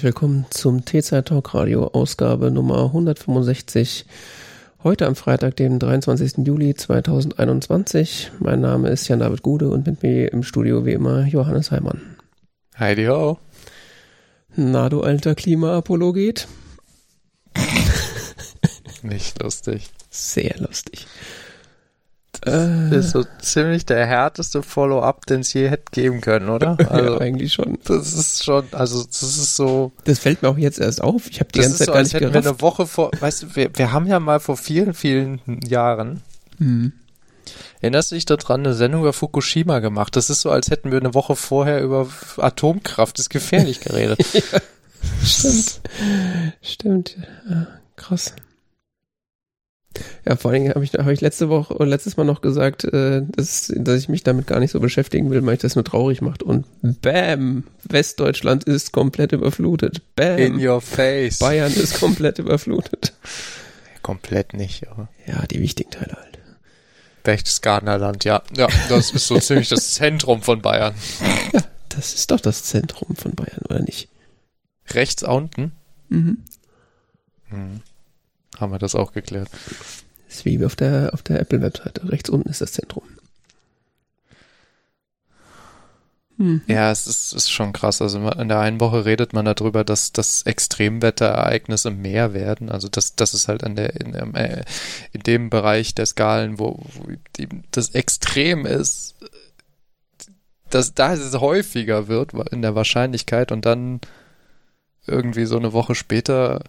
Herzlich willkommen zum T-Zeit Talk Radio Ausgabe Nummer 165. Heute am Freitag, dem 23. Juli 2021. Mein Name ist Jan David Gude und mit mir im Studio wie immer Johannes Heimann. Heidi ho. Na, du alter Klimaapologet. Nicht lustig. Sehr lustig. Das ist so ziemlich der härteste Follow-up, den es je hätte geben können, oder? Also, ja, eigentlich schon. Das ist schon, also das ist so. Das fällt mir auch jetzt erst auf. Ich habe die ganze Zeit so, gar nicht gerafft. Wir eine Woche vor, weißt du, wir, wir haben ja mal vor vielen, vielen Jahren. Mhm. Erinnerst du dich daran, eine Sendung über Fukushima gemacht? Das ist so, als hätten wir eine Woche vorher über Atomkraft, das ist gefährlich geredet. ja, stimmt. Stimmt. Ja, krass. Ja, vor allen Dingen habe ich, hab ich letzte Woche oder letztes Mal noch gesagt, äh, dass, dass ich mich damit gar nicht so beschäftigen will, weil ich das nur traurig macht. Und bam, Westdeutschland ist komplett überflutet. Bam. In your face. Bayern ist komplett überflutet. Komplett nicht, aber. Ja, die wichtigen Teile halt. Berchtesgadenerland, ja. Ja, das ist so ziemlich das Zentrum von Bayern. Ja, das ist doch das Zentrum von Bayern, oder nicht? Rechts unten? Mhm. Hm haben wir das auch geklärt. Das ist wie auf der, auf der Apple-Webseite. Rechts unten ist das Zentrum. Mhm. Ja, es ist, ist schon krass. Also in der einen Woche redet man darüber, dass, dass Extremwetterereignisse mehr werden. Also das, das ist halt an der, in, äh, in dem Bereich der Skalen, wo, wo die, das extrem ist, dass da es häufiger wird in der Wahrscheinlichkeit und dann irgendwie so eine Woche später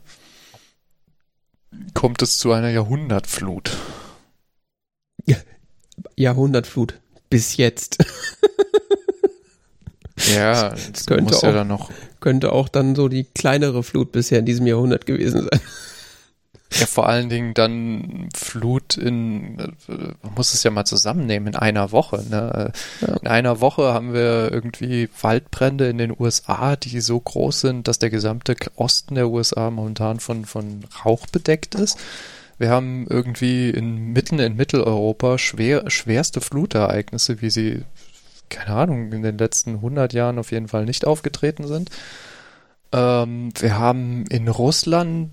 kommt es zu einer Jahrhundertflut. Ja, Jahrhundertflut. Bis jetzt. ja, das könnte auch, ja dann noch. Könnte auch dann so die kleinere Flut bisher in diesem Jahrhundert gewesen sein. Ja, vor allen Dingen dann Flut in, man muss es ja mal zusammennehmen, in einer Woche. Ne? Ja. In einer Woche haben wir irgendwie Waldbrände in den USA, die so groß sind, dass der gesamte Osten der USA momentan von, von Rauch bedeckt ist. Wir haben irgendwie in, mitten in Mitteleuropa schwer, schwerste Flutereignisse, wie sie, keine Ahnung, in den letzten 100 Jahren auf jeden Fall nicht aufgetreten sind. Ähm, wir haben in Russland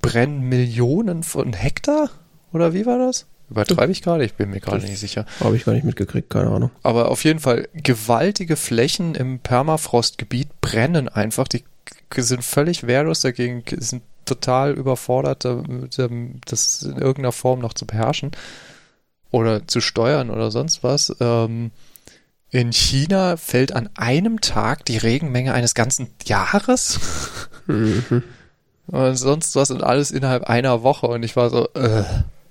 brennen Millionen von Hektar? Oder wie war das? Übertreibe ich gerade? Ich bin mir gerade nicht sicher. Habe ich gar nicht mitgekriegt, keine Ahnung. Aber auf jeden Fall, gewaltige Flächen im Permafrostgebiet brennen einfach. Die sind völlig wehrlos dagegen, sind total überfordert, das in irgendeiner Form noch zu beherrschen oder zu steuern oder sonst was. Ähm, in China fällt an einem Tag die Regenmenge eines ganzen Jahres. Mhm. Und sonst was und alles innerhalb einer Woche und ich war so, äh,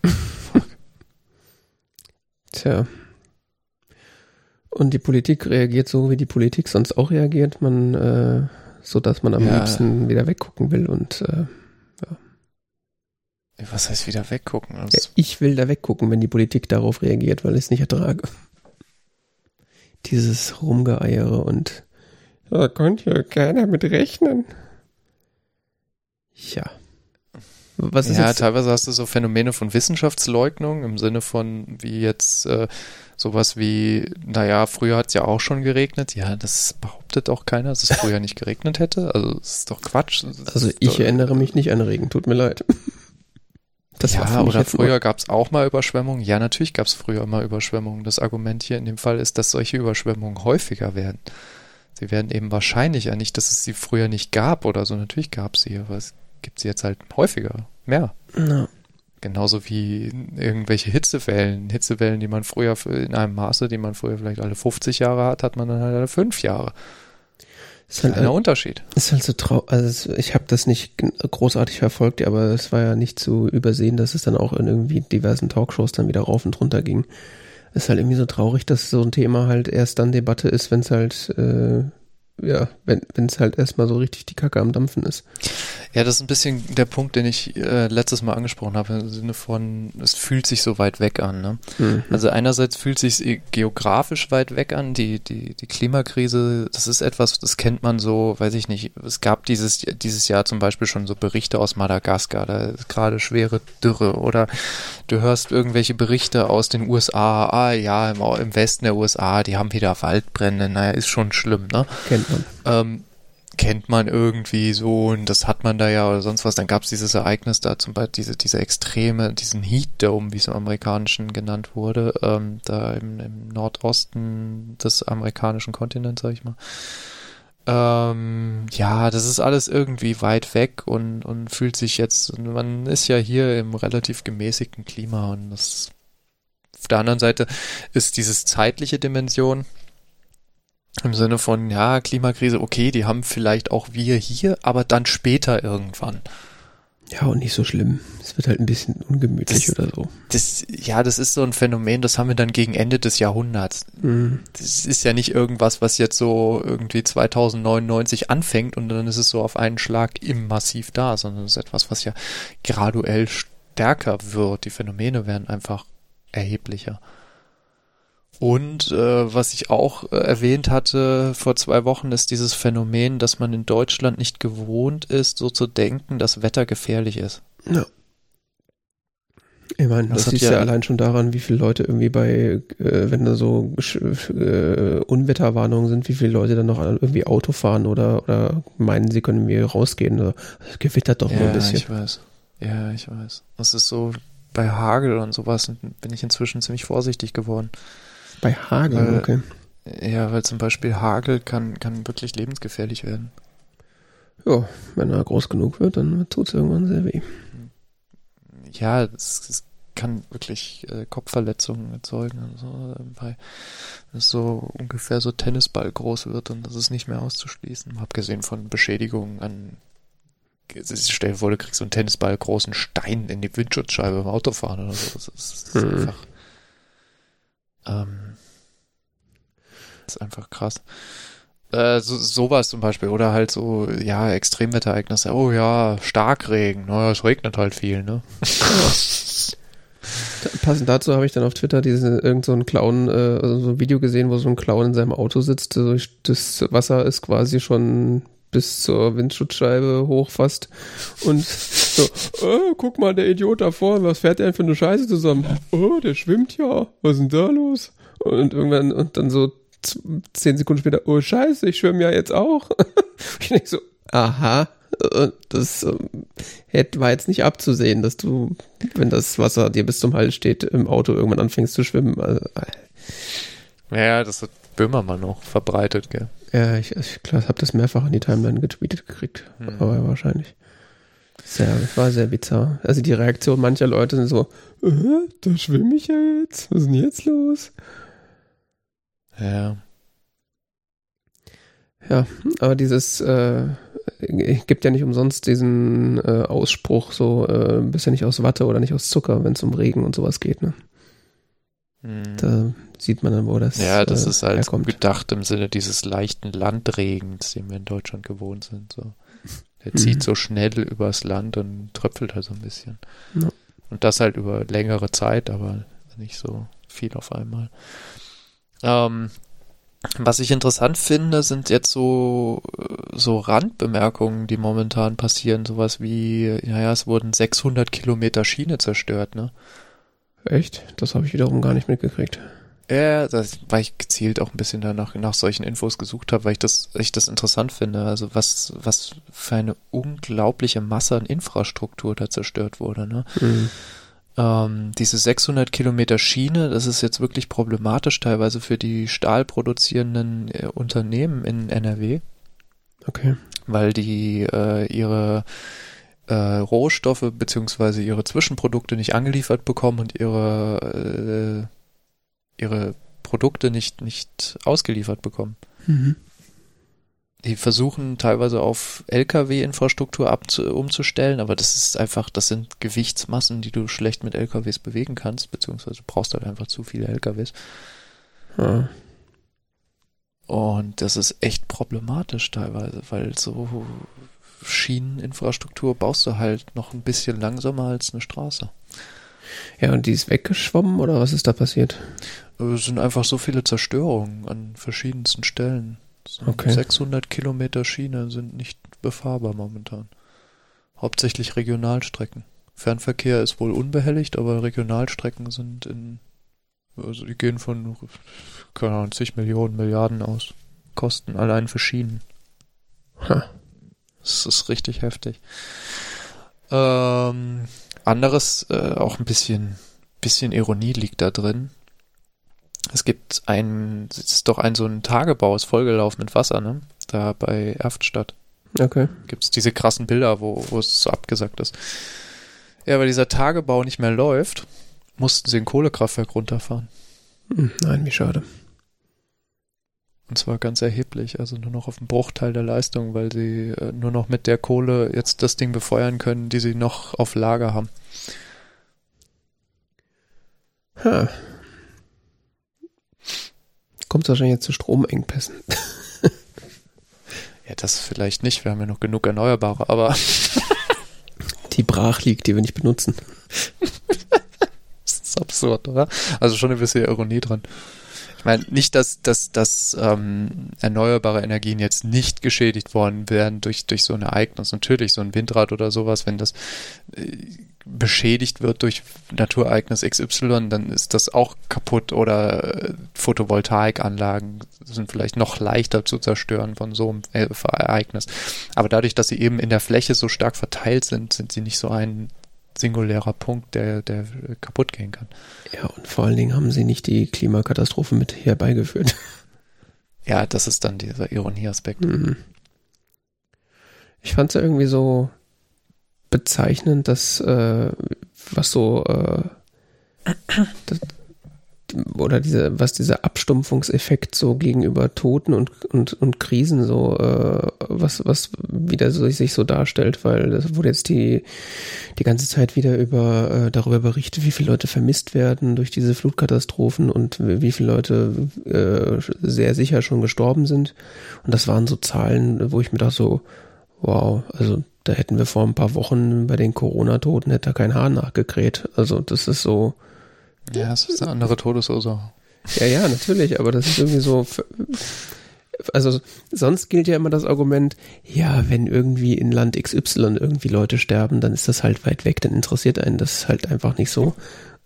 fuck. Tja. Und die Politik reagiert so, wie die Politik sonst auch reagiert, man, äh, so dass man am ja. liebsten wieder weggucken will und äh, ja. Was heißt wieder weggucken? Ja, ich will da weggucken, wenn die Politik darauf reagiert, weil ich es nicht ertrage. Dieses Rumgeeiere und da konnte ja keiner mit rechnen. Ja. Was ist ja, jetzt? teilweise hast du so Phänomene von Wissenschaftsleugnung im Sinne von, wie jetzt äh, sowas wie, naja, früher hat es ja auch schon geregnet. Ja, das behauptet auch keiner, dass es früher nicht geregnet hätte. Also, das ist doch Quatsch. Das also, ich doch, erinnere mich nicht an Regen, tut mir leid. Das ja, oder früher gab es auch mal Überschwemmungen. Ja, natürlich gab es früher mal Überschwemmungen. Das Argument hier in dem Fall ist, dass solche Überschwemmungen häufiger werden. Sie werden eben wahrscheinlich ja nicht, dass es sie früher nicht gab oder so. Natürlich gab es sie, aber es gibt sie jetzt halt häufiger, mehr. Ja. Genauso wie irgendwelche Hitzewellen. Hitzewellen, die man früher in einem Maße, die man früher vielleicht alle 50 Jahre hat, hat man dann halt alle 5 Jahre. Ist halt ein Unterschied. Ist halt so traurig. Also ich habe das nicht großartig verfolgt, aber es war ja nicht zu übersehen, dass es dann auch in irgendwie diversen Talkshows dann wieder rauf und runter ging. Ist halt irgendwie so traurig, dass so ein Thema halt erst dann Debatte ist, wenn es halt äh, ja, wenn es halt erstmal so richtig die Kacke am Dampfen ist. Ja, das ist ein bisschen der Punkt, den ich äh, letztes Mal angesprochen habe, im Sinne von, es fühlt sich so weit weg an. Ne? Mhm. Also einerseits fühlt es sich geografisch weit weg an, die, die, die Klimakrise, das ist etwas, das kennt man so, weiß ich nicht, es gab dieses, dieses Jahr zum Beispiel schon so Berichte aus Madagaskar, da ist gerade schwere Dürre oder du hörst irgendwelche Berichte aus den USA, ah ja, im, im Westen der USA, die haben wieder Waldbrände, naja, ist schon schlimm, ne? Kennt. Ähm, kennt man irgendwie so und das hat man da ja oder sonst was. Dann gab es dieses Ereignis da zum Beispiel, diese, diese extreme, diesen Heat Dome, wie es im Amerikanischen genannt wurde, ähm, da im, im Nordosten des amerikanischen Kontinents, sag ich mal. Ähm, ja, das ist alles irgendwie weit weg und, und fühlt sich jetzt, man ist ja hier im relativ gemäßigten Klima und das auf der anderen Seite ist dieses zeitliche Dimension, im Sinne von, ja, Klimakrise, okay, die haben vielleicht auch wir hier, aber dann später irgendwann. Ja, und nicht so schlimm. Es wird halt ein bisschen ungemütlich das, oder so. Das, ja, das ist so ein Phänomen, das haben wir dann gegen Ende des Jahrhunderts. Mhm. Das ist ja nicht irgendwas, was jetzt so irgendwie 2099 anfängt und dann ist es so auf einen Schlag im Massiv da, sondern es ist etwas, was ja graduell stärker wird. Die Phänomene werden einfach erheblicher. Und äh, was ich auch äh, erwähnt hatte vor zwei Wochen, ist dieses Phänomen, dass man in Deutschland nicht gewohnt ist, so zu denken, dass Wetter gefährlich ist. Ja. Ich meine, das, das siehst ja, ja allein schon daran, wie viele Leute irgendwie bei, äh, wenn da so äh, Unwetterwarnungen sind, wie viele Leute dann noch irgendwie Auto fahren oder, oder meinen, sie können irgendwie rausgehen. Es gewittert doch ja, nur ein bisschen. ich weiß. Ja, ich weiß. Das ist so, bei Hagel und sowas bin ich inzwischen ziemlich vorsichtig geworden. Bei Hagel, weil, okay. Ja, weil zum Beispiel Hagel kann, kann wirklich lebensgefährlich werden. Ja, wenn er groß genug wird, dann tut es irgendwann sehr weh. Ja, es, es kann wirklich äh, Kopfverletzungen erzeugen. Also, weil es so ungefähr so Tennisball groß wird und das ist nicht mehr auszuschließen. Abgesehen von Beschädigungen an stell dir vor, du kriegst so einen Tennisball großen Stein in die Windschutzscheibe beim Autofahren oder so. Das ist, das ist hm. einfach ähm, ist einfach krass. Äh, so, sowas zum Beispiel. Oder halt so, ja, Extremwetterereignisse. Oh ja, Starkregen. Naja, es regnet halt viel, ne? Passend dazu habe ich dann auf Twitter diese, irgend so ein Clown, äh, also so ein Video gesehen, wo so ein Clown in seinem Auto sitzt. Also das Wasser ist quasi schon bis zur Windschutzscheibe hoch fast. Und so, oh, guck mal, der Idiot da vorne, was fährt der denn für eine Scheiße zusammen? Oh, der schwimmt ja. Was ist denn da los? Und irgendwann, und dann so zehn Sekunden später, oh Scheiße, ich schwimme ja jetzt auch. ich denke so, aha, das ähm, war jetzt nicht abzusehen, dass du, wenn das Wasser dir bis zum Hals steht, im Auto irgendwann anfängst zu schwimmen. Also, äh. ja, das hat Böhmermann noch verbreitet, gell? Ja, ich, ich habe das mehrfach in die Timeline getweetet gekriegt, hm. aber wahrscheinlich. Sehr, war sehr bizarr. Also die Reaktion mancher Leute sind so, äh, da schwimme ich ja jetzt, was ist denn jetzt los? Ja. Ja, aber dieses äh, gibt ja nicht umsonst diesen äh, Ausspruch, so äh, bist ja nicht aus Watte oder nicht aus Zucker, wenn es um Regen und sowas geht, ne? Hm. Da sieht man dann, wo das Ja, das äh, ist halt herkommt. gedacht im Sinne dieses leichten Landregens, den wir in Deutschland gewohnt sind. So. Der mhm. zieht so schnell übers Land und tröpfelt halt so ein bisschen. Ja. Und das halt über längere Zeit, aber nicht so viel auf einmal. Ähm, was ich interessant finde, sind jetzt so, so Randbemerkungen, die momentan passieren. Sowas wie, naja, es wurden 600 Kilometer Schiene zerstört, ne? Echt? Das habe ich wiederum gar nicht mitgekriegt. Ja, das, weil ich gezielt auch ein bisschen danach nach solchen Infos gesucht habe, weil ich das, ich das interessant finde. Also was, was für eine unglaubliche Masse an Infrastruktur da zerstört wurde. Ne? Mhm. Ähm, diese 600 Kilometer Schiene, das ist jetzt wirklich problematisch teilweise für die stahlproduzierenden äh, Unternehmen in NRW. Okay. Weil die äh, ihre äh, Rohstoffe beziehungsweise ihre Zwischenprodukte nicht angeliefert bekommen und ihre äh, ihre Produkte nicht, nicht ausgeliefert bekommen. Mhm. Die versuchen teilweise auf Lkw-Infrastruktur umzustellen, aber das ist einfach, das sind Gewichtsmassen, die du schlecht mit Lkws bewegen kannst, beziehungsweise du brauchst halt einfach zu viele Lkws. Ja. Und das ist echt problematisch teilweise, weil so Schieneninfrastruktur baust du halt noch ein bisschen langsamer als eine Straße. Ja, und die ist weggeschwommen oder was ist da passiert? Es sind einfach so viele Zerstörungen an verschiedensten Stellen. Okay. 600 Kilometer Schiene sind nicht befahrbar momentan. Hauptsächlich Regionalstrecken. Fernverkehr ist wohl unbehelligt, aber Regionalstrecken sind in, also die gehen von, keine Ahnung, zig Millionen, Milliarden aus. Kosten allein für Schienen. Ha. Das ist richtig heftig. Ähm, anderes, äh, auch ein bisschen, bisschen Ironie liegt da drin. Es gibt ein, es ist doch ein so ein Tagebau, ist vollgelaufen mit Wasser, ne? Da bei Erftstadt. Okay. Gibt es diese krassen Bilder, wo, wo es so abgesagt ist. Ja, weil dieser Tagebau nicht mehr läuft, mussten sie ein Kohlekraftwerk runterfahren. Hm, nein, wie schade. Und zwar ganz erheblich, also nur noch auf einen Bruchteil der Leistung, weil sie äh, nur noch mit der Kohle jetzt das Ding befeuern können, die sie noch auf Lager haben. Ha. Kommt wahrscheinlich jetzt zu Stromengpässen. ja, das vielleicht nicht, wir haben ja noch genug Erneuerbare, aber. die brach liegt, die wir nicht benutzen. das ist absurd, oder? Also schon ein bisschen Ironie dran meine, nicht, dass, dass, dass ähm, erneuerbare Energien jetzt nicht geschädigt worden wären durch, durch so ein Ereignis. Natürlich, so ein Windrad oder sowas, wenn das äh, beschädigt wird durch Naturereignis XY, dann ist das auch kaputt oder äh, Photovoltaikanlagen sind vielleicht noch leichter zu zerstören von so einem äh, Ereignis. Aber dadurch, dass sie eben in der Fläche so stark verteilt sind, sind sie nicht so ein singulärer Punkt, der, der kaputt gehen kann. Ja, und vor allen Dingen haben sie nicht die Klimakatastrophe mit herbeigeführt. Ja, das ist dann dieser Ironieaspekt. Mhm. Ich fand es ja irgendwie so bezeichnend, dass äh, was so äh, das, oder diese, was dieser Abstumpfungseffekt so gegenüber Toten und, und, und Krisen so, äh, was, was wieder so, sich so darstellt, weil das wurde jetzt die, die ganze Zeit wieder über, äh, darüber berichtet, wie viele Leute vermisst werden durch diese Flutkatastrophen und wie viele Leute äh, sehr sicher schon gestorben sind. Und das waren so Zahlen, wo ich mir dachte so, wow, also da hätten wir vor ein paar Wochen bei den Corona-Toten hätte da kein Haar nachgekräht. Also das ist so, ja, es ist eine andere Todesursache. Ja, ja, natürlich, aber das ist irgendwie so. Also sonst gilt ja immer das Argument, ja, wenn irgendwie in Land XY irgendwie Leute sterben, dann ist das halt weit weg, dann interessiert einen das halt einfach nicht so.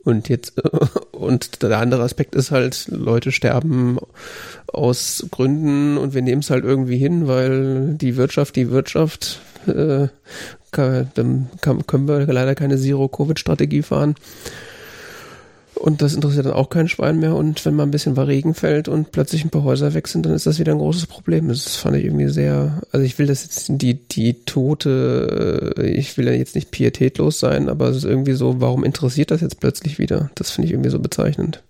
Und jetzt, und der andere Aspekt ist halt, Leute sterben aus Gründen und wir nehmen es halt irgendwie hin, weil die Wirtschaft, die Wirtschaft, äh, kann, dann kann, können wir leider keine Zero-Covid-Strategie fahren. Und das interessiert dann auch kein Schwein mehr. Und wenn mal ein bisschen Regen fällt und plötzlich ein paar Häuser weg sind, dann ist das wieder ein großes Problem. Das fand ich irgendwie sehr, also ich will das jetzt die, die Tote, äh, ich will ja jetzt nicht pietätlos sein, aber es ist irgendwie so, warum interessiert das jetzt plötzlich wieder? Das finde ich irgendwie so bezeichnend.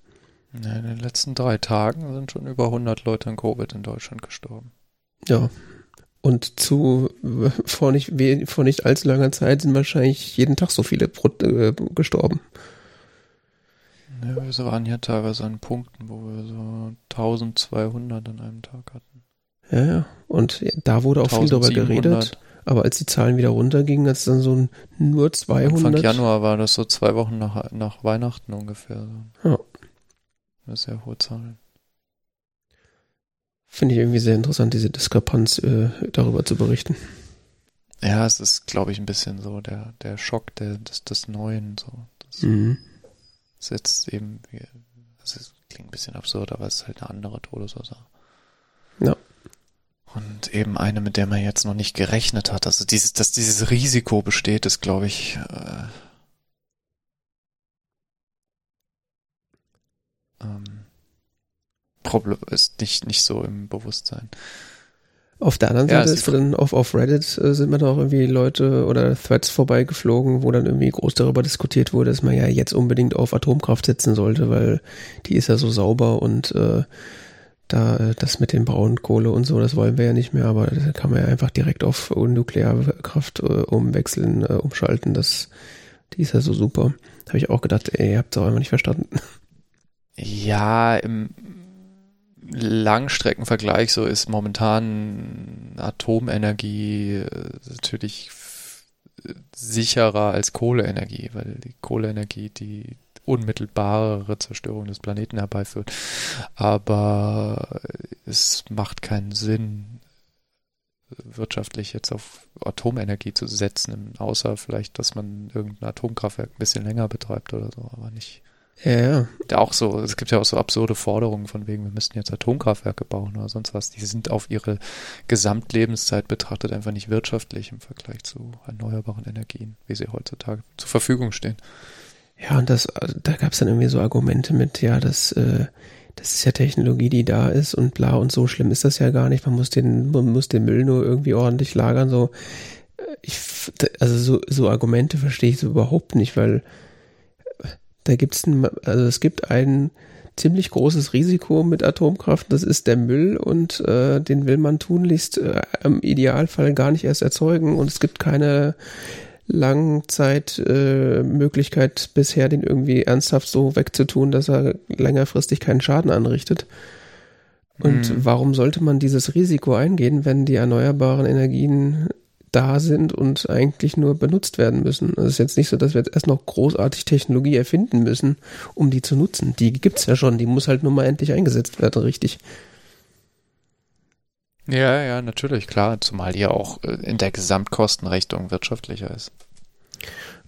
Ja, in den letzten drei Tagen sind schon über 100 Leute an Covid in Deutschland gestorben. Ja. Und zu, vor nicht, vor nicht allzu langer Zeit sind wahrscheinlich jeden Tag so viele äh, gestorben. Ja, wir waren hier teilweise an Punkten, wo wir so 1200 an einem Tag hatten. Ja, ja. Und da wurde auch viel darüber geredet. Aber als die Zahlen wieder runtergingen, als dann so nur 200. Anfang Januar war das so zwei Wochen nach, nach Weihnachten ungefähr. Ja. Das ist sehr hohe Zahlen. Finde ich irgendwie sehr interessant, diese Diskrepanz äh, darüber zu berichten. Ja, es ist, glaube ich, ein bisschen so der, der Schock der, des, des Neuen. So. Das, mhm. Das ist jetzt eben, es klingt ein bisschen absurd, aber es ist halt eine andere Todesursache. Ja. Und eben eine, mit der man jetzt noch nicht gerechnet hat. Also dieses, dass dieses Risiko besteht, ist, glaube ich, äh, ähm, Problem ist nicht, nicht so im Bewusstsein. Auf der anderen Seite ja, ist dann auf, auf Reddit äh, sind mir da auch irgendwie Leute oder Threads vorbeigeflogen, wo dann irgendwie groß darüber diskutiert wurde, dass man ja jetzt unbedingt auf Atomkraft setzen sollte, weil die ist ja so sauber und äh, da äh, das mit den Braunkohle und so, das wollen wir ja nicht mehr, aber da kann man ja einfach direkt auf Nuklearkraft äh, umwechseln, äh, umschalten. Das, die ist ja so super. Habe ich auch gedacht, ey, ihr habt es auch einfach nicht verstanden. Ja, im Langstreckenvergleich so ist momentan Atomenergie äh, natürlich sicherer als Kohleenergie, weil die Kohleenergie die unmittelbarere Zerstörung des Planeten herbeiführt. Aber es macht keinen Sinn, wirtschaftlich jetzt auf Atomenergie zu setzen, außer vielleicht, dass man irgendein Atomkraftwerk ein bisschen länger betreibt oder so, aber nicht Ja, ja. Auch so, es gibt ja auch so absurde Forderungen von wegen, wir müssten jetzt Atomkraftwerke bauen oder sonst was. Die sind auf ihre Gesamtlebenszeit betrachtet einfach nicht wirtschaftlich im Vergleich zu erneuerbaren Energien, wie sie heutzutage zur Verfügung stehen. Ja, und das, da gab es dann irgendwie so Argumente mit, ja, das, äh, das ist ja Technologie, die da ist und bla und so schlimm ist das ja gar nicht. Man muss den, man muss den Müll nur irgendwie ordentlich lagern. So, ich, also so, so Argumente verstehe ich so überhaupt nicht, weil da gibt's ein, also es gibt ein ziemlich großes Risiko mit Atomkraft, das ist der Müll und äh, den will man tunlichst äh, im Idealfall gar nicht erst erzeugen und es gibt keine Langzeitmöglichkeit äh, bisher, den irgendwie ernsthaft so wegzutun, dass er längerfristig keinen Schaden anrichtet. Und mhm. warum sollte man dieses Risiko eingehen, wenn die erneuerbaren Energien da sind und eigentlich nur benutzt werden müssen. Also es ist jetzt nicht so, dass wir jetzt erst noch großartig Technologie erfinden müssen, um die zu nutzen. Die gibt's ja schon, die muss halt nur mal endlich eingesetzt werden, richtig. Ja, ja, natürlich, klar, zumal die ja auch äh, in der Gesamtkostenrechnung wirtschaftlicher ist.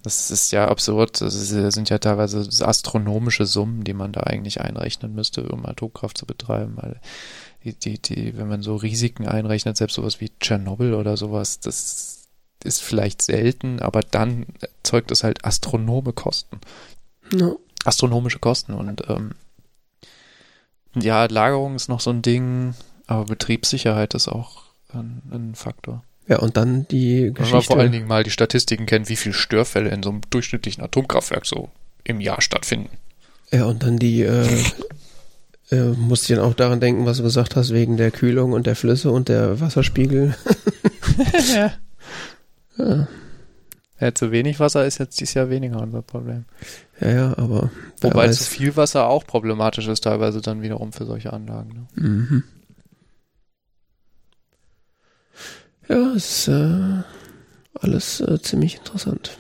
Das ist ja absurd. Das sind ja teilweise astronomische Summen, die man da eigentlich einrechnen müsste, um Atomkraft zu betreiben. Die, die, die, wenn man so Risiken einrechnet, selbst sowas wie Tschernobyl oder sowas, das ist vielleicht selten, aber dann erzeugt es halt astronome Kosten. No. Astronomische Kosten und ähm, ja, Lagerung ist noch so ein Ding, aber Betriebssicherheit ist auch ein, ein Faktor. Ja, und dann die Geschichte. Wenn man vor allen Dingen mal die Statistiken kennt, wie viele Störfälle in so einem durchschnittlichen Atomkraftwerk so im Jahr stattfinden. Ja, und dann die äh, äh, musste ich dann auch daran denken, was du gesagt hast, wegen der Kühlung und der Flüsse und der Wasserspiegel. ja. ja. Ja, zu wenig Wasser ist jetzt dieses Jahr weniger unser Problem. Ja, ja, aber. Wobei zu viel Wasser auch problematisch ist, teilweise dann wiederum für solche Anlagen. Ne? Mhm. Ja, ist äh, alles äh, ziemlich interessant.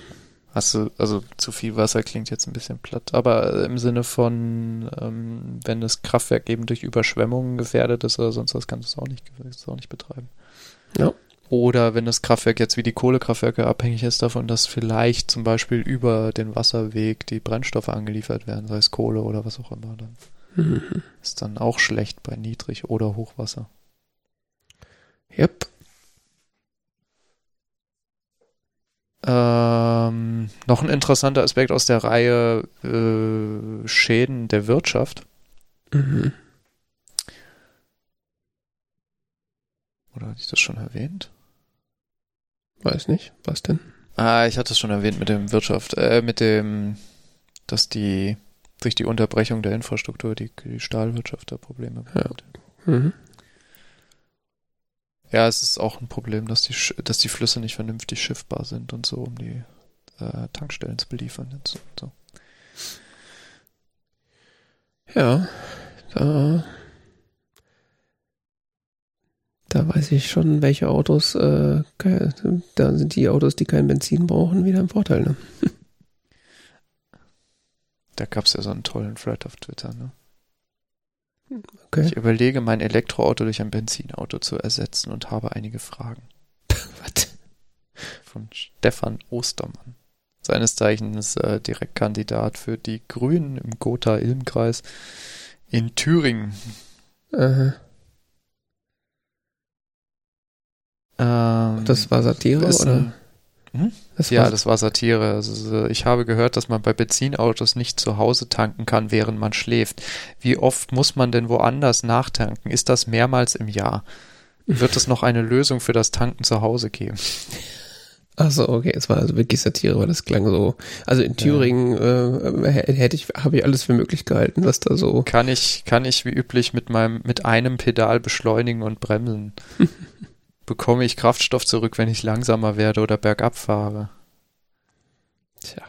Hast du, also zu viel Wasser klingt jetzt ein bisschen platt, aber im Sinne von, ähm, wenn das Kraftwerk eben durch Überschwemmungen gefährdet ist oder sonst was, kannst du es auch nicht, auch nicht betreiben. Ja. Oder wenn das Kraftwerk jetzt wie die Kohlekraftwerke abhängig ist davon, dass vielleicht zum Beispiel über den Wasserweg die Brennstoffe angeliefert werden, sei es Kohle oder was auch immer, dann mhm. ist dann auch schlecht bei Niedrig- oder Hochwasser. Yep. Ähm, noch ein interessanter Aspekt aus der Reihe äh, Schäden der Wirtschaft. Mhm. Oder hatte ich das schon erwähnt? Weiß nicht. Was denn? Ah, ich hatte es schon erwähnt mit dem Wirtschaft, äh, mit dem, dass die durch die Unterbrechung der Infrastruktur die, die Stahlwirtschaft da Probleme bekommt. Ja. Mhm. Ja, es ist auch ein Problem, dass die, dass die Flüsse nicht vernünftig schiffbar sind und so, um die äh, Tankstellen zu beliefern. Und so. Ja, da, da weiß ich schon, welche Autos, äh, da sind die Autos, die kein Benzin brauchen, wieder im Vorteil. Ne? Da gab es ja so einen tollen Thread auf Twitter, ne? Okay. Ich überlege, mein Elektroauto durch ein Benzinauto zu ersetzen und habe einige Fragen. Was? Von Stefan Ostermann. Seines Zeichens äh, Direktkandidat für die Grünen im Gotha-Ilm-Kreis in Thüringen. Aha. Ähm, das war Satire, oder? Hm? Das ja, das war Satire. Also, ich habe gehört, dass man bei Benzinautos nicht zu Hause tanken kann, während man schläft. Wie oft muss man denn woanders nachtanken? Ist das mehrmals im Jahr? Wird es noch eine Lösung für das Tanken zu Hause geben? Achso, okay, es war also wirklich Satire, weil das klang so. Also in Thüringen ja. äh, hätte ich, habe ich alles für möglich gehalten, was da so. Kann ich, kann ich wie üblich mit meinem, mit einem Pedal beschleunigen und bremsen. bekomme ich Kraftstoff zurück, wenn ich langsamer werde oder bergab fahre. Tja.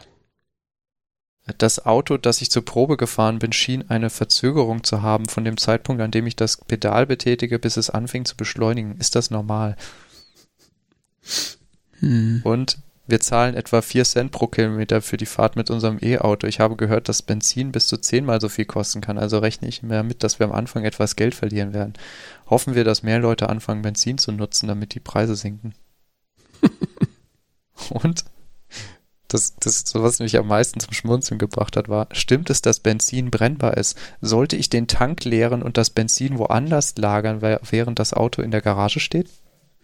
Das Auto, das ich zur Probe gefahren bin, schien eine Verzögerung zu haben von dem Zeitpunkt, an dem ich das Pedal betätige, bis es anfing zu beschleunigen. Ist das normal? Hm. Und wir zahlen etwa 4 Cent pro Kilometer für die Fahrt mit unserem E-Auto. Ich habe gehört, dass Benzin bis zu zehnmal so viel kosten kann. Also rechne ich mehr mit, dass wir am Anfang etwas Geld verlieren werden. Hoffen wir, dass mehr Leute anfangen, Benzin zu nutzen, damit die Preise sinken. Und das, das, was mich am meisten zum Schmunzeln gebracht hat, war, stimmt es, dass Benzin brennbar ist? Sollte ich den Tank leeren und das Benzin woanders lagern, während das Auto in der Garage steht?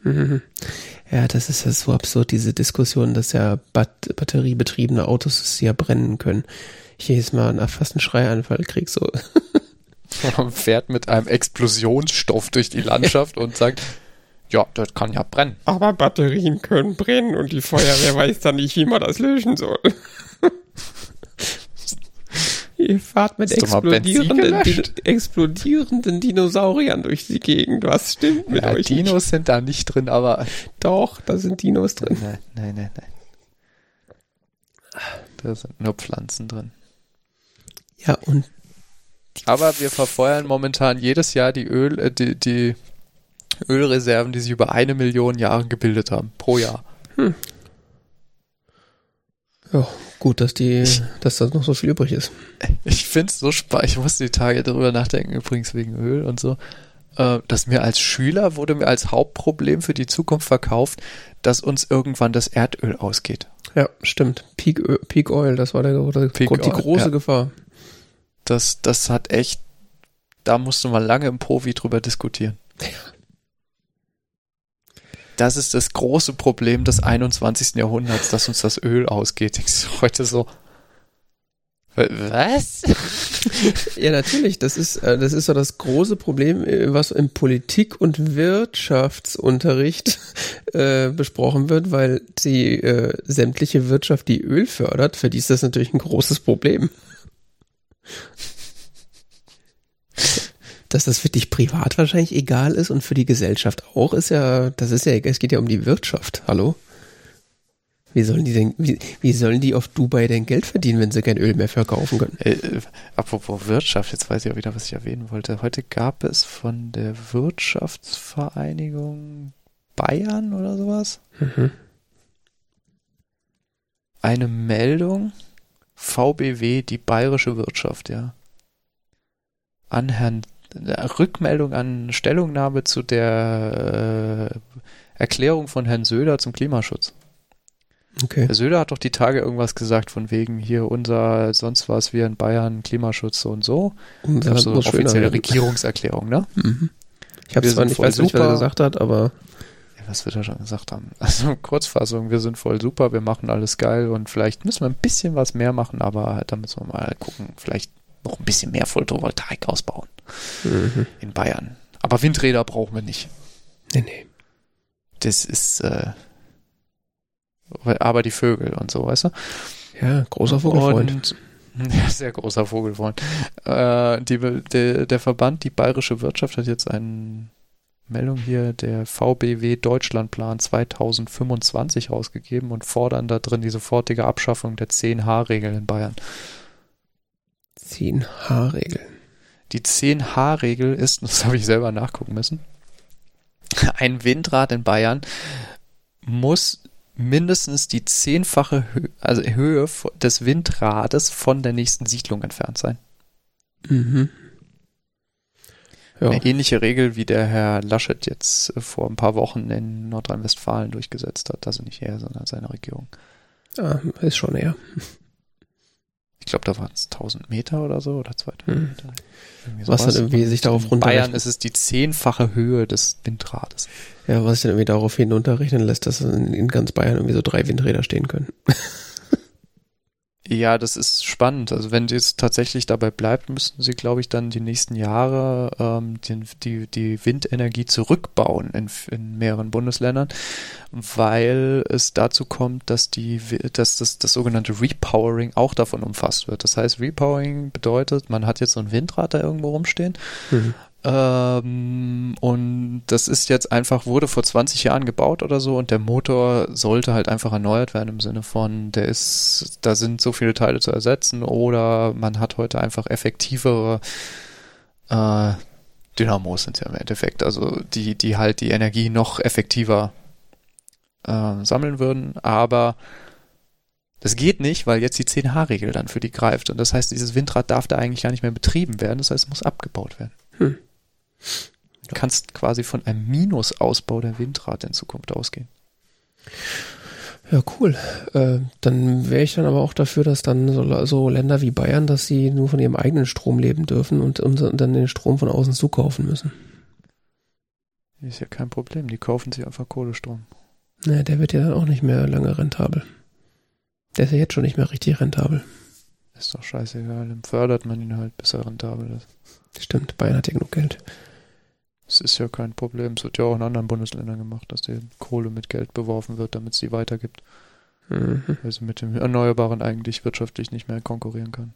Mhm. Ja, das ist ja so absurd, diese Diskussion, dass ja Bat batteriebetriebene Autos ja brennen können. Ich jedes Mal einen fast einen Schreianfall krieg so. Man fährt mit einem Explosionsstoff durch die Landschaft und sagt, ja, das kann ja brennen. Aber Batterien können brennen und die Feuerwehr weiß dann nicht, wie man das löschen soll. Ihr fahrt mit explodierenden, Din explodierenden Dinosauriern durch die Gegend. Was stimmt mit ja, euch? Dinos nicht? sind da nicht drin, aber. Doch, da sind Dinos drin. Nein, nein, nein, nein. Da sind nur Pflanzen drin. Ja, und. Aber wir verfeuern momentan jedes Jahr die Öl, äh, die, die Ölreserven, die sich über eine Million Jahre gebildet haben. Pro Jahr. Hm. Ja, gut, dass die, dass da noch so viel übrig ist. Ich finde es so spannend. Ich musste die Tage darüber nachdenken, übrigens wegen Öl und so. Äh, dass mir als Schüler wurde mir als Hauptproblem für die Zukunft verkauft, dass uns irgendwann das Erdöl ausgeht. Ja, stimmt. Peak, Peak Oil, das war der, der Peak die Oil, große ja. Gefahr. Das, das hat echt, da musste man lange im Profi drüber diskutieren. Ja. Das ist das große Problem des 21. Jahrhunderts, dass uns das Öl ausgeht. Ich heute so, was? ja, natürlich. Das ist, äh, das ist so das große Problem, äh, was im Politik- und Wirtschaftsunterricht äh, besprochen wird, weil die äh, sämtliche Wirtschaft, die Öl fördert, für die ist das natürlich ein großes Problem dass das für dich privat wahrscheinlich egal ist und für die Gesellschaft auch, ist ja, das ist ja, es geht ja um die Wirtschaft. Hallo? Wie sollen die denn, wie, wie sollen die auf Dubai denn Geld verdienen, wenn sie kein Öl mehr verkaufen können? Äh, äh, apropos Wirtschaft, jetzt weiß ich auch wieder, was ich erwähnen wollte. Heute gab es von der Wirtschaftsvereinigung Bayern oder sowas mhm. eine Meldung, VBW, die bayerische Wirtschaft, ja, an Herrn Rückmeldung an Stellungnahme zu der äh, Erklärung von Herrn Söder zum Klimaschutz. Okay. Herr Söder hat doch die Tage irgendwas gesagt von wegen hier unser sonst was wir in Bayern Klimaschutz so und so. Und das ist so eine offizielle Regierungserklärung, ne? Mhm. Ich habe zwar nicht, weiß nicht, was er gesagt hat, aber ja, was wird er schon gesagt haben? Also Kurzfassung, wir sind voll super, wir machen alles geil und vielleicht müssen wir ein bisschen was mehr machen, aber da müssen wir mal gucken, vielleicht noch ein bisschen mehr Photovoltaik ausbauen mhm. in Bayern. Aber Windräder brauchen wir nicht. Nee, nee. Das ist, äh, aber die Vögel und so, weißt du? Ja, großer Vogelfreund. Und, ja, sehr großer Vogelfreund. Äh, die, der, der Verband, die bayerische Wirtschaft hat jetzt eine Meldung hier, der VBW Deutschlandplan 2025 rausgegeben und fordern da drin die sofortige Abschaffung der 10H-Regel in Bayern. 10H-Regel. Die 10H-Regel ist, das habe ich selber nachgucken müssen, ein Windrad in Bayern muss mindestens die zehnfache Hö also Höhe des Windrades von der nächsten Siedlung entfernt sein. Mhm. Ja. Eine ähnliche Regel, wie der Herr Laschet jetzt vor ein paar Wochen in Nordrhein-Westfalen durchgesetzt hat. Also nicht er, sondern seine Regierung. Ah, ist schon er. Ich glaube, da waren es 1000 Meter oder so oder 2000 hm. Meter. Was dann irgendwie sich darauf runterrechnen. Bayern ist es die zehnfache Höhe des Windrades. Ja, was sich dann irgendwie darauf hinunterrechnen lässt, dass in ganz Bayern irgendwie so drei Windräder stehen können. Ja, das ist spannend. Also wenn es tatsächlich dabei bleibt, müssten sie, glaube ich, dann die nächsten Jahre ähm, die, die, die Windenergie zurückbauen in, in mehreren Bundesländern, weil es dazu kommt, dass die, dass das, das sogenannte Repowering auch davon umfasst wird. Das heißt, Repowering bedeutet, man hat jetzt so ein Windrad da irgendwo rumstehen mhm. Ähm, und das ist jetzt einfach, wurde vor 20 Jahren gebaut oder so und der Motor sollte halt einfach erneuert werden im Sinne von, der ist, da sind so viele Teile zu ersetzen oder man hat heute einfach effektivere äh, Dynamos sind ja im Endeffekt, also die, die halt die Energie noch effektiver äh, sammeln würden, aber das geht nicht, weil jetzt die 10H-Regel dann für die greift. Und das heißt, dieses Windrad darf da eigentlich gar nicht mehr betrieben werden. Das heißt, es muss abgebaut werden. Hm. Du kannst quasi von einem Minusausbau der Windrad in Zukunft ausgehen. Ja, cool. Äh, dann wäre ich dann aber auch dafür, dass dann so, so, Länder wie Bayern, dass sie nur von ihrem eigenen Strom leben dürfen und, und dann den Strom von außen zukaufen müssen. Ist ja kein Problem, die kaufen sich einfach Kohlestrom. Naja, der wird ja dann auch nicht mehr lange rentabel. Der ist ja jetzt schon nicht mehr richtig rentabel. Ist doch scheißegal, dann fördert man ihn halt, bis er rentabel ist. Stimmt, Bayern hat ja genug Geld. Es ist ja kein Problem. Es wird ja auch in anderen Bundesländern gemacht, dass die Kohle mit Geld beworfen wird, damit es sie weitergibt. Mhm. Weil sie mit dem Erneuerbaren eigentlich wirtschaftlich nicht mehr konkurrieren kann.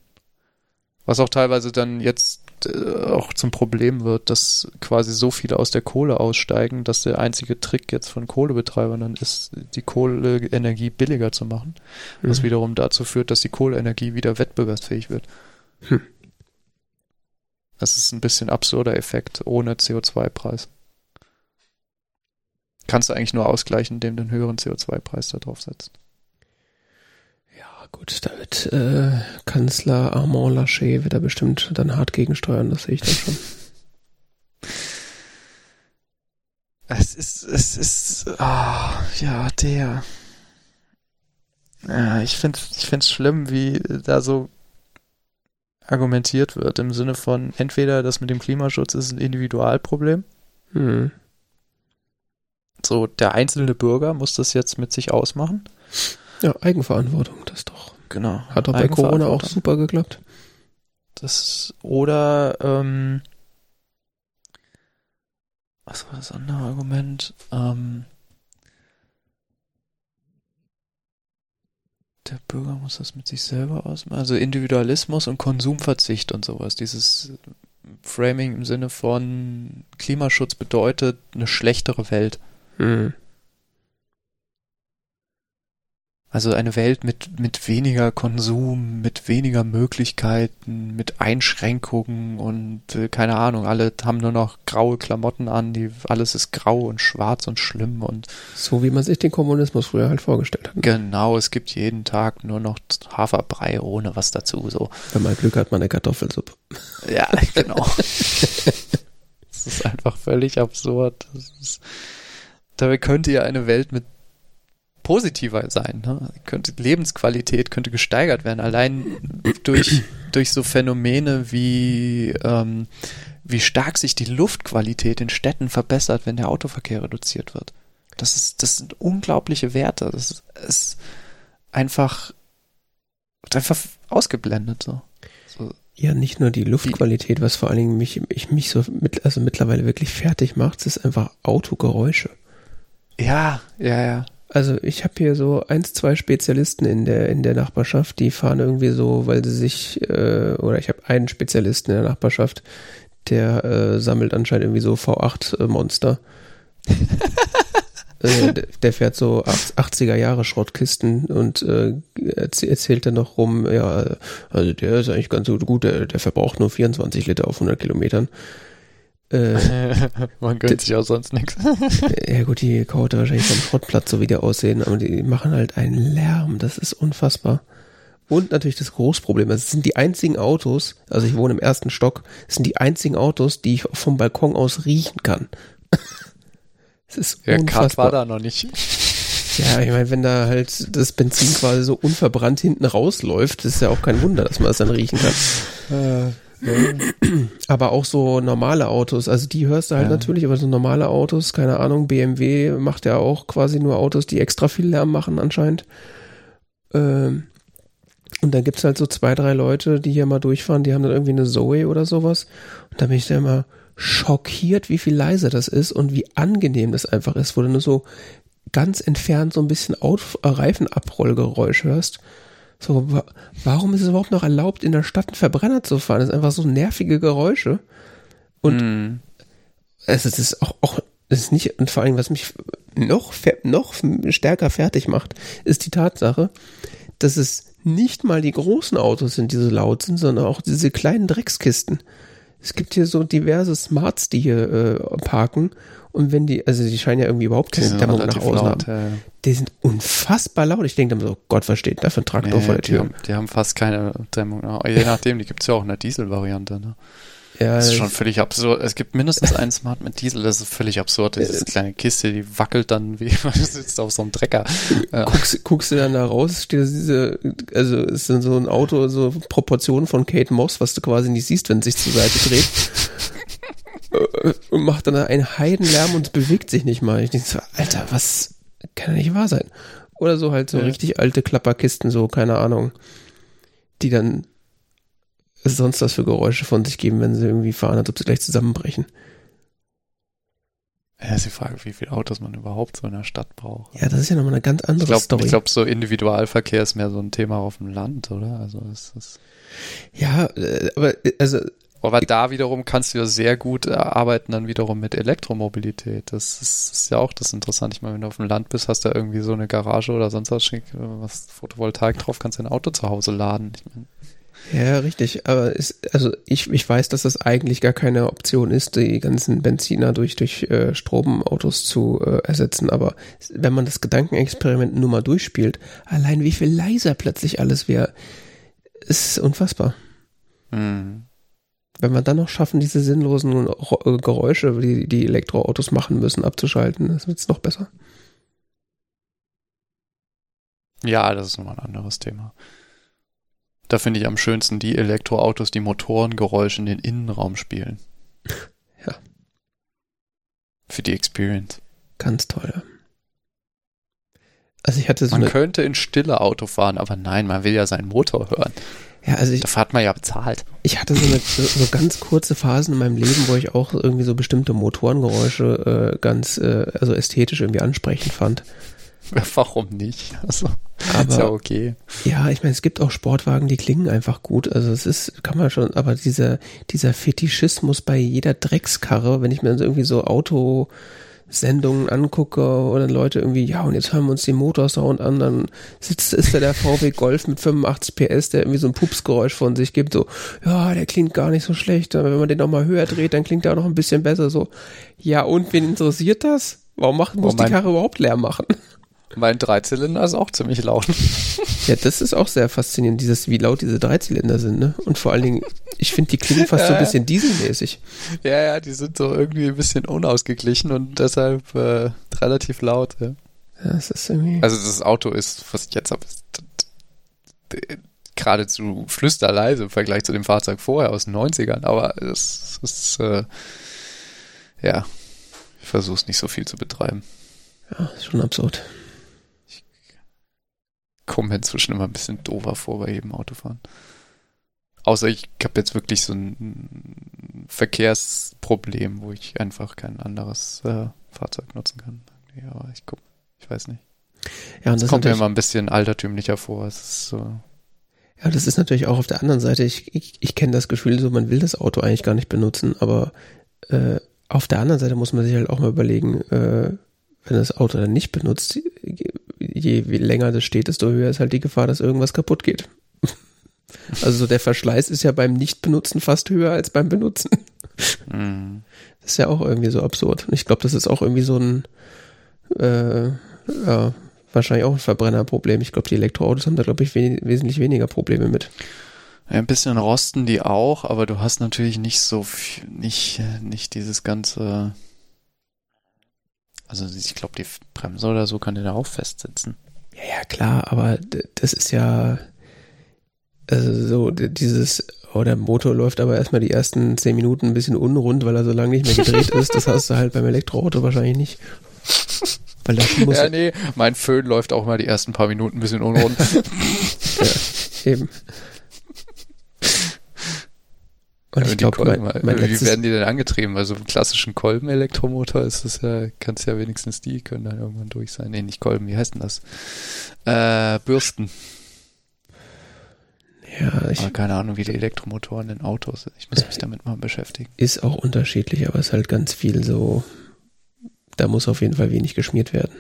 Was auch teilweise dann jetzt äh, auch zum Problem wird, dass quasi so viele aus der Kohle aussteigen, dass der einzige Trick jetzt von Kohlebetreibern dann ist, die Kohleenergie billiger zu machen. Mhm. Was wiederum dazu führt, dass die Kohleenergie wieder wettbewerbsfähig wird. Hm. Das ist ein bisschen absurder Effekt ohne CO2-Preis. Kannst du eigentlich nur ausgleichen, indem du einen höheren CO2-Preis da drauf setzt. Ja, gut, da wird äh, Kanzler Armand Laschet wird da bestimmt dann hart gegensteuern, das sehe ich dann schon. Es ist, es ist, ah, oh, ja, der. Ja, ich finde ich find's schlimm, wie da so argumentiert wird, im Sinne von entweder das mit dem Klimaschutz ist ein Individualproblem. Hm. So, der einzelne Bürger muss das jetzt mit sich ausmachen. Ja, Eigenverantwortung, das doch. Genau. Hat doch bei Corona auch super geklappt. Das, oder, ähm, was war das andere Argument? Ähm, der Bürger muss das mit sich selber ausmachen. Also Individualismus und Konsumverzicht und sowas. Dieses Framing im Sinne von Klimaschutz bedeutet eine schlechtere Welt. Mhm. Also eine Welt mit, mit weniger Konsum, mit weniger Möglichkeiten, mit Einschränkungen und äh, keine Ahnung, alle haben nur noch graue Klamotten an, die, alles ist grau und schwarz und schlimm und. So wie man sich den Kommunismus früher halt vorgestellt hat. Ne? Genau, es gibt jeden Tag nur noch Haferbrei ohne was dazu, so. Wenn man Glück hat, man eine Kartoffelsuppe. Ja, genau. das ist einfach völlig absurd. Ist, dabei könnte ja eine Welt mit positiver sein. Ne? Könnte, Lebensqualität könnte gesteigert werden, allein durch, durch so Phänomene wie, ähm, wie stark sich die Luftqualität in Städten verbessert, wenn der Autoverkehr reduziert wird. Das ist, das sind unglaubliche Werte. Das ist, ist einfach, einfach ausgeblendet, so. so. Ja, nicht nur die Luftqualität, was vor allen Dingen mich, ich mich so mit, also mittlerweile wirklich fertig macht, es ist einfach Autogeräusche. Ja, ja, ja. Also ich habe hier so eins, zwei Spezialisten in der in der Nachbarschaft, die fahren irgendwie so, weil sie sich äh, oder ich habe einen Spezialisten in der Nachbarschaft, der äh, sammelt anscheinend irgendwie so V8 äh, Monster. äh, der fährt so 80er Jahre Schrottkisten und äh, erzählt dann noch rum, ja, also der ist eigentlich ganz gut, der, der verbraucht nur 24 Liter auf 100 Kilometern. Äh, Man gönnt sich auch sonst nichts. ja gut, die Kaute wahrscheinlich vom Schrottplatz, so wie die aussehen, aber die machen halt einen Lärm, das ist unfassbar. Und natürlich das Großproblem, also es sind die einzigen Autos, also ich wohne im ersten Stock, es sind die einzigen Autos, die ich vom Balkon aus riechen kann. Es ist ja, unfassbar. war da noch nicht. Ja, ich meine, wenn da halt das Benzin quasi so unverbrannt hinten rausläuft, ist ja auch kein Wunder, dass man es das dann riechen kann. Äh. Aber auch so normale Autos, also die hörst du halt ja. natürlich, aber so normale Autos, keine Ahnung, BMW macht ja auch quasi nur Autos, die extra viel Lärm machen anscheinend. Ähm, und dann gibt's halt so zwei, drei Leute, die hier mal durchfahren, die haben dann irgendwie eine Zoe oder sowas. Und da bin ich dann immer schockiert, wie viel leiser das ist und wie angenehm das einfach ist, wo du nur so ganz entfernt so ein bisschen Auto Reifenabrollgeräusch hörst. So, wa warum ist es überhaupt noch erlaubt, in der Stadt einen Verbrenner zu fahren? Das sind einfach so nervige Geräusche. Und mm. es ist auch, auch es ist nicht, und vor allem, was mich noch, noch stärker fertig macht, ist die Tatsache, dass es nicht mal die großen Autos sind, die so laut sind, sondern auch diese kleinen Dreckskisten. Es gibt hier so diverse Smarts, die hier äh, parken und wenn die, also die scheinen ja irgendwie überhaupt keine Dämmung nach außen laut, haben. Ja. Die sind unfassbar laut. Ich denke dann so, Gott, was steht da für ein Traktor nee, vor der Tür? Die haben, die haben fast keine Dämmung. Je nachdem, die gibt es ja auch in der Diesel-Variante. Ne? Ja, das ist schon völlig absurd. Es gibt mindestens einen Smart mit Diesel, das ist völlig absurd. Diese kleine Kiste, die wackelt dann wie man sitzt auf so einem Drecker. Guckst, guckst du dann da raus, steht diese, also ist dann so ein Auto, so Proportionen von Kate Moss, was du quasi nicht siehst, wenn es sich zur Seite dreht. Äh, und macht dann einen Heidenlärm und bewegt sich nicht mal. Ich denke so, Alter, was kann ja nicht wahr sein? Oder so halt so ja. richtig alte Klapperkisten, so, keine Ahnung, die dann sonst was für Geräusche von sich geben, wenn sie irgendwie fahren, als ob sie gleich zusammenbrechen. Ja, ist die Frage, wie viele Autos man überhaupt so in der Stadt braucht. Ja, das ist ja nochmal eine ganz andere ich glaub, Story. Ich glaube, so Individualverkehr ist mehr so ein Thema auf dem Land, oder? Also ist ja, äh, aber äh, also aber da wiederum kannst du ja sehr gut arbeiten dann wiederum mit Elektromobilität. Das ist, ist ja auch das Interessante. Ich meine, wenn du auf dem Land bist, hast du irgendwie so eine Garage oder sonst was, was Photovoltaik drauf, kannst du ein Auto zu Hause laden. Ich meine, ja, richtig. Aber ist, also ich, ich weiß, dass das eigentlich gar keine Option ist, die ganzen Benziner durch, durch äh, Stromautos zu äh, ersetzen. Aber wenn man das Gedankenexperiment nur mal durchspielt, allein wie viel leiser plötzlich alles wäre, ist unfassbar. Mhm. Wenn wir dann noch schaffen, diese sinnlosen äh, Geräusche, die die Elektroautos machen müssen, abzuschalten, das wird es noch besser. Ja, das ist nochmal ein anderes Thema. Da finde ich am schönsten die Elektroautos, die Motorengeräusche in den Innenraum spielen. Ja. Für die Experience. Ganz toll. Also ich hatte so Man könnte in Stille Auto fahren, aber nein, man will ja seinen Motor hören. Ja, also ich, da hat man ja bezahlt. Ich hatte so, eine, so, so, ganz kurze Phasen in meinem Leben, wo ich auch irgendwie so bestimmte Motorengeräusche äh, ganz, äh, also ästhetisch irgendwie ansprechend fand. Warum nicht? Also, aber, ist ja okay. Ja, ich meine, es gibt auch Sportwagen, die klingen einfach gut. Also es ist, kann man schon, aber dieser, dieser Fetischismus bei jeder Dreckskarre, wenn ich mir irgendwie so Autosendungen angucke oder Leute irgendwie, ja, und jetzt hören wir uns den Motorsound an, dann sitzt, ist da der VW Golf mit 85 PS, der irgendwie so ein Pupsgeräusch von sich gibt, so, ja, der klingt gar nicht so schlecht, aber wenn man den nochmal höher dreht, dann klingt der auch noch ein bisschen besser, so, ja, und wen interessiert das? Warum macht, muss oh, die Karre überhaupt leer machen? Mein Dreizylinder ist auch ziemlich laut. Ja, das ist auch sehr faszinierend, dieses, wie laut diese Dreizylinder sind, ne? Und vor allen Dingen, ich finde, die klingen fast ja, so ein bisschen dieselmäßig. Ja, ja, die sind so irgendwie ein bisschen unausgeglichen und deshalb äh, relativ laut, ja. Ja, es ist irgendwie. Also das Auto ist, was ich jetzt habe, geradezu flüsterleise im Vergleich zu dem Fahrzeug vorher aus den 90ern, aber es ist, äh, ja, ich versuche es nicht so viel zu betreiben. Ja, ist schon absurd komme mir inzwischen immer ein bisschen doofer vor bei jedem Autofahren. Außer ich habe jetzt wirklich so ein Verkehrsproblem, wo ich einfach kein anderes äh, Fahrzeug nutzen kann. Ja, aber ich guck, ich weiß nicht. Ja, und das, das kommt mir immer ein bisschen altertümlicher vor. Es ist so. Ja, das ist natürlich auch auf der anderen Seite. Ich, ich, ich kenne das Gefühl, so man will das Auto eigentlich gar nicht benutzen, aber äh, auf der anderen Seite muss man sich halt auch mal überlegen, äh, wenn das Auto dann nicht benutzt, je länger das steht, desto höher ist halt die Gefahr, dass irgendwas kaputt geht. Also der Verschleiß ist ja beim Nicht-Benutzen fast höher als beim Benutzen. Mhm. Das ist ja auch irgendwie so absurd. Und ich glaube, das ist auch irgendwie so ein, äh, ja, wahrscheinlich auch ein Verbrennerproblem. Ich glaube, die Elektroautos haben da, glaube ich, we wesentlich weniger Probleme mit. Ja, ein bisschen rosten die auch, aber du hast natürlich nicht so, viel, nicht, nicht dieses ganze, also ich glaube, die Bremse oder so kann der da auch festsitzen. Ja, ja, klar, aber das ist ja also so dieses, oh, der Motor läuft aber erstmal die ersten zehn Minuten ein bisschen unrund, weil er so lange nicht mehr gedreht ist. Das hast du halt beim Elektroauto wahrscheinlich nicht. Weil das muss ja, nee, mein Föhn läuft auch mal die ersten paar Minuten ein bisschen unrund. ja, eben. Und ich glaube, mein, mein wie werden die denn angetrieben? Weil so einem klassischen Kolben-Elektromotor ist das ja, kann es ja wenigstens die können dann irgendwann durch sein. Nee, nicht Kolben, wie heißt denn das? Äh, Bürsten. Ja, ich. Aber keine Ahnung, wie die Elektromotoren in Autos sind. Ich muss mich damit mal beschäftigen. Ist auch unterschiedlich, aber es ist halt ganz viel so, da muss auf jeden Fall wenig geschmiert werden.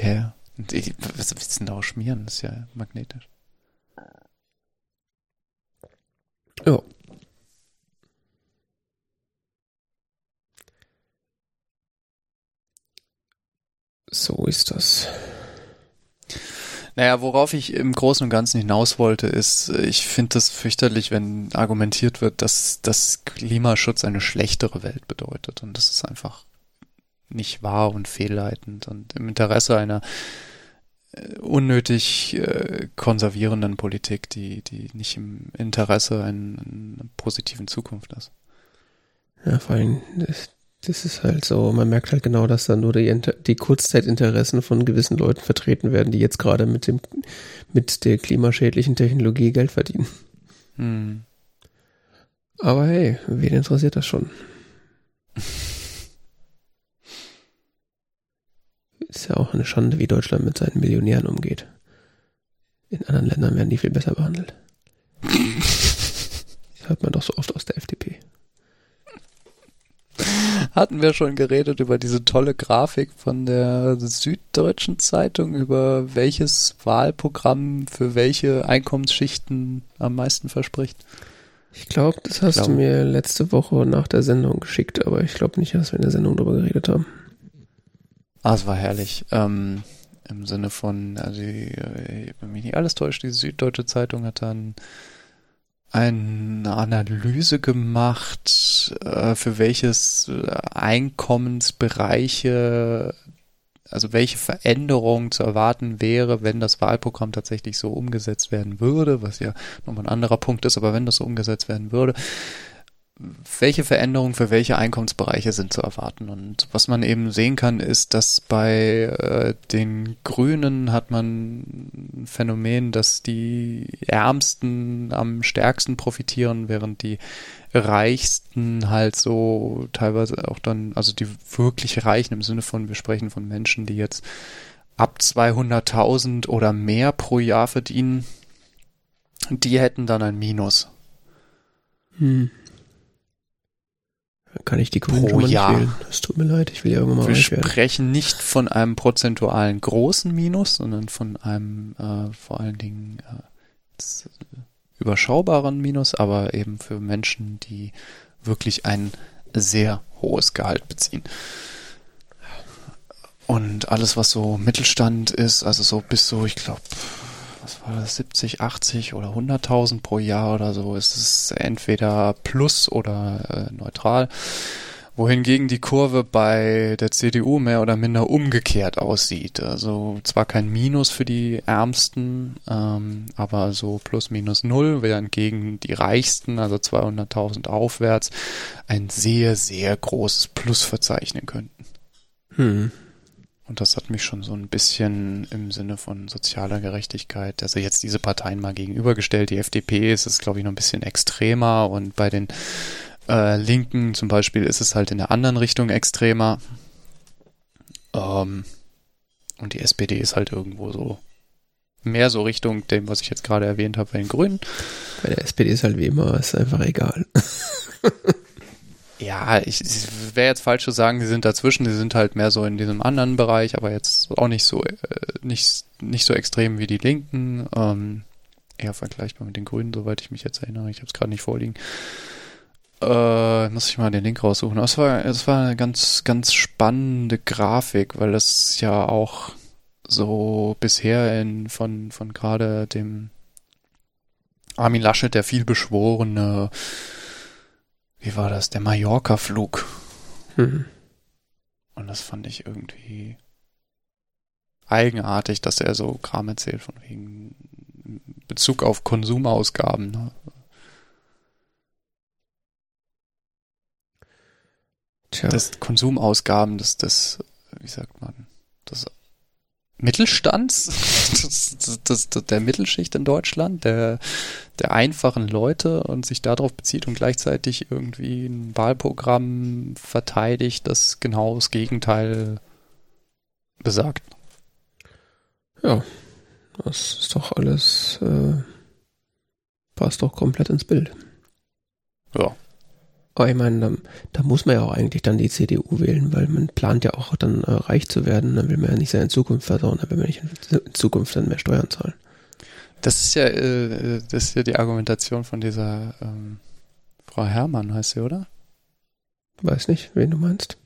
Ja, was willst du denn da auch schmieren? Das ist ja magnetisch. Ja. So ist das. Naja, worauf ich im Großen und Ganzen hinaus wollte, ist, ich finde das fürchterlich, wenn argumentiert wird, dass das Klimaschutz eine schlechtere Welt bedeutet. Und das ist einfach nicht wahr und fehlleitend und im Interesse einer äh, unnötig äh, konservierenden Politik, die, die nicht im Interesse einer, einer positiven Zukunft ist. Ja, vor allem, das, das ist halt so, man merkt halt genau, dass dann nur die, die Kurzzeitinteressen von gewissen Leuten vertreten werden, die jetzt gerade mit dem, mit der klimaschädlichen Technologie Geld verdienen. Hm. Aber hey, wen interessiert das schon? ist ja auch eine Schande, wie Deutschland mit seinen Millionären umgeht. In anderen Ländern werden die viel besser behandelt. Das hört man doch so oft aus der FDP. Hatten wir schon geredet über diese tolle Grafik von der Süddeutschen Zeitung, über welches Wahlprogramm für welche Einkommensschichten am meisten verspricht? Ich glaube, das hast du mir letzte Woche nach der Sendung geschickt, aber ich glaube nicht, dass wir in der Sendung darüber geredet haben. Ah, es war herrlich. Ähm, Im Sinne von, also, äh, wenn mich nicht alles täuscht, die Süddeutsche Zeitung hat dann eine Analyse gemacht, äh, für welches äh, Einkommensbereiche, also welche Veränderung zu erwarten wäre, wenn das Wahlprogramm tatsächlich so umgesetzt werden würde, was ja nochmal ein anderer Punkt ist, aber wenn das so umgesetzt werden würde, welche Veränderungen für welche Einkommensbereiche sind zu erwarten. Und was man eben sehen kann, ist, dass bei äh, den Grünen hat man ein Phänomen, dass die Ärmsten am stärksten profitieren, während die Reichsten halt so teilweise auch dann, also die wirklich Reichen im Sinne von, wir sprechen von Menschen, die jetzt ab 200.000 oder mehr pro Jahr verdienen, die hätten dann ein Minus. Hm. Kann ich die Grünen schon mal Jahr. nicht wählen. Es tut mir leid, ich will ja irgendwann mal Wir sprechen nicht von einem prozentualen großen Minus, sondern von einem äh, vor allen Dingen äh, überschaubaren Minus, aber eben für Menschen, die wirklich ein sehr hohes Gehalt beziehen. Und alles, was so Mittelstand ist, also so bis so, ich glaube, was war das, 70, 80 oder 100.000 pro Jahr oder so, ist es entweder plus oder äh, neutral. Wohingegen die Kurve bei der CDU mehr oder minder umgekehrt aussieht. Also zwar kein Minus für die Ärmsten, ähm, aber so plus minus null, während gegen die Reichsten, also 200.000 aufwärts, ein sehr, sehr großes Plus verzeichnen könnten. Hm. Und das hat mich schon so ein bisschen im Sinne von sozialer Gerechtigkeit, also jetzt diese Parteien mal gegenübergestellt. Die FDP ist es, glaube ich, noch ein bisschen extremer und bei den äh, Linken zum Beispiel ist es halt in der anderen Richtung extremer. Ähm, und die SPD ist halt irgendwo so mehr so Richtung dem, was ich jetzt gerade erwähnt habe bei den Grünen. Bei der SPD ist halt wie immer, ist einfach egal. Ja, ich, ich wäre jetzt falsch zu sagen, sie sind dazwischen, sie sind halt mehr so in diesem anderen Bereich, aber jetzt auch nicht so äh, nicht nicht so extrem wie die Linken, ähm, eher vergleichbar mit den Grünen, soweit ich mich jetzt erinnere. Ich habe es gerade nicht vorliegen. Äh, muss ich mal den Link raussuchen. Das war, das war eine ganz, ganz spannende Grafik, weil das ja auch so bisher in, von, von gerade dem Armin Laschet, der vielbeschworene wie war das, der Mallorca-Flug. Mhm. Und das fand ich irgendwie eigenartig, dass er so Kram erzählt von wegen Bezug auf Konsumausgaben. Ne? Tja. Das Konsumausgaben, das, das, wie sagt man, das Mittelstands, das, das, das, der Mittelschicht in Deutschland, der, der einfachen Leute und sich darauf bezieht und gleichzeitig irgendwie ein Wahlprogramm verteidigt, das genau das Gegenteil besagt. Ja, das ist doch alles, äh, passt doch komplett ins Bild. Ja. Aber ich meine, da, da, muss man ja auch eigentlich dann die CDU wählen, weil man plant ja auch dann äh, reich zu werden. Dann will man ja nicht seine Zukunft versauen, dann will man nicht in Zukunft dann mehr Steuern zahlen. Das ist ja, äh, das ist ja die Argumentation von dieser ähm, Frau Herrmann, heißt sie, oder? Weiß nicht, wen du meinst.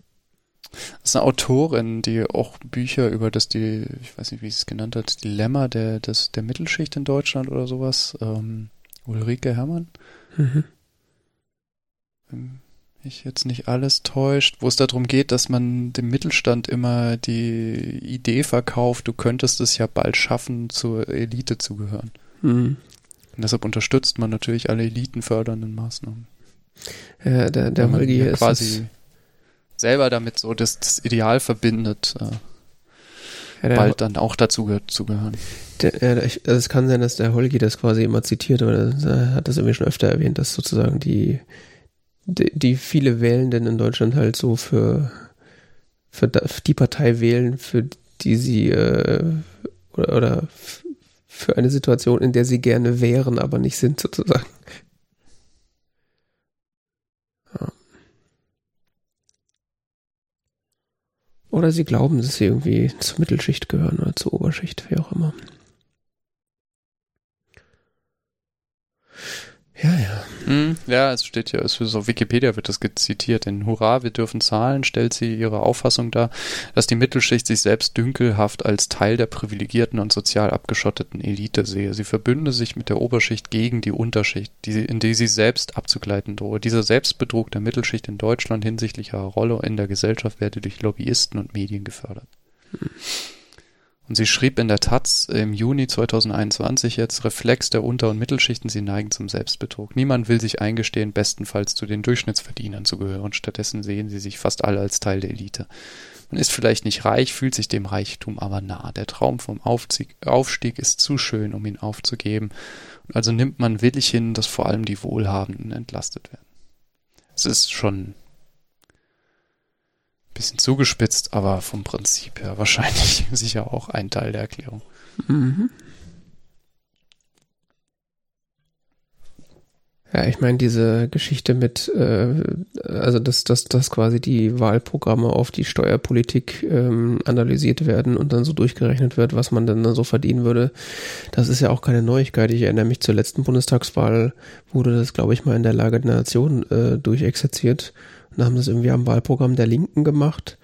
Das ist eine Autorin, die auch Bücher über das, die, ich weiß nicht, wie sie es genannt hat, Dilemma der, des, der Mittelschicht in Deutschland oder sowas. Ähm, Ulrike Herrmann. Mhm. Wenn mich jetzt nicht alles täuscht, wo es darum geht, dass man dem Mittelstand immer die Idee verkauft, du könntest es ja bald schaffen, zur Elite zu gehören. Mhm. Und deshalb unterstützt man natürlich alle elitenfördernden Maßnahmen. Ja, der, der Holgi ist quasi selber damit so das, das Ideal verbindet, äh, ja, bald dann auch dazu zu gehören. Der, ja, ich, also es kann sein, dass der Holgi das quasi immer zitiert, aber er hat das irgendwie schon öfter erwähnt, dass sozusagen die, die, die viele Wählenden in Deutschland halt so für, für die Partei wählen, für die sie äh, oder, oder für eine Situation, in der sie gerne wären, aber nicht sind, sozusagen. Oder sie glauben, dass sie irgendwie zur Mittelschicht gehören oder zur Oberschicht, wie auch immer. Ja, ja. Hm, ja, es steht ja, es ist auf Wikipedia wird das zitiert. In Hurra, wir dürfen zahlen, stellt sie ihre Auffassung dar, dass die Mittelschicht sich selbst dünkelhaft als Teil der privilegierten und sozial abgeschotteten Elite sehe. Sie verbünde sich mit der Oberschicht gegen die Unterschicht, die, in die sie selbst abzugleiten drohe. Dieser Selbstbetrug der Mittelschicht in Deutschland hinsichtlich ihrer Rolle in der Gesellschaft werde durch Lobbyisten und Medien gefördert. Hm. Und sie schrieb in der Taz im Juni 2021 jetzt Reflex der Unter- und Mittelschichten, sie neigen zum Selbstbetrug. Niemand will sich eingestehen, bestenfalls zu den Durchschnittsverdienern zu gehören. Stattdessen sehen sie sich fast alle als Teil der Elite. Man ist vielleicht nicht reich, fühlt sich dem Reichtum aber nah. Der Traum vom Aufstieg, Aufstieg ist zu schön, um ihn aufzugeben. Und also nimmt man willig hin, dass vor allem die Wohlhabenden entlastet werden. Es ist schon Bisschen zugespitzt, aber vom Prinzip her wahrscheinlich sicher auch ein Teil der Erklärung. Mhm. Ja, ich meine, diese Geschichte mit, äh, also dass, dass, dass quasi die Wahlprogramme auf die Steuerpolitik ähm, analysiert werden und dann so durchgerechnet wird, was man dann so verdienen würde, das ist ja auch keine Neuigkeit. Ich erinnere mich zur letzten Bundestagswahl, wurde das, glaube ich, mal in der Lage der Nation äh, durchexerziert und haben das irgendwie am Wahlprogramm der Linken gemacht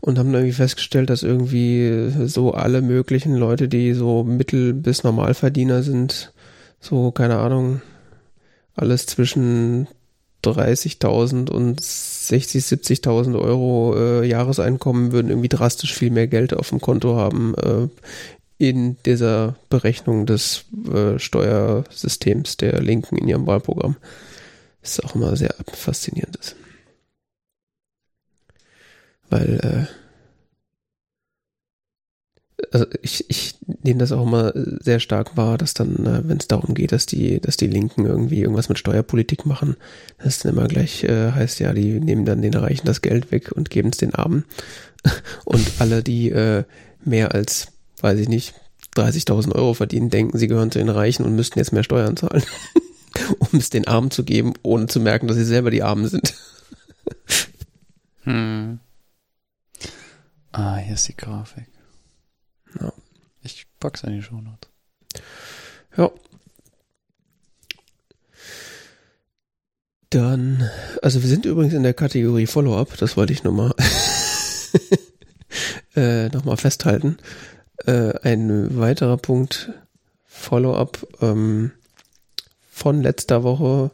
und haben irgendwie festgestellt, dass irgendwie so alle möglichen Leute, die so Mittel- bis Normalverdiener sind, so, keine Ahnung, alles zwischen 30.000 und 60, 70.000 Euro äh, Jahreseinkommen würden irgendwie drastisch viel mehr Geld auf dem Konto haben äh, in dieser Berechnung des äh, Steuersystems der Linken in ihrem Wahlprogramm. Das ist auch immer sehr faszinierend. Weil, äh, also ich, ich nehme das auch immer sehr stark wahr, dass dann, äh, wenn es darum geht, dass die, dass die Linken irgendwie irgendwas mit Steuerpolitik machen, dass dann immer gleich äh, heißt, ja, die nehmen dann den Reichen das Geld weg und geben es den Armen. Und alle, die äh, mehr als, weiß ich nicht, 30.000 Euro verdienen, denken, sie gehören zu den Reichen und müssten jetzt mehr Steuern zahlen, um es den Armen zu geben, ohne zu merken, dass sie selber die Armen sind. hm. Ah, hier ist die Grafik. Ja. Ich pack's in die Show Notes. Ja. Dann, also wir sind übrigens in der Kategorie Follow-up, das wollte ich nochmal äh, noch festhalten. Äh, ein weiterer Punkt Follow-up ähm, von letzter Woche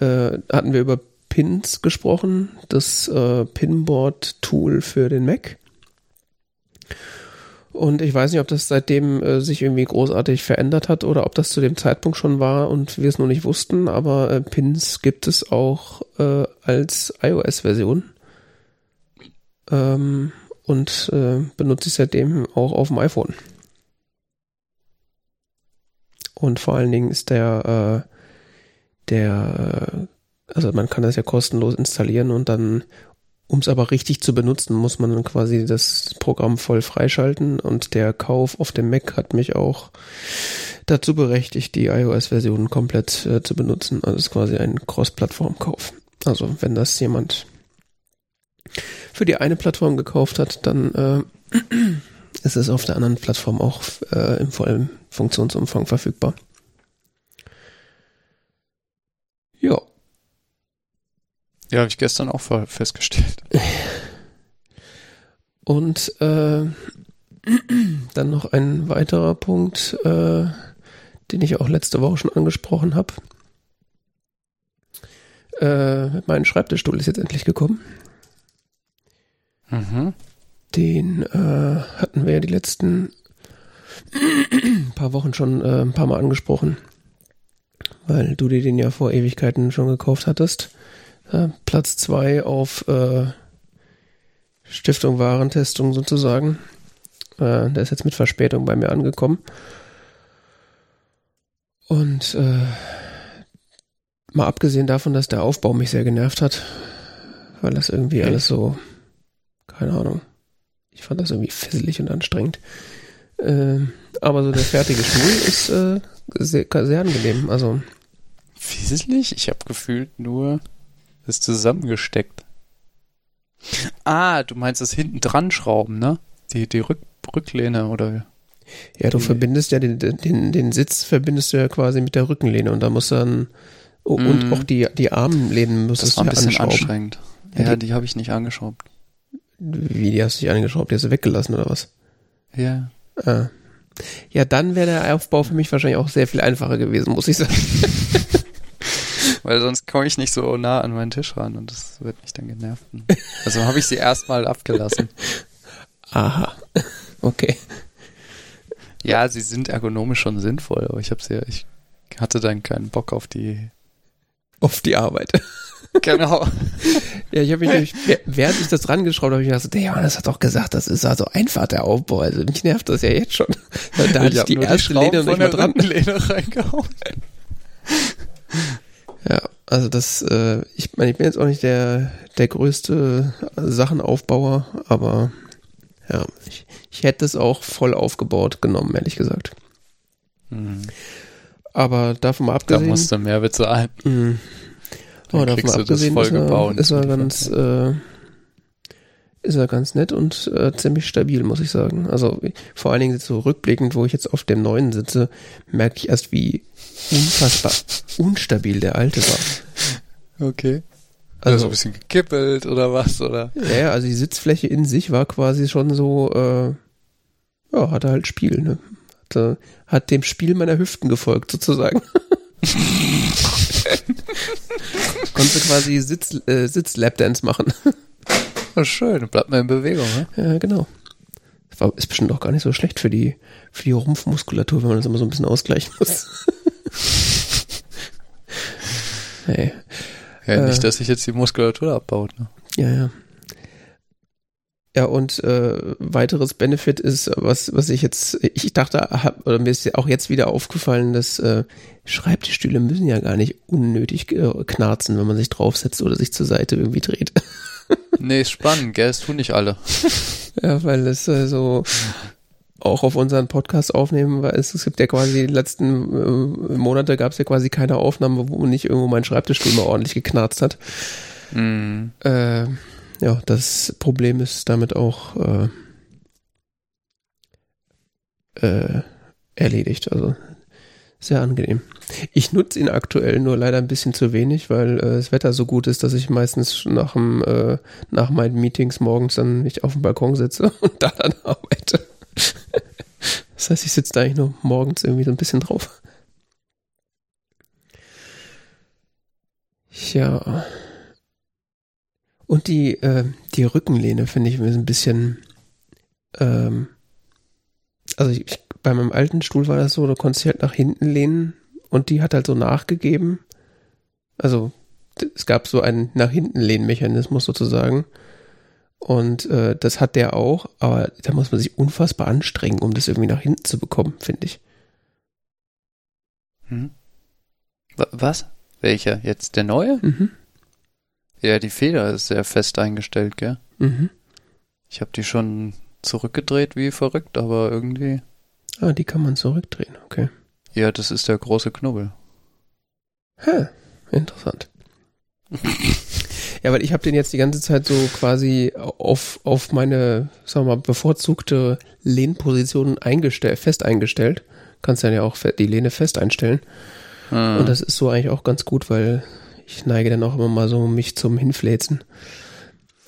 äh, hatten wir über Pins gesprochen, das äh, Pinboard-Tool für den Mac. Und ich weiß nicht, ob das seitdem äh, sich irgendwie großartig verändert hat oder ob das zu dem Zeitpunkt schon war und wir es noch nicht wussten, aber äh, Pins gibt es auch äh, als iOS-Version. Ähm, und äh, benutze ich seitdem auch auf dem iPhone. Und vor allen Dingen ist der, äh, der, also man kann das ja kostenlos installieren und dann um es aber richtig zu benutzen, muss man dann quasi das Programm voll freischalten und der Kauf auf dem Mac hat mich auch dazu berechtigt, die iOS-Version komplett äh, zu benutzen. Also es ist quasi ein Cross-Plattform-Kauf. Also wenn das jemand für die eine Plattform gekauft hat, dann äh, ist es auf der anderen Plattform auch äh, im vollen Funktionsumfang verfügbar. Ja, habe ich gestern auch festgestellt. Und äh, dann noch ein weiterer Punkt, äh, den ich auch letzte Woche schon angesprochen habe. Äh, mein Schreibtischstuhl ist jetzt endlich gekommen. Mhm. Den äh, hatten wir ja die letzten paar Wochen schon äh, ein paar Mal angesprochen, weil du dir den ja vor Ewigkeiten schon gekauft hattest. Platz zwei auf äh, Stiftung Warentestung sozusagen. Äh, der ist jetzt mit Verspätung bei mir angekommen. Und äh, mal abgesehen davon, dass der Aufbau mich sehr genervt hat, weil das irgendwie okay. alles so, keine Ahnung, ich fand das irgendwie fisselig und anstrengend. Äh, aber so der fertige Stuhl ist äh, sehr, sehr angenehm. Also fisselig? Ich habe gefühlt nur das zusammengesteckt. Ah, du meinst das hinten dran schrauben, ne? Die, die Rück, Rücklehne oder ja, du verbindest ja den, den, den Sitz verbindest du ja quasi mit der Rückenlehne und da musst du dann oh, mm. und auch die, die Armlehnen müsstest du ja Das war ein bisschen anstrengend. Ja, ja die, die habe ich nicht angeschraubt. Wie, die hast du nicht angeschraubt? Die hast du weggelassen oder was? Ja. Ah. Ja, dann wäre der Aufbau für mich wahrscheinlich auch sehr viel einfacher gewesen, muss ich sagen. Weil sonst komme ich nicht so nah an meinen Tisch ran und das wird mich dann genervt. Also habe ich sie erstmal abgelassen. Aha. Okay. Ja, sie sind ergonomisch schon sinnvoll, aber ich habe sie, ich hatte dann keinen Bock auf die auf die Arbeit. Genau. ja, ich habe mich nämlich, während ich das dran geschraubt habe, ich gedacht, der Johannes hat doch gesagt, das ist also einfach der Aufbau. Also mich nervt das ja jetzt schon. Da hatte ich, ich die erste die Lehne nicht mehr dran. Lehne reingehauen. ja, also das, äh, ich meine, ich bin jetzt auch nicht der, der größte Sachenaufbauer, aber ja, ich, ich hätte es auch voll aufgebaut genommen, ehrlich gesagt. Mhm. Aber davon mal abgesehen. Da musst du mehr bezahlen. Mhm. Aber davon mal abgesehen ist er, ist er ganz, äh, ist er ganz nett und äh, ziemlich stabil, muss ich sagen. Also vor allen Dingen so rückblickend, wo ich jetzt auf dem neuen sitze, merke ich erst, wie unfassbar unstabil der alte war. Okay. Also, also ein bisschen gekippelt oder was, oder? Ja, also die Sitzfläche in sich war quasi schon so, äh, ja, hatte halt Spiel, ne? Hatte, hat dem Spiel meiner Hüften gefolgt, sozusagen. Konnte quasi Sitz, äh, Sitz-Lapdance machen. Oh, schön, bleibt mal in Bewegung, ne? Ja, genau. War, ist bestimmt auch gar nicht so schlecht für die, für die Rumpfmuskulatur, wenn man das immer so ein bisschen ausgleichen muss. hey. Ja, nicht, äh, dass sich jetzt die Muskulatur abbaut. Ne? Ja, ja. Ja, und äh, weiteres Benefit ist, was, was ich jetzt, ich dachte, hab, oder mir ist auch jetzt wieder aufgefallen, dass äh, Schreibtischstühle müssen ja gar nicht unnötig äh, knarzen, wenn man sich draufsetzt oder sich zur Seite irgendwie dreht. nee, ist spannend, gell? Das tun nicht alle. ja, weil es äh, so auch auf unseren Podcast aufnehmen, weil es, es gibt ja quasi die letzten äh, Monate gab es ja quasi keine Aufnahme, wo nicht irgendwo mein Schreibtischstuhl mal ordentlich geknarzt hat. Mm. Äh, ja, das Problem ist damit auch äh, äh, erledigt. Also sehr angenehm. Ich nutze ihn aktuell nur leider ein bisschen zu wenig, weil äh, das Wetter so gut ist, dass ich meistens nach, dem, äh, nach meinen Meetings morgens dann nicht auf dem Balkon sitze und da dann arbeite. Das heißt, ich sitze da eigentlich nur morgens irgendwie so ein bisschen drauf. Ja. Und die, äh, die Rückenlehne finde ich ein bisschen, ähm, also ich, bei meinem alten Stuhl war das so, du konntest dich halt nach hinten lehnen und die hat halt so nachgegeben. Also es gab so einen nach hinten Lehnmechanismus sozusagen. Und äh, das hat der auch, aber da muss man sich unfassbar anstrengen, um das irgendwie nach hinten zu bekommen, finde ich. Hm. Was? Welcher? Jetzt der neue? Mhm. Ja, die Feder ist sehr fest eingestellt, gell? Mhm. Ich habe die schon zurückgedreht wie verrückt, aber irgendwie. Ah, die kann man zurückdrehen, okay. Ja, das ist der große Knubbel. Hä, interessant. Ja, weil ich habe den jetzt die ganze Zeit so quasi auf, auf meine, sagen wir mal, bevorzugte Lehnposition eingestellt, fest eingestellt. Kannst dann ja auch die Lehne fest einstellen. Ah. Und das ist so eigentlich auch ganz gut, weil ich neige dann auch immer mal so mich zum Hinfläzen.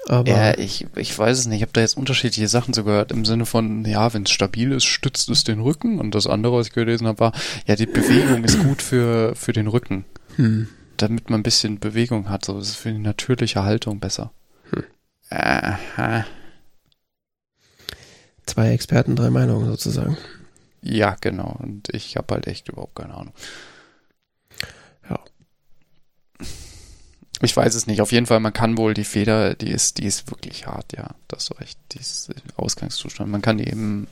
Aber ja, ich, ich weiß es nicht. Ich habe da jetzt unterschiedliche Sachen so gehört. Im Sinne von, ja, wenn es stabil ist, stützt es den Rücken. Und das andere, was ich gelesen habe, war, ja, die Bewegung ist gut für, für den Rücken. Hm. Damit man ein bisschen Bewegung hat. So, das ist für die natürliche Haltung besser. Hm. Aha. Zwei Experten, drei Meinungen sozusagen. Ja, genau. Und ich habe halt echt überhaupt keine Ahnung. Ja. Ich weiß es nicht. Auf jeden Fall, man kann wohl die Feder, die ist, die ist wirklich hart, ja. Das ist recht. Die ist Ausgangszustand. Man kann die eben,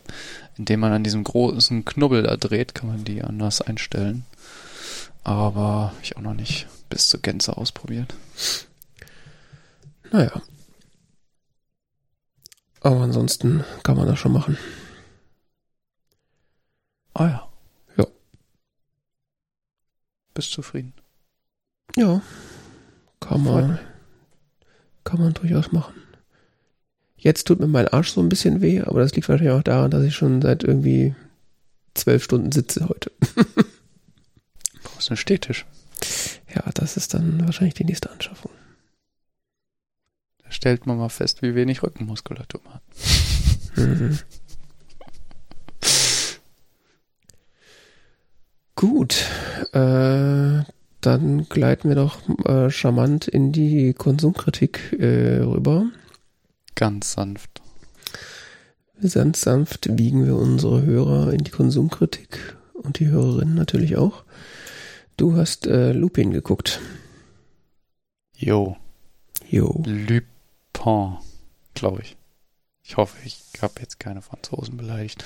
indem man an diesem großen Knubbel da dreht, kann man die anders einstellen. Aber ich auch noch nicht bis zur Gänze ausprobiert. Naja. Aber ansonsten kann man das schon machen. Ah ja. Ja. Bist zufrieden? Ja. Kann man, kann man durchaus machen. Jetzt tut mir mein Arsch so ein bisschen weh, aber das liegt wahrscheinlich auch daran, dass ich schon seit irgendwie zwölf Stunden sitze heute. Brauchst du einen Stehtisch? Ja, das ist dann wahrscheinlich die nächste Anschaffung. Da stellt man mal fest, wie wenig Rückenmuskulatur man hat. Mhm. Gut, äh, dann gleiten wir doch äh, charmant in die Konsumkritik äh, rüber. Ganz sanft. Ganz sanft wiegen wir unsere Hörer in die Konsumkritik und die Hörerinnen natürlich auch. Du hast äh, Lupin geguckt. Jo. Jo. Lupin, glaube ich. Ich hoffe, ich habe jetzt keine Franzosen beleidigt.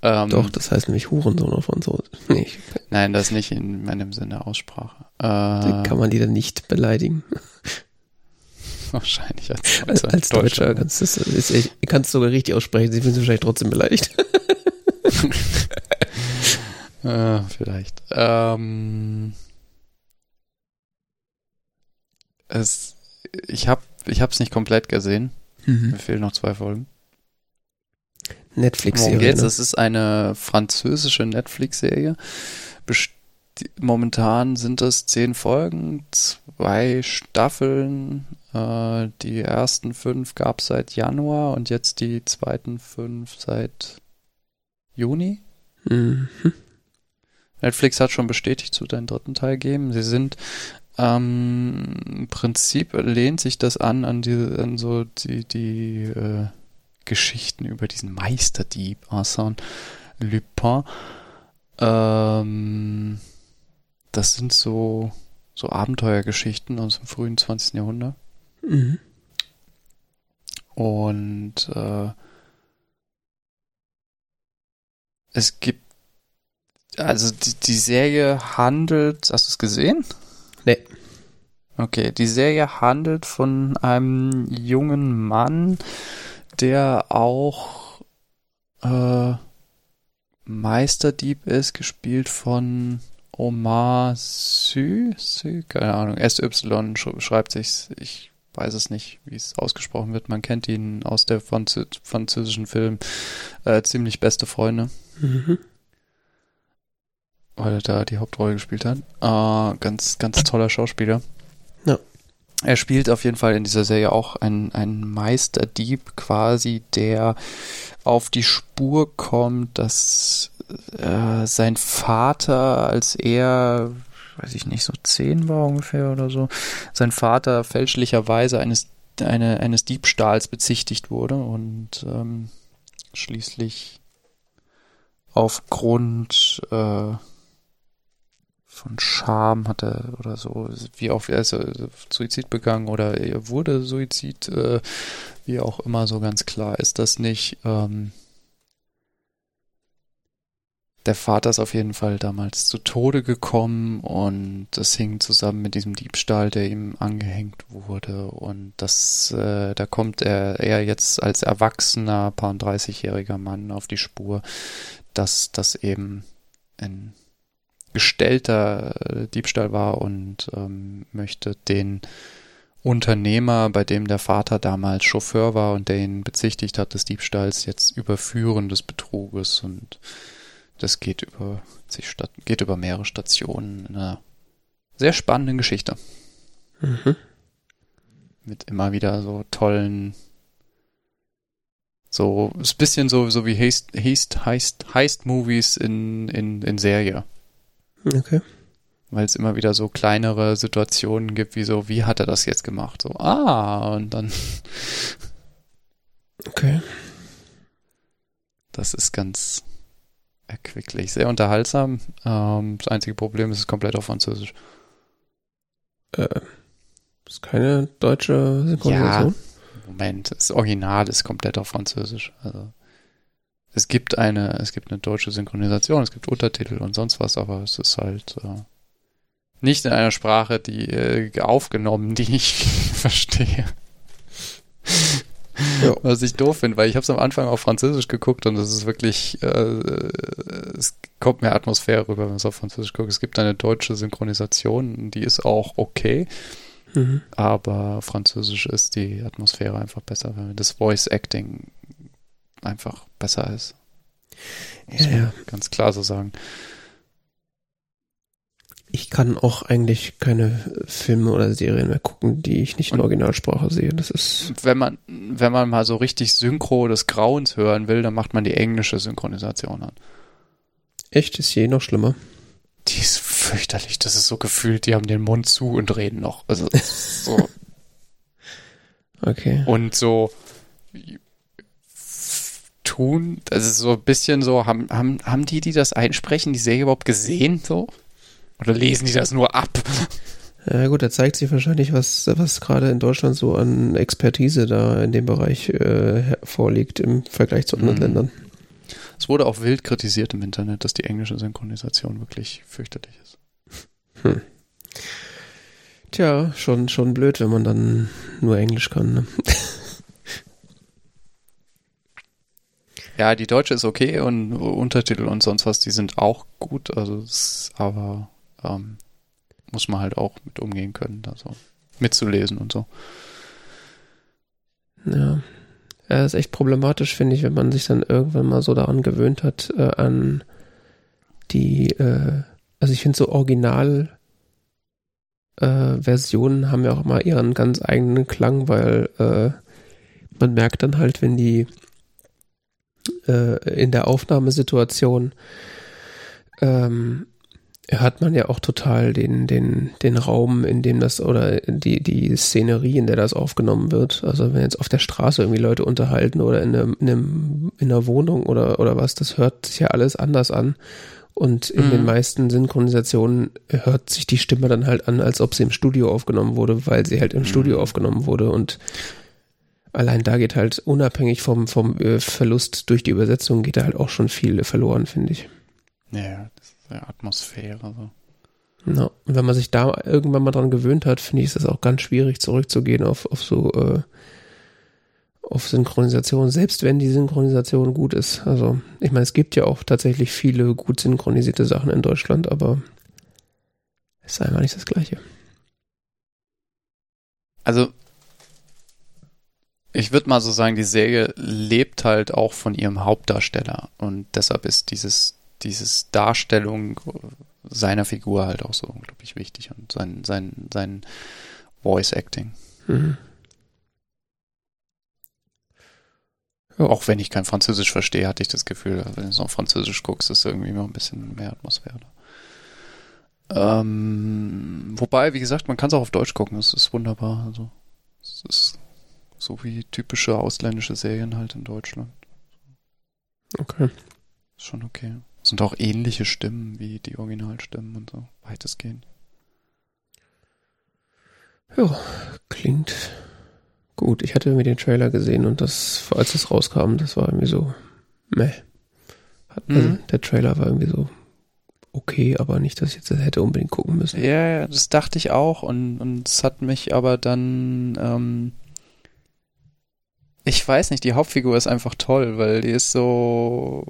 Ähm, Doch, das heißt nämlich Hurensohn auf Franzose. Nee. Nein, das nicht in meinem Sinne Aussprache. Äh, kann man die dann nicht beleidigen? Wahrscheinlich als, als, als Deutscher. kannst du es kannst sogar richtig aussprechen. Sie fühlen sich wahrscheinlich trotzdem beleidigt. äh, vielleicht. Ähm, es, ich habe ich es nicht komplett gesehen. Mhm. Mir fehlen noch zwei Folgen. Netflix-Serie. Ne? Es ist eine französische Netflix-Serie. Momentan sind es zehn Folgen, zwei Staffeln. Äh, die ersten fünf gab es seit Januar und jetzt die zweiten fünf seit Juni. Mhm. Netflix hat schon bestätigt, zu deinen dritten Teil geben. Sie sind ähm, im Prinzip lehnt sich das an an die an so die die äh, Geschichten über diesen Meisterdieb Arsène Lupin. Ähm, das sind so, so Abenteuergeschichten aus dem frühen 20. Jahrhundert. Mhm. Und äh, es gibt, also die, die Serie handelt, hast du es gesehen? Nee. Okay, die Serie handelt von einem jungen Mann, der auch äh, Meisterdieb ist, gespielt von Omar Sy, Sy keine Ahnung, SY schreibt sich, ich weiß es nicht, wie es ausgesprochen wird. Man kennt ihn aus der Franzö französischen Film äh, Ziemlich beste Freunde. Mhm. Weil er da die Hauptrolle gespielt hat. Äh, ganz, ganz toller Schauspieler. Ja. Er spielt auf jeden Fall in dieser Serie auch einen, einen Meisterdieb quasi, der auf die Spur kommt, dass äh, sein Vater, als er, weiß ich nicht, so zehn war ungefähr oder so, sein Vater fälschlicherweise eines, eine, eines Diebstahls bezichtigt wurde und ähm, schließlich aufgrund äh, von Scham hatte oder so, wie auch also Suizid begangen oder er wurde Suizid, äh, wie auch immer so ganz klar ist das nicht. Ähm, der Vater ist auf jeden Fall damals zu Tode gekommen und das hing zusammen mit diesem Diebstahl, der ihm angehängt wurde. Und das, äh, da kommt er, er jetzt als erwachsener, paar 30-jähriger Mann auf die Spur, dass das eben ein gestellter äh, Diebstahl war und ähm, möchte den Unternehmer, bei dem der Vater damals Chauffeur war und der ihn bezichtigt hat des Diebstahls, jetzt überführen des Betruges und das geht über geht über mehrere Stationen in einer sehr spannenden Geschichte. Mhm. mit immer wieder so tollen, so, ist ein bisschen so, so wie Heist, Heist, Heist, Heist-Movies in, in, in Serie. Okay. Weil es immer wieder so kleinere Situationen gibt, wie so, wie hat er das jetzt gemacht? So, ah, und dann. Okay. Das ist ganz erquicklich, sehr unterhaltsam. Ähm, das einzige Problem ist, es ist komplett auf Französisch. Äh, ist keine deutsche Synchronisation? Ja, Moment, das Original ist komplett auf Französisch. Also es gibt eine, es gibt eine deutsche Synchronisation, es gibt Untertitel und sonst was, aber es ist halt äh, nicht in einer Sprache, die äh, aufgenommen, die ich verstehe. Ja. Was ich doof finde, weil ich habe es am Anfang auf Französisch geguckt und es ist wirklich, äh, es kommt mehr Atmosphäre rüber, wenn man es auf Französisch guckt. Es gibt eine deutsche Synchronisation, die ist auch okay, mhm. aber Französisch ist die Atmosphäre einfach besser, weil das Voice Acting einfach besser ist. Muss ja, ja. ganz klar so sagen ich kann auch eigentlich keine Filme oder Serien mehr gucken, die ich nicht in Originalsprache sehe. Das ist. Wenn man, wenn man mal so richtig Synchro des Grauens hören will, dann macht man die englische Synchronisation an. Echt? Ist je noch schlimmer? Die ist fürchterlich. Das ist so gefühlt, die haben den Mund zu und reden noch. Also, so. okay. Und so tun, also so ein bisschen so, haben, haben, haben die, die das einsprechen, die Serie überhaupt gesehen, so? Oder lesen die das nur ab? Ja gut, da zeigt sich wahrscheinlich, was, was gerade in Deutschland so an Expertise da in dem Bereich äh, vorliegt im Vergleich zu anderen mhm. Ländern. Es wurde auch wild kritisiert im Internet, dass die englische Synchronisation wirklich fürchterlich ist. Hm. Tja, schon, schon blöd, wenn man dann nur Englisch kann. Ne? Ja, die deutsche ist okay und Untertitel und sonst was, die sind auch gut, also aber ähm, muss man halt auch mit umgehen können, also mitzulesen und so. Ja. Ja, ist echt problematisch, finde ich, wenn man sich dann irgendwann mal so daran gewöhnt hat, äh, an die, äh, also ich finde so Original äh, Versionen haben ja auch immer ihren ganz eigenen Klang, weil äh, man merkt dann halt, wenn die äh, in der Aufnahmesituation ähm, hört man ja auch total den, den, den Raum, in dem das oder die, die Szenerie, in der das aufgenommen wird. Also wenn jetzt auf der Straße irgendwie Leute unterhalten oder in, einem, in, einem, in einer Wohnung oder, oder was, das hört sich ja alles anders an. Und in mhm. den meisten Synchronisationen hört sich die Stimme dann halt an, als ob sie im Studio aufgenommen wurde, weil sie halt im mhm. Studio aufgenommen wurde. Und allein da geht halt unabhängig vom, vom äh, Verlust durch die Übersetzung geht da halt auch schon viel verloren, finde ich. Ja, der Atmosphäre. So. Ja, und wenn man sich da irgendwann mal dran gewöhnt hat, finde ich es auch ganz schwierig zurückzugehen auf, auf so äh, auf Synchronisation, selbst wenn die Synchronisation gut ist. Also, ich meine, es gibt ja auch tatsächlich viele gut synchronisierte Sachen in Deutschland, aber es ist einfach nicht das Gleiche. Also, ich würde mal so sagen, die Serie lebt halt auch von ihrem Hauptdarsteller und deshalb ist dieses dieses Darstellung seiner Figur halt auch so unglaublich wichtig und sein, sein, sein Voice Acting. Mhm. Ja. Auch wenn ich kein Französisch verstehe, hatte ich das Gefühl, wenn du auf Französisch guckst, ist irgendwie immer ein bisschen mehr Atmosphäre. Ähm, wobei, wie gesagt, man kann es auch auf Deutsch gucken, es ist wunderbar. Also, es ist so wie typische ausländische Serien halt in Deutschland. Okay. Ist schon okay sind auch ähnliche Stimmen wie die Originalstimmen und so, weitestgehend. Ja, klingt gut. Ich hatte irgendwie den Trailer gesehen und das, als es rauskam, das war irgendwie so, meh. Also mhm. der Trailer war irgendwie so okay, aber nicht, dass ich jetzt das hätte unbedingt gucken müssen. Ja, ja, das dachte ich auch und, und es hat mich aber dann, ähm, ich weiß nicht, die Hauptfigur ist einfach toll, weil die ist so,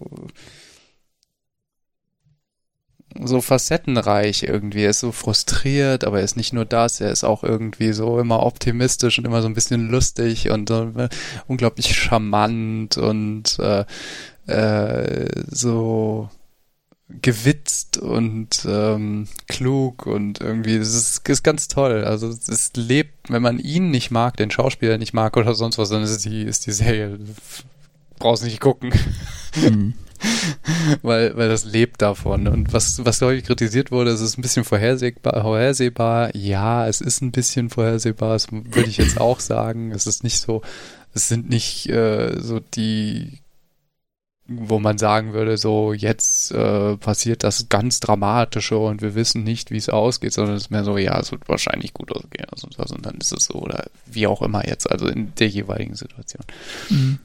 so facettenreich irgendwie. Er ist so frustriert, aber er ist nicht nur das, er ist auch irgendwie so immer optimistisch und immer so ein bisschen lustig und äh, unglaublich charmant und äh, äh, so gewitzt und ähm, klug und irgendwie, es ist, ist ganz toll. Also es lebt, wenn man ihn nicht mag, den Schauspieler nicht mag oder sonst was, dann ist die, ist die Serie, brauchst nicht gucken. Mhm. weil, weil das lebt davon. Und was, was häufig kritisiert wurde, es ist ein bisschen vorhersehbar, vorhersehbar. Ja, es ist ein bisschen vorhersehbar, das würde ich jetzt auch sagen. Es ist nicht so, es sind nicht äh, so die wo man sagen würde, so jetzt äh, passiert das ganz Dramatische und wir wissen nicht, wie es ausgeht, sondern es ist mehr so, ja, es wird wahrscheinlich gut ausgehen also, und dann ist es so oder wie auch immer jetzt, also in der jeweiligen Situation. Mhm.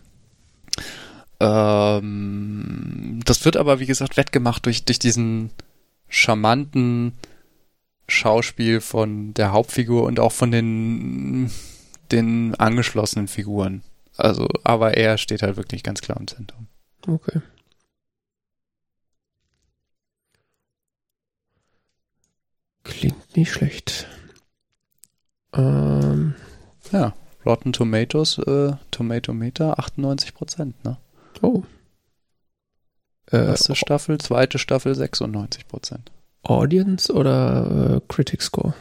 Ähm, das wird aber, wie gesagt, wettgemacht durch, durch diesen charmanten Schauspiel von der Hauptfigur und auch von den, den angeschlossenen Figuren. Also, aber er steht halt wirklich ganz klar im Zentrum. Okay. Klingt nicht schlecht. Ähm. Ja, Rotten Tomatoes, äh, Tomato Meter 98 Prozent, ne? Oh. Äh, Erste Staffel, zweite Staffel 96 Prozent. Audience oder äh, Critic Score?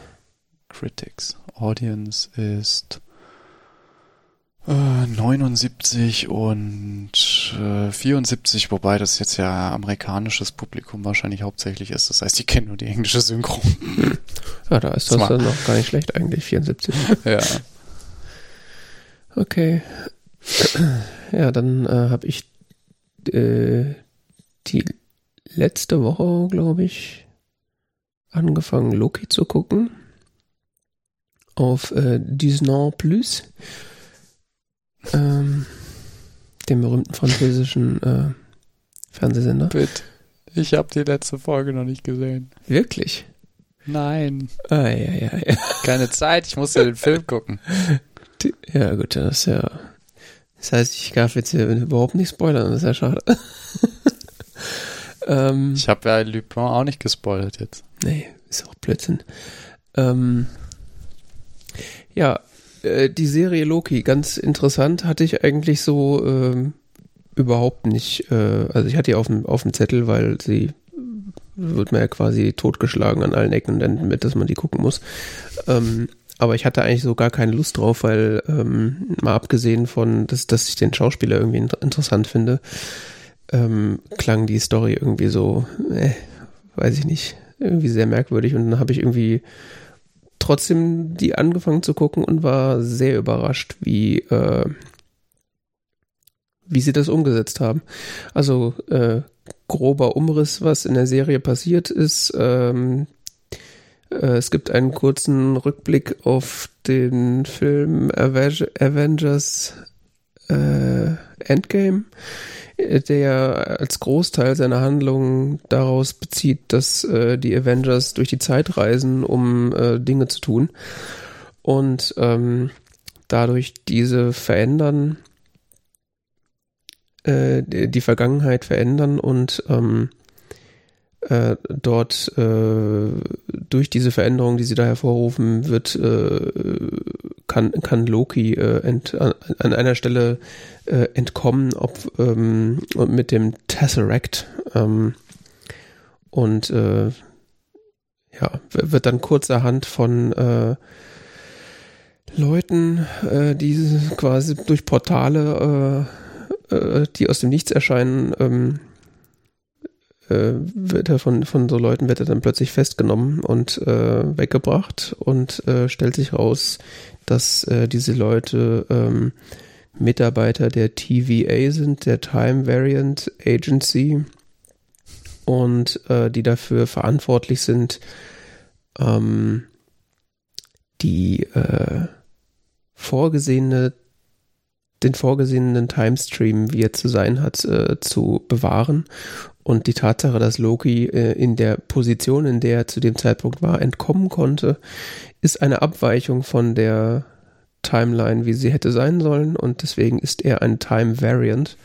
Critics. Audience ist 79 und äh, 74, wobei das jetzt ja amerikanisches Publikum wahrscheinlich hauptsächlich ist. Das heißt, die kennen nur die englische Synchro. Ja, da ist das dann noch gar nicht schlecht eigentlich, 74. Ja. Okay. Ja, dann äh, habe ich äh, die letzte Woche, glaube ich, angefangen, Loki zu gucken. Auf äh, Disney Plus ähm, dem berühmten französischen äh, Fernsehsender. Bitte. Ich habe die letzte Folge noch nicht gesehen. Wirklich? Nein. Ah, ja, ja, ja. Keine Zeit, ich muss ja den Film gucken. Ja, gut, das ist ja. Das heißt, ich darf jetzt hier überhaupt nicht spoilern, das ist ja schade. ähm, ich habe ja Lupin auch nicht gespoilert jetzt. Nee, ist auch Blödsinn. Ähm, ja, äh, die Serie Loki, ganz interessant, hatte ich eigentlich so ähm, überhaupt nicht. Äh, also ich hatte die auf dem, auf dem Zettel, weil sie wird mir ja quasi totgeschlagen an allen Ecken und Enden mit, dass man die gucken muss. Ähm, aber ich hatte eigentlich so gar keine Lust drauf, weil ähm, mal abgesehen von, dass, dass ich den Schauspieler irgendwie interessant finde, ähm, klang die Story irgendwie so, äh, weiß ich nicht, irgendwie sehr merkwürdig und dann habe ich irgendwie trotzdem die angefangen zu gucken und war sehr überrascht, wie, äh, wie sie das umgesetzt haben. Also äh, grober Umriss, was in der Serie passiert ist. Ähm, äh, es gibt einen kurzen Rückblick auf den Film Avengers äh, Endgame der als Großteil seiner Handlungen daraus bezieht, dass äh, die Avengers durch die Zeit reisen, um äh, Dinge zu tun. Und ähm, dadurch diese verändern, äh, die Vergangenheit verändern und ähm, äh, dort äh, durch diese Veränderung, die sie da hervorrufen, wird äh, kann kann Loki äh, ent, an, an, einer Stelle äh, entkommen, ob ähm, mit dem Tesseract ähm, und äh, ja wird dann kurzerhand von äh, Leuten, äh, die quasi durch Portale, äh, äh, die aus dem Nichts erscheinen, ähm, äh, wird er von, von so Leuten wird er dann plötzlich festgenommen und äh, weggebracht und äh, stellt sich raus, dass äh, diese Leute ähm, Mitarbeiter der TVA sind, der Time Variant Agency und äh, die dafür verantwortlich sind, ähm, die äh, vorgesehene den vorgesehenen Timestream, wie er zu sein hat, äh, zu bewahren und die Tatsache, dass Loki äh, in der Position, in der er zu dem Zeitpunkt war, entkommen konnte, ist eine Abweichung von der Timeline, wie sie hätte sein sollen. Und deswegen ist er ein Time Variant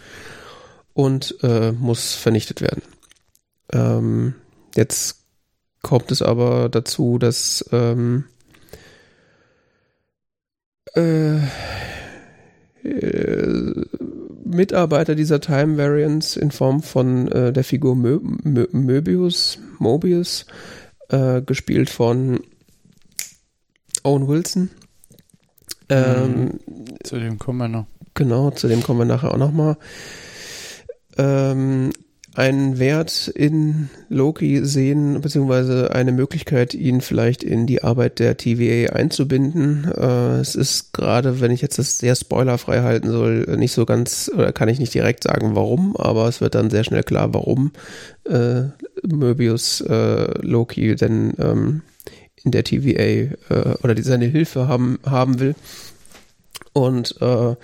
und äh, muss vernichtet werden. Ähm, jetzt kommt es aber dazu, dass ähm, äh, äh Mitarbeiter dieser Time Variants in Form von äh, der Figur Mö Mö Möbius, Mobius, äh, gespielt von Owen Wilson. Ähm, zu dem kommen wir noch. Genau, zu dem kommen wir nachher auch nochmal. Ähm, einen Wert in Loki sehen, beziehungsweise eine Möglichkeit, ihn vielleicht in die Arbeit der TVA einzubinden. Äh, es ist gerade, wenn ich jetzt das sehr spoilerfrei halten soll, nicht so ganz, oder kann ich nicht direkt sagen, warum, aber es wird dann sehr schnell klar, warum äh, Möbius äh, Loki denn ähm, in der TVA äh, oder die seine Hilfe haben, haben will. Und äh,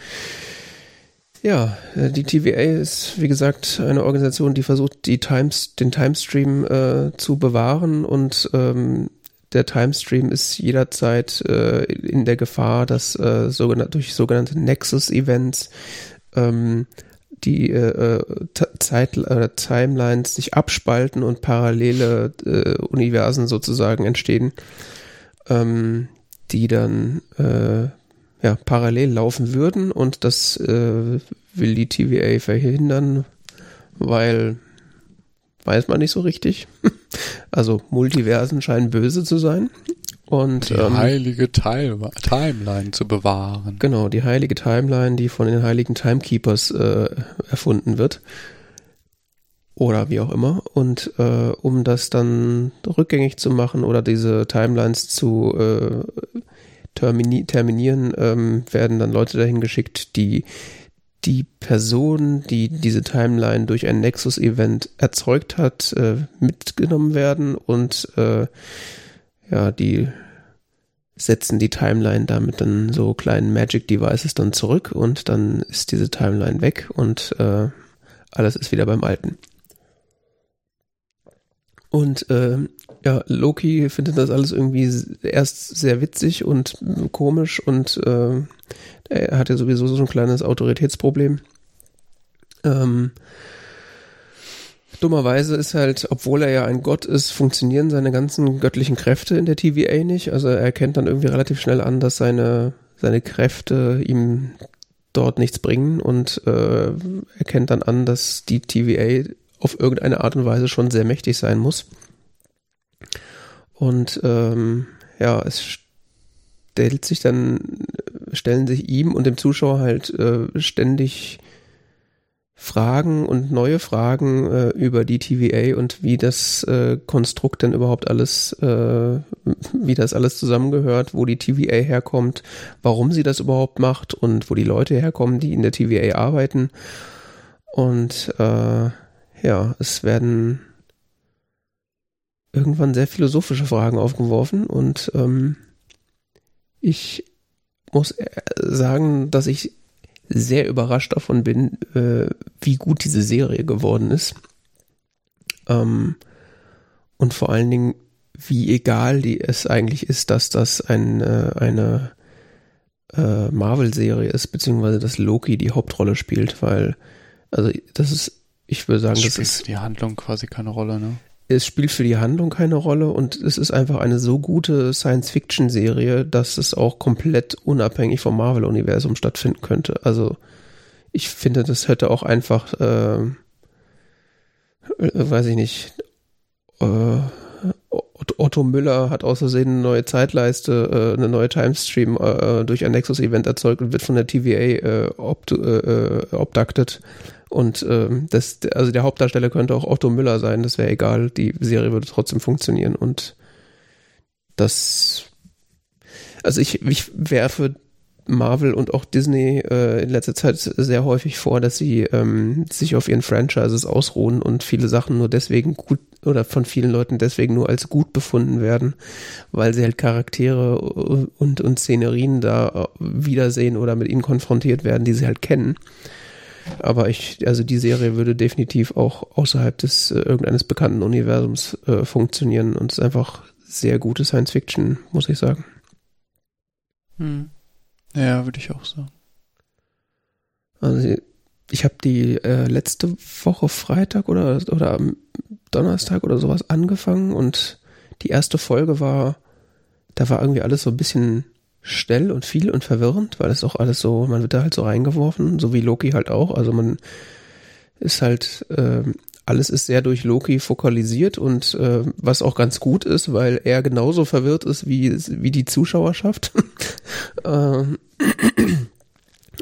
ja, äh, die TVA ist, wie gesagt, eine Organisation, die versucht, die Times, den Timestream äh, zu bewahren und ähm, der Timestream ist jederzeit äh, in der Gefahr, dass äh, sogenannte, durch sogenannte Nexus-Events ähm, die äh, äh Zeit, äh, Timelines sich abspalten und parallele äh, Universen sozusagen entstehen, ähm, die dann äh, ja, parallel laufen würden und das äh, will die TVA verhindern, weil weiß man nicht so richtig. also Multiversen scheinen böse zu sein. Und, die ähm, heilige Time Timeline zu bewahren. Genau, die heilige Timeline, die von den heiligen Timekeepers äh, erfunden wird. Oder wie auch immer. Und äh, um das dann rückgängig zu machen oder diese Timelines zu äh, termini terminieren, ähm, werden dann Leute dahin geschickt, die die Person, die diese Timeline durch ein Nexus-Event erzeugt hat, äh, mitgenommen werden und äh, ja, die setzen die Timeline damit dann so kleinen Magic Devices dann zurück und dann ist diese Timeline weg und äh, alles ist wieder beim Alten. Und äh, ja, Loki findet das alles irgendwie erst sehr witzig und komisch und äh, er hat ja sowieso so ein kleines Autoritätsproblem. Ähm, dummerweise ist halt, obwohl er ja ein Gott ist, funktionieren seine ganzen göttlichen Kräfte in der TVA nicht. Also er erkennt dann irgendwie relativ schnell an, dass seine, seine Kräfte ihm dort nichts bringen und äh, erkennt dann an, dass die TVA auf irgendeine Art und Weise schon sehr mächtig sein muss. Und ähm, ja, es stellt sich dann, stellen sich ihm und dem Zuschauer halt äh, ständig Fragen und neue Fragen äh, über die TVA und wie das äh, Konstrukt denn überhaupt alles, äh, wie das alles zusammengehört, wo die TVA herkommt, warum sie das überhaupt macht und wo die Leute herkommen, die in der TVA arbeiten. Und äh, ja, es werden irgendwann sehr philosophische Fragen aufgeworfen und ähm, ich muss sagen, dass ich sehr überrascht davon bin, äh, wie gut diese Serie geworden ist. Ähm, und vor allen Dingen, wie egal die es eigentlich ist, dass das ein, äh, eine äh, Marvel-Serie ist, beziehungsweise dass Loki die Hauptrolle spielt, weil, also das ist, ich würde sagen, das, das ist. die Handlung quasi keine Rolle, ne? Es spielt für die Handlung keine Rolle und es ist einfach eine so gute Science-Fiction-Serie, dass es auch komplett unabhängig vom Marvel-Universum stattfinden könnte. Also ich finde, das hätte auch einfach, äh, äh weiß ich nicht, äh, Otto Müller hat außersehen eine neue Zeitleiste, äh, eine neue Timestream äh, durch ein Nexus-Event erzeugt und wird von der TVA äh, obducted. Und ähm, das, also der Hauptdarsteller könnte auch Otto Müller sein, das wäre egal, die Serie würde trotzdem funktionieren. Und das, also ich, ich werfe Marvel und auch Disney äh, in letzter Zeit sehr häufig vor, dass sie ähm, sich auf ihren Franchises ausruhen und viele Sachen nur deswegen gut oder von vielen Leuten deswegen nur als gut befunden werden, weil sie halt Charaktere und, und Szenerien da wiedersehen oder mit ihnen konfrontiert werden, die sie halt kennen. Aber ich, also die Serie würde definitiv auch außerhalb des äh, irgendeines bekannten Universums äh, funktionieren und ist einfach sehr gute Science Fiction, muss ich sagen. Hm. Ja, würde ich auch sagen. Also ich habe die äh, letzte Woche Freitag oder oder Donnerstag oder sowas angefangen und die erste Folge war, da war irgendwie alles so ein bisschen schnell und viel und verwirrend, weil es auch alles so, man wird da halt so reingeworfen, so wie Loki halt auch. Also man ist halt, äh, alles ist sehr durch Loki fokalisiert und äh, was auch ganz gut ist, weil er genauso verwirrt ist wie, wie die Zuschauerschaft. ähm,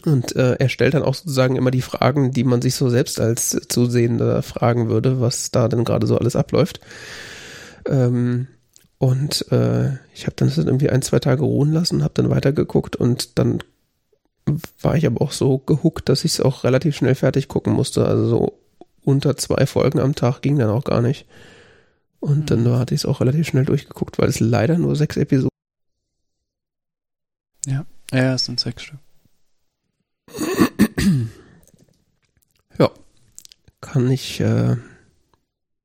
und äh, er stellt dann auch sozusagen immer die Fragen, die man sich so selbst als Zusehender fragen würde, was da denn gerade so alles abläuft. Ähm, und äh, ich habe dann das irgendwie ein, zwei Tage ruhen lassen, habe dann weitergeguckt und dann war ich aber auch so gehuckt, dass ich es auch relativ schnell fertig gucken musste. Also so unter zwei Folgen am Tag ging dann auch gar nicht. Und mhm. dann hatte ich es auch relativ schnell durchgeguckt, weil es leider nur sechs Episoden. Ja, ja, es sind sechs Stück. ja, kann ich äh,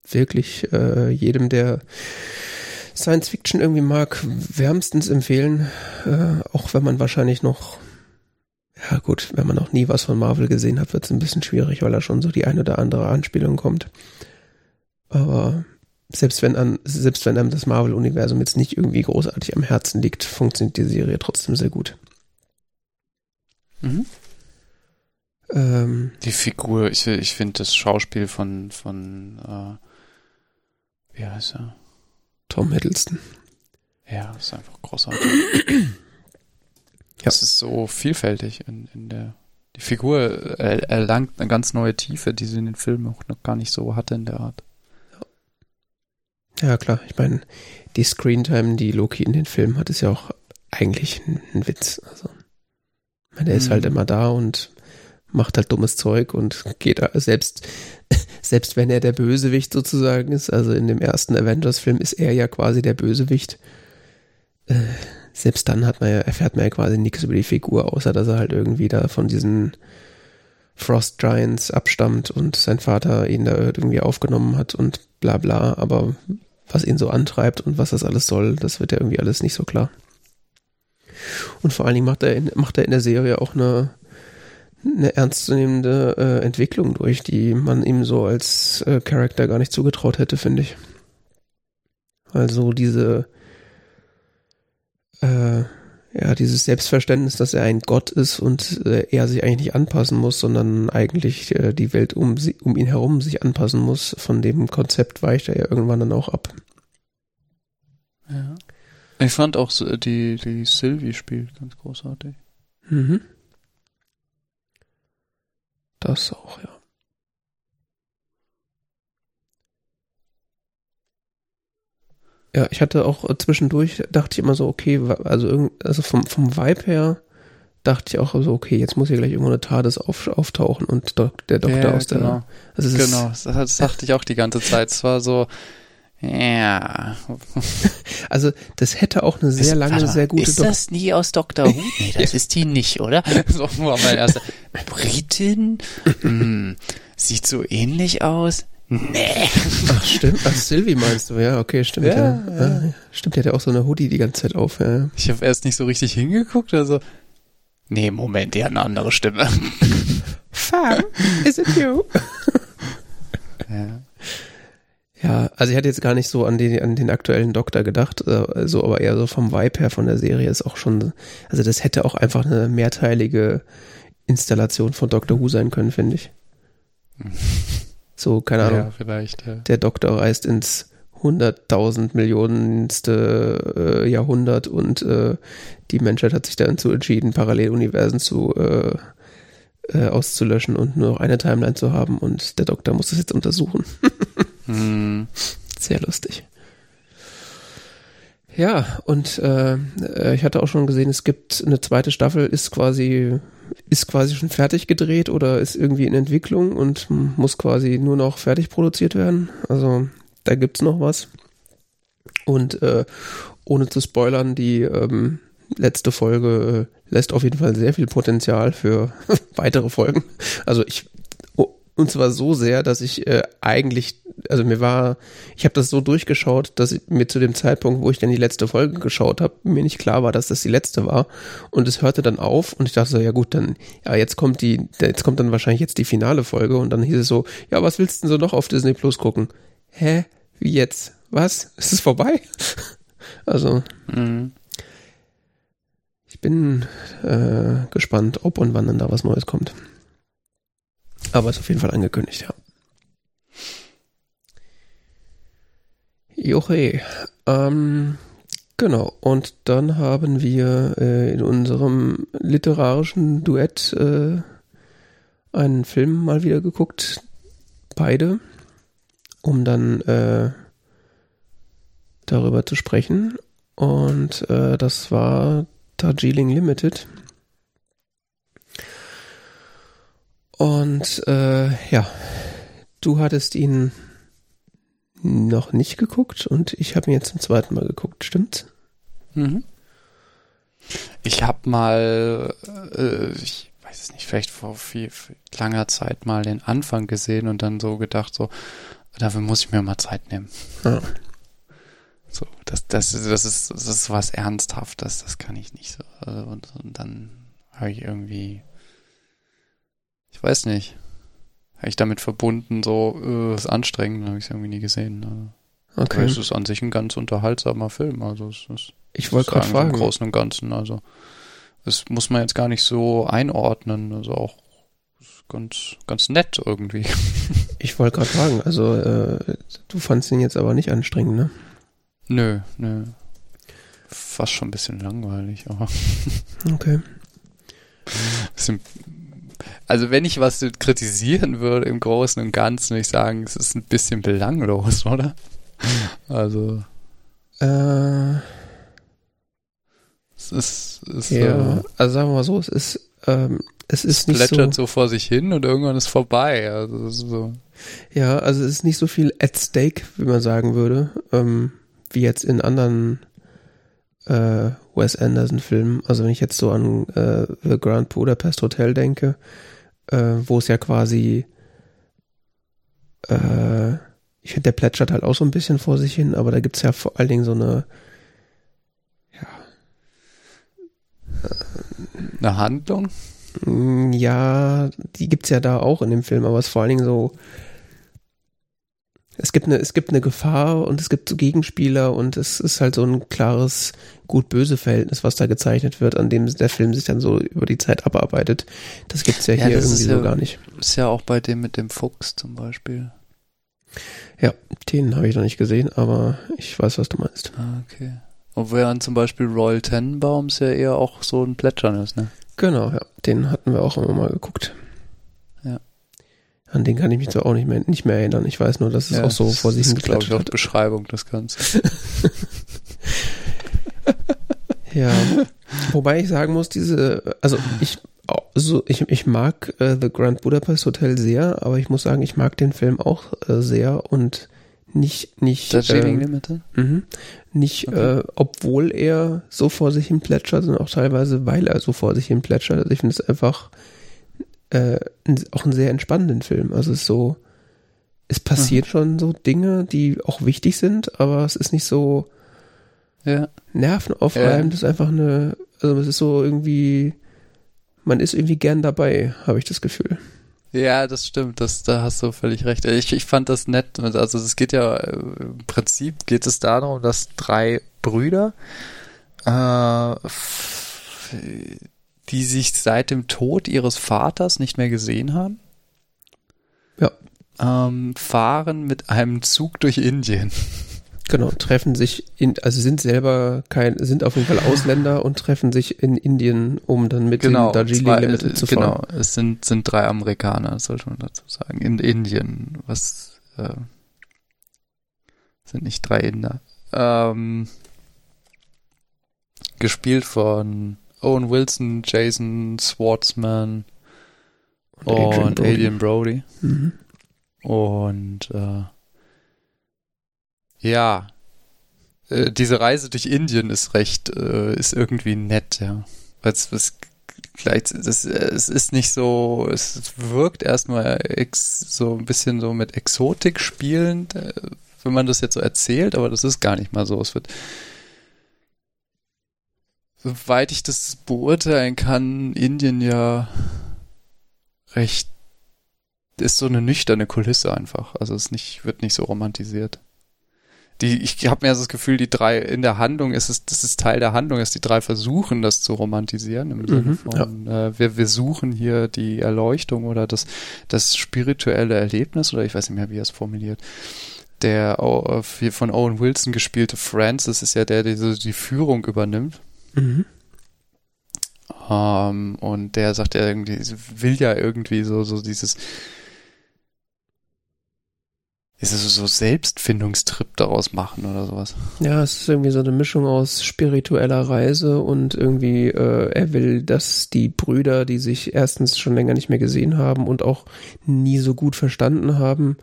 wirklich äh, jedem, der Science Fiction irgendwie mag, wärmstens empfehlen, äh, auch wenn man wahrscheinlich noch, ja gut, wenn man noch nie was von Marvel gesehen hat, wird es ein bisschen schwierig, weil da schon so die eine oder andere Anspielung kommt. Aber selbst wenn an, selbst wenn einem das Marvel-Universum jetzt nicht irgendwie großartig am Herzen liegt, funktioniert die Serie trotzdem sehr gut. Mhm. Ähm, die Figur, ich, ich finde das Schauspiel von, von äh, wie heißt er? Tom Hiddleston. Ja, ist einfach großartig. Es ist so vielfältig in, in der die Figur erlangt eine ganz neue Tiefe, die sie in den Filmen auch noch gar nicht so hatte in der Art. Ja, klar. Ich meine, die Screentime, die Loki in den Filmen hat, ist ja auch eigentlich ein, ein Witz. Also, meine, der mhm. ist halt immer da und macht halt dummes Zeug und geht selbst, selbst wenn er der Bösewicht sozusagen ist, also in dem ersten Avengers-Film ist er ja quasi der Bösewicht. Äh, selbst dann hat man ja, erfährt man ja quasi nichts über die Figur, außer dass er halt irgendwie da von diesen Frost Giants abstammt und sein Vater ihn da irgendwie aufgenommen hat und bla bla, aber was ihn so antreibt und was das alles soll, das wird ja irgendwie alles nicht so klar. Und vor allen Dingen macht er in, macht er in der Serie auch eine eine ernstzunehmende äh, Entwicklung durch, die man ihm so als äh, Charakter gar nicht zugetraut hätte, finde ich. Also diese, äh, ja, dieses Selbstverständnis, dass er ein Gott ist und äh, er sich eigentlich nicht anpassen muss, sondern eigentlich äh, die Welt um, sie, um ihn herum sich anpassen muss, von dem Konzept weicht er ja irgendwann dann auch ab. Ja. Ich fand auch die, die Sylvie spielt ganz großartig. Mhm. Das auch, ja. Ja, ich hatte auch zwischendurch, dachte ich immer so, okay, also, also vom, vom Vibe her dachte ich auch so, okay, jetzt muss hier gleich irgendwo eine TARDIS auf, auftauchen und der Doktor ja, aus genau. der. Also genau, das, das dachte ich auch die ganze Zeit. Es war so, ja. Also, das hätte auch eine sehr ist, lange, sehr gute Ist das nie aus Dr. Who? Nee, das ist die nicht, oder? so war mein erster. Britin? Hm, sieht so ähnlich aus. Nee. Ach, stimmt. Ach, Sylvie meinst du? Ja, okay, stimmt. Ja, ja. ja. ja stimmt, die hat ja auch so eine Hoodie die ganze Zeit auf. Ja. Ich habe erst nicht so richtig hingeguckt, also. Nee, Moment, die hat eine andere Stimme. Fam, is it you? ja. Ja, also ich hatte jetzt gar nicht so an den, an den aktuellen Doktor gedacht, äh, so, aber eher so vom Vibe her von der Serie ist auch schon, also das hätte auch einfach eine mehrteilige Installation von Doctor Who sein können, finde ich. So, keine Ahnung. Ja, vielleicht, ja. Der Doktor reist ins hunderttausend Millionenste äh, Jahrhundert und äh, die Menschheit hat sich dazu entschieden, Paralleluniversen zu äh, äh, auszulöschen und nur noch eine Timeline zu haben und der Doktor muss das jetzt untersuchen. hm. Sehr lustig. Ja, und äh, ich hatte auch schon gesehen, es gibt eine zweite Staffel, ist quasi, ist quasi schon fertig gedreht oder ist irgendwie in Entwicklung und muss quasi nur noch fertig produziert werden. Also da gibt's noch was. Und äh, ohne zu spoilern, die ähm, letzte Folge äh, lässt auf jeden Fall sehr viel Potenzial für weitere Folgen. Also ich und zwar so sehr, dass ich äh, eigentlich, also mir war, ich habe das so durchgeschaut, dass mir zu dem Zeitpunkt, wo ich dann die letzte Folge geschaut habe, mir nicht klar war, dass das die letzte war. Und es hörte dann auf und ich dachte so, ja gut, dann, ja, jetzt kommt die, jetzt kommt dann wahrscheinlich jetzt die finale Folge und dann hieß es so, ja, was willst du denn so noch auf Disney Plus gucken? Hä? Wie jetzt? Was? Ist es vorbei? also. Mhm ich bin äh, gespannt, ob und wann dann da was Neues kommt. Aber ist auf jeden Fall angekündigt, ja. Joche. Ähm, genau. Und dann haben wir äh, in unserem literarischen Duett äh, einen Film mal wieder geguckt. Beide. Um dann äh, darüber zu sprechen. Und äh, das war Darjeeling Limited. Und äh, ja, du hattest ihn noch nicht geguckt und ich habe ihn jetzt zum zweiten Mal geguckt, stimmt's? Mhm. Ich habe mal, äh, ich weiß es nicht, vielleicht vor viel, viel, langer Zeit mal den Anfang gesehen und dann so gedacht, so, dafür muss ich mir mal Zeit nehmen. Ja. So, das, das, das, ist, das ist was Ernsthaftes, das kann ich nicht so. Also, und, und dann habe ich irgendwie, ich weiß nicht, habe ich damit verbunden, so, äh, ist anstrengend, habe ich es irgendwie nie gesehen. Also, okay. es ist an sich ein ganz unterhaltsamer Film, also es ist. Ich wollte gerade fragen. Im Großen und Ganzen, also das muss man jetzt gar nicht so einordnen, also auch ganz, ganz nett irgendwie. Ich wollte gerade fragen, also äh, du fandst ihn jetzt aber nicht anstrengend, ne? Nö, nö. Fast schon ein bisschen langweilig, aber. Okay. Bisschen, also wenn ich was kritisieren würde im Großen und Ganzen, würde ich sagen, es ist ein bisschen belanglos, oder? Also. Äh. Es ist. Es, ja, äh, also sagen wir mal so, es ist. Ähm, es ist nicht plätschert so, so vor sich hin und irgendwann ist vorbei. Also so. Ja, also es ist nicht so viel at stake, wie man sagen würde. Ähm, wie jetzt in anderen äh, Wes Anderson-Filmen. Also wenn ich jetzt so an äh, The Grand Budapest Hotel denke, äh, wo es ja quasi, äh, ich finde, der plätschert halt auch so ein bisschen vor sich hin, aber da gibt es ja vor allen Dingen so eine, ja, eine Handlung? Mm, ja, die gibt es ja da auch in dem Film, aber es ist vor allen Dingen so, es gibt eine, es gibt eine Gefahr und es gibt Gegenspieler und es ist halt so ein klares gut-böse Verhältnis, was da gezeichnet wird, an dem der Film sich dann so über die Zeit abarbeitet. Das gibt's ja, ja hier irgendwie ja, so gar nicht. Ist ja auch bei dem mit dem Fuchs zum Beispiel. Ja, den habe ich noch nicht gesehen, aber ich weiß, was du meinst. Ah, okay. Und während zum Beispiel Royal Tenenbaums ja eher auch so ein Plätschern ist, ne? Genau, ja. Den hatten wir auch immer mal geguckt. An den kann ich mich zwar auch nicht mehr, nicht mehr erinnern. Ich weiß nur, dass es ja, auch so vor sich hin glaube ich, auch Beschreibung des Ganzen. ja. Wobei ich sagen muss, diese, also ich, also ich, ich mag äh, The Grand Budapest Hotel sehr, aber ich muss sagen, ich mag den Film auch äh, sehr und nicht, nicht, das äh, Limited? Mh, nicht, okay. äh, obwohl er so vor sich hin plätschert, sondern auch teilweise, weil er so vor sich hin plätschert. Also ich finde es einfach äh, auch einen sehr entspannenden Film. Also es ist so, es passiert mhm. schon so Dinge, die auch wichtig sind, aber es ist nicht so ja. nervenaufreibend. Ja. Es ist einfach eine, also es ist so irgendwie, man ist irgendwie gern dabei, habe ich das Gefühl. Ja, das stimmt, das, da hast du völlig recht. Ich, ich fand das nett. Also es geht ja, im Prinzip geht es darum, dass drei Brüder äh, die sich seit dem Tod ihres Vaters nicht mehr gesehen haben. Ja. Ähm, fahren mit einem Zug durch Indien. Genau, treffen sich in, also sind selber kein, sind auf jeden Fall Ausländer und treffen sich in Indien, um dann mit genau, dem Darjeeling zwei, Limited zu fahren. Genau, es sind, sind drei Amerikaner, sollte man dazu sagen, in Indien, was, äh, sind nicht drei Inder. Ähm, gespielt von Owen Wilson, Jason Schwartzman und, Adrian und Brody. Adrian Brody. Mhm. Und äh, ja, äh, diese Reise durch Indien ist recht, äh, ist irgendwie nett, ja. Weil es vielleicht, das, es ist nicht so, es wirkt erstmal ex, so ein bisschen so mit Exotik spielend, äh, wenn man das jetzt so erzählt, aber das ist gar nicht mal so. Es wird soweit ich das beurteilen kann, Indien ja recht ist so eine nüchterne Kulisse einfach. Also es nicht, wird nicht so romantisiert. die, ich habe mir das Gefühl, die drei in der Handlung ist es, das ist Teil der Handlung, dass die drei versuchen, das zu romantisieren im Sinne mhm, von, ja. äh, wir, wir suchen hier die Erleuchtung oder das, das spirituelle Erlebnis oder ich weiß nicht mehr, wie er es formuliert. Der äh, von Owen Wilson gespielte Francis ist ja der, der so die Führung übernimmt. Mhm. Um, und der sagt ja irgendwie, will ja irgendwie so, so dieses, ist es so Selbstfindungstrip daraus machen oder sowas. Ja, es ist irgendwie so eine Mischung aus spiritueller Reise und irgendwie, äh, er will, dass die Brüder, die sich erstens schon länger nicht mehr gesehen haben und auch nie so gut verstanden haben,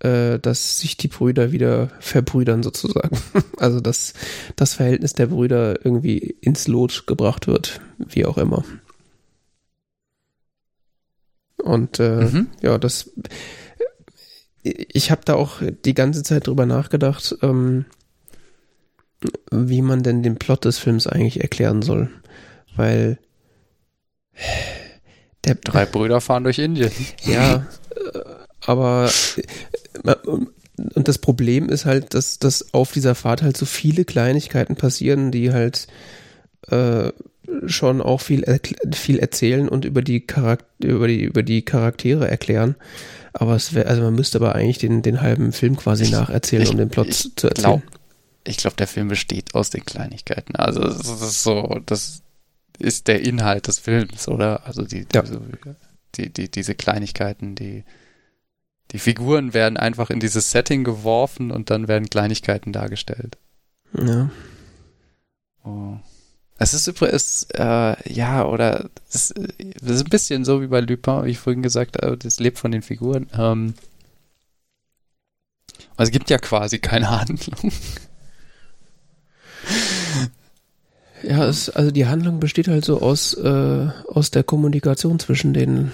äh, dass sich die Brüder wieder verbrüdern sozusagen. also dass das Verhältnis der Brüder irgendwie ins Lot gebracht wird, wie auch immer. Und äh, mhm. ja, das ich habe da auch die ganze Zeit drüber nachgedacht, ähm, wie man denn den Plot des Films eigentlich erklären soll. Weil der drei Brüder fahren durch Indien. Ja, äh, aber und das Problem ist halt, dass, dass auf dieser Fahrt halt so viele Kleinigkeiten passieren, die halt äh, schon auch viel, viel erzählen und über die, Charakter über, die, über die Charaktere erklären. Aber es wäre, also man müsste aber eigentlich den, den halben Film quasi ich, nacherzählen, ich, um den Plot ich, zu erzählen. Glaub, ich glaube, der Film besteht aus den Kleinigkeiten. Also das ist so, das ist der Inhalt des Films, oder? Also die, ja. die, die, diese Kleinigkeiten, die, die Figuren werden einfach in dieses Setting geworfen und dann werden Kleinigkeiten dargestellt. Ja. Oh. Es ist übrigens, äh, ja, oder es, ist ein bisschen so wie bei Lupin, wie ich vorhin gesagt habe, das lebt von den Figuren. Ähm, also es gibt ja quasi keine Handlung. Ja, es, also die Handlung besteht halt so aus, äh, aus der Kommunikation zwischen den,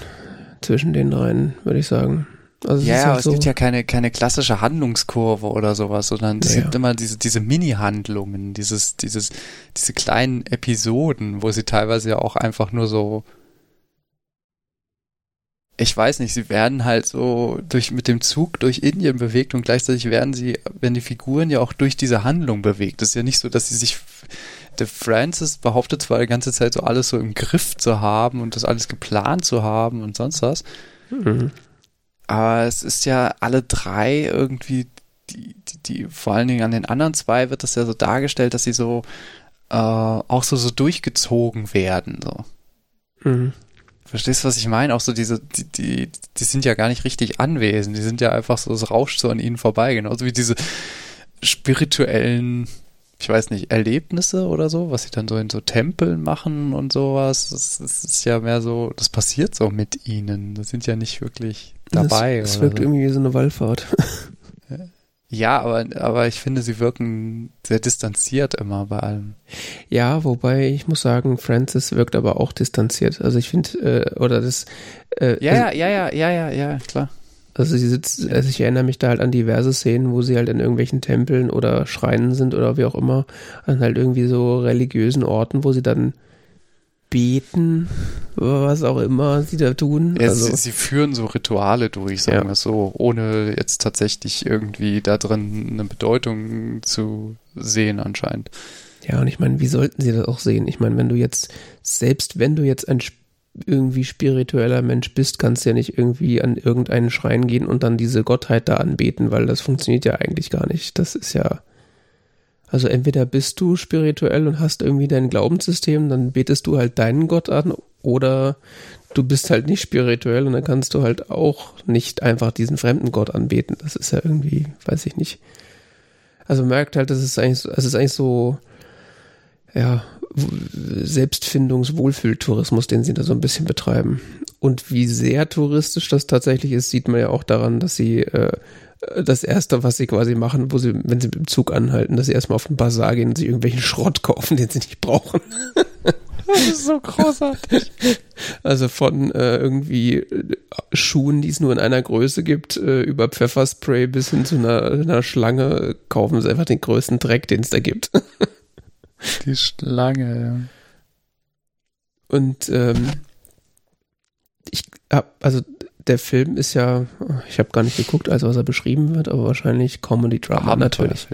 zwischen den dreien, würde ich sagen. Also ja, halt aber so es gibt ja keine, keine klassische Handlungskurve oder sowas, sondern es ja, gibt immer diese, diese Mini-Handlungen, dieses, dieses, diese kleinen Episoden, wo sie teilweise ja auch einfach nur so, ich weiß nicht, sie werden halt so durch, mit dem Zug durch Indien bewegt und gleichzeitig werden sie, werden die Figuren ja auch durch diese Handlung bewegt. Es ist ja nicht so, dass sie sich, der Francis behauptet zwar die ganze Zeit so alles so im Griff zu haben und das alles geplant zu haben und sonst was. Mhm. Aber es ist ja alle drei irgendwie, die, die, die, vor allen Dingen an den anderen zwei wird das ja so dargestellt, dass sie so äh, auch so, so durchgezogen werden. So. Mhm. Verstehst du, was ich meine? Auch so diese, die, die, die sind ja gar nicht richtig anwesend, die sind ja einfach so, es rauscht so an ihnen vorbei, genauso wie diese spirituellen ich weiß nicht, Erlebnisse oder so, was sie dann so in so Tempeln machen und sowas. Das, das ist ja mehr so, das passiert so mit ihnen. Das sind ja nicht wirklich dabei. Es wirkt so. irgendwie wie so eine Wallfahrt. Ja, aber, aber ich finde, sie wirken sehr distanziert immer bei allem. Ja, wobei ich muss sagen, Francis wirkt aber auch distanziert. Also ich finde, äh, oder das. Äh, ja, also, ja, ja, ja, ja, ja, klar. Also sie sitzt, also ich erinnere mich da halt an diverse Szenen, wo sie halt in irgendwelchen Tempeln oder Schreinen sind oder wie auch immer, an halt irgendwie so religiösen Orten, wo sie dann beten, was auch immer sie da tun. Ja, also, sie, sie, führen so Rituale durch, sagen ja. wir so, ohne jetzt tatsächlich irgendwie da drin eine Bedeutung zu sehen anscheinend. Ja, und ich meine, wie sollten sie das auch sehen? Ich meine, wenn du jetzt, selbst wenn du jetzt ein irgendwie spiritueller Mensch bist, kannst du ja nicht irgendwie an irgendeinen Schrein gehen und dann diese Gottheit da anbeten, weil das funktioniert ja eigentlich gar nicht. Das ist ja, also entweder bist du spirituell und hast irgendwie dein Glaubenssystem, dann betest du halt deinen Gott an, oder du bist halt nicht spirituell und dann kannst du halt auch nicht einfach diesen fremden Gott anbeten. Das ist ja irgendwie, weiß ich nicht. Also merkt halt, das ist eigentlich, es ist eigentlich so, ja, Selbstfindungs-Wohlfühltourismus, den sie da so ein bisschen betreiben. Und wie sehr touristisch das tatsächlich ist, sieht man ja auch daran, dass sie äh, das erste, was sie quasi machen, wo sie, wenn sie mit dem Zug anhalten, dass sie erstmal auf den Bazar gehen und sich irgendwelchen Schrott kaufen, den sie nicht brauchen. Das ist so großartig. Also von äh, irgendwie äh, Schuhen, die es nur in einer Größe gibt, äh, über Pfefferspray bis hin zu einer, einer Schlange, kaufen sie einfach den größten Dreck, den es da gibt. Die Schlange, ja. Und ähm, ich hab, also der Film ist ja, ich habe gar nicht geguckt, also was er beschrieben wird, aber wahrscheinlich Comedy Drama Abenteuer. natürlich.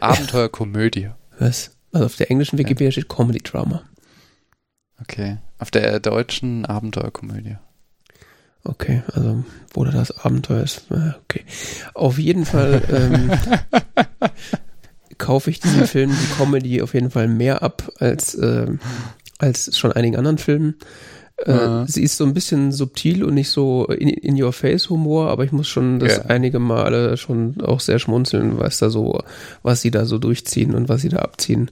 Abenteuerkomödie. Was? Also auf der englischen Wikipedia steht Comedy Drama. Okay. Auf der deutschen Abenteuerkomödie. Okay, also wo das Abenteuer ist. Okay. Auf jeden Fall ähm, kaufe ich diesen Film, die Comedy, auf jeden Fall mehr ab als, äh, als schon einigen anderen Filmen. Äh, ja. Sie ist so ein bisschen subtil und nicht so in, in your face Humor, aber ich muss schon das ja. einige Male schon auch sehr schmunzeln, was da so, was sie da so durchziehen und was sie da abziehen.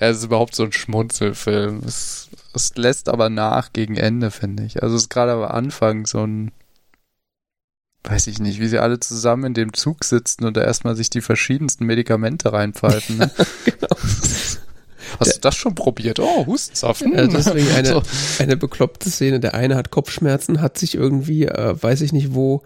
Ja, es ist überhaupt so ein Schmunzelfilm. Es, es lässt aber nach gegen Ende, finde ich. Also es ist gerade am Anfang so ein, weiß ich nicht, wie sie alle zusammen in dem Zug sitzen und da erstmal sich die verschiedensten Medikamente reinpfeifen. Ne? genau. Hast der, du das schon probiert? Oh, Hustensaft. Hm. deswegen eine, so. eine bekloppte Szene. Der eine hat Kopfschmerzen, hat sich irgendwie, äh, weiß ich nicht wo,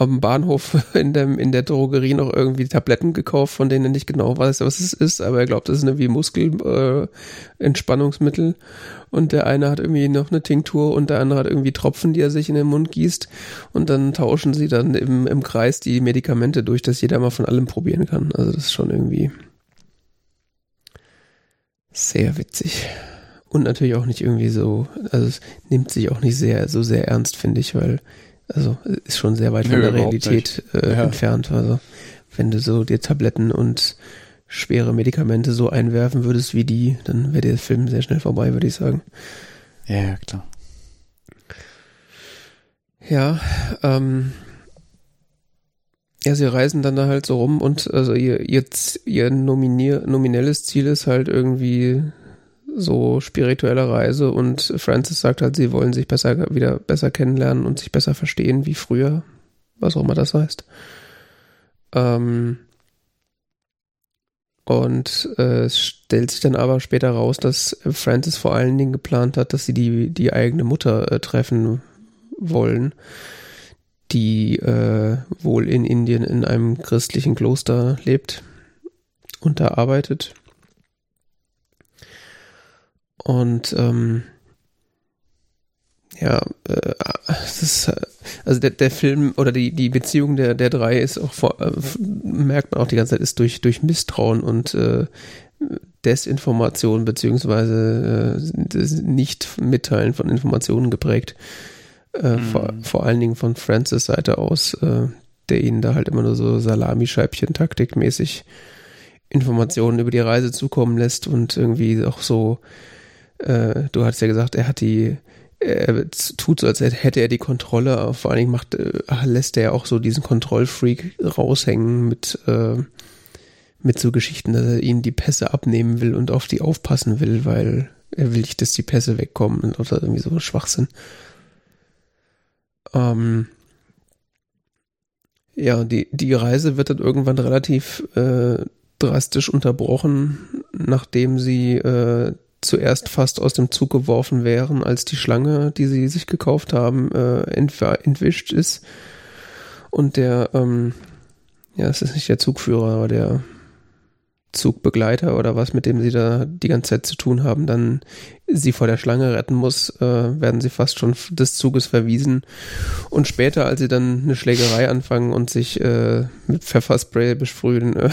am Bahnhof in, dem, in der Drogerie noch irgendwie Tabletten gekauft, von denen er nicht genau weiß, was es ist, aber er glaubt, das ist irgendwie Muskelentspannungsmittel. Äh, und der eine hat irgendwie noch eine Tinktur und der andere hat irgendwie Tropfen, die er sich in den Mund gießt. Und dann tauschen sie dann im, im Kreis die Medikamente durch, dass jeder mal von allem probieren kann. Also das ist schon irgendwie sehr witzig. Und natürlich auch nicht irgendwie so, also es nimmt sich auch nicht sehr, so sehr ernst, finde ich, weil, also ist schon sehr weit Nö, von der Realität äh, ja. entfernt. Also wenn du so dir Tabletten und schwere Medikamente so einwerfen würdest wie die, dann wäre der Film sehr schnell vorbei, würde ich sagen. Ja, klar. Ja, ähm, ja, sie reisen dann da halt so rum und also ihr, ihr, ihr nominier, nominelles Ziel ist halt irgendwie so spirituelle Reise und Francis sagt halt, sie wollen sich besser wieder besser kennenlernen und sich besser verstehen wie früher, was auch immer das heißt. Ähm, und äh, es stellt sich dann aber später raus, dass Francis vor allen Dingen geplant hat, dass sie die, die eigene Mutter äh, treffen wollen die äh, wohl in Indien in einem christlichen Kloster lebt und da arbeitet. Und ähm, ja, äh, ist, also der, der Film oder die, die Beziehung der, der drei ist auch, vor, äh, merkt man auch die ganze Zeit, ist durch, durch Misstrauen und äh, Desinformation beziehungsweise äh, nicht Mitteilen von Informationen geprägt. Äh, mhm. vor, vor allen Dingen von Francis Seite aus, äh, der ihnen da halt immer nur so Salamischeibchen taktikmäßig Informationen über die Reise zukommen lässt und irgendwie auch so, äh, du hast ja gesagt, er hat die, er tut so, als hätte er die Kontrolle, vor allen Dingen macht, äh, lässt er auch so diesen Kontrollfreak raushängen mit, äh, mit so Geschichten, dass er ihnen die Pässe abnehmen will und auf die aufpassen will, weil er will nicht, dass die Pässe wegkommen oder irgendwie so Schwachsinn. Ähm, ja, die, die Reise wird dann irgendwann relativ äh, drastisch unterbrochen, nachdem sie äh, zuerst fast aus dem Zug geworfen wären, als die Schlange, die sie sich gekauft haben, äh, ent entwischt ist. Und der, ähm, ja, es ist nicht der Zugführer, aber der Zugbegleiter oder was, mit dem sie da die ganze Zeit zu tun haben, dann sie vor der Schlange retten muss, äh, werden sie fast schon des Zuges verwiesen. Und später, als sie dann eine Schlägerei anfangen und sich äh, mit Pfefferspray besprühen, äh,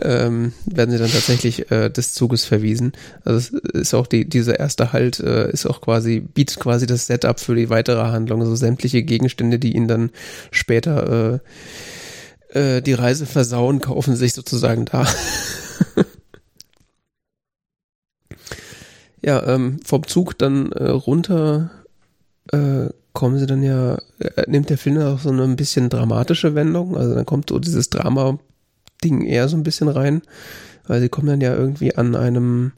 ähm, werden sie dann tatsächlich äh, des Zuges verwiesen. Also es ist auch die, dieser erste Halt äh, ist auch quasi, bietet quasi das Setup für die weitere Handlung. Also sämtliche Gegenstände, die ihnen dann später äh, äh, die Reise versauen, kaufen sich sozusagen da. ja, ähm, vom Zug dann äh, runter äh, kommen sie dann ja, äh, nimmt der Film auch so eine ein bisschen dramatische Wendung. Also dann kommt so dieses Drama-Ding eher so ein bisschen rein, weil sie kommen dann ja irgendwie an einem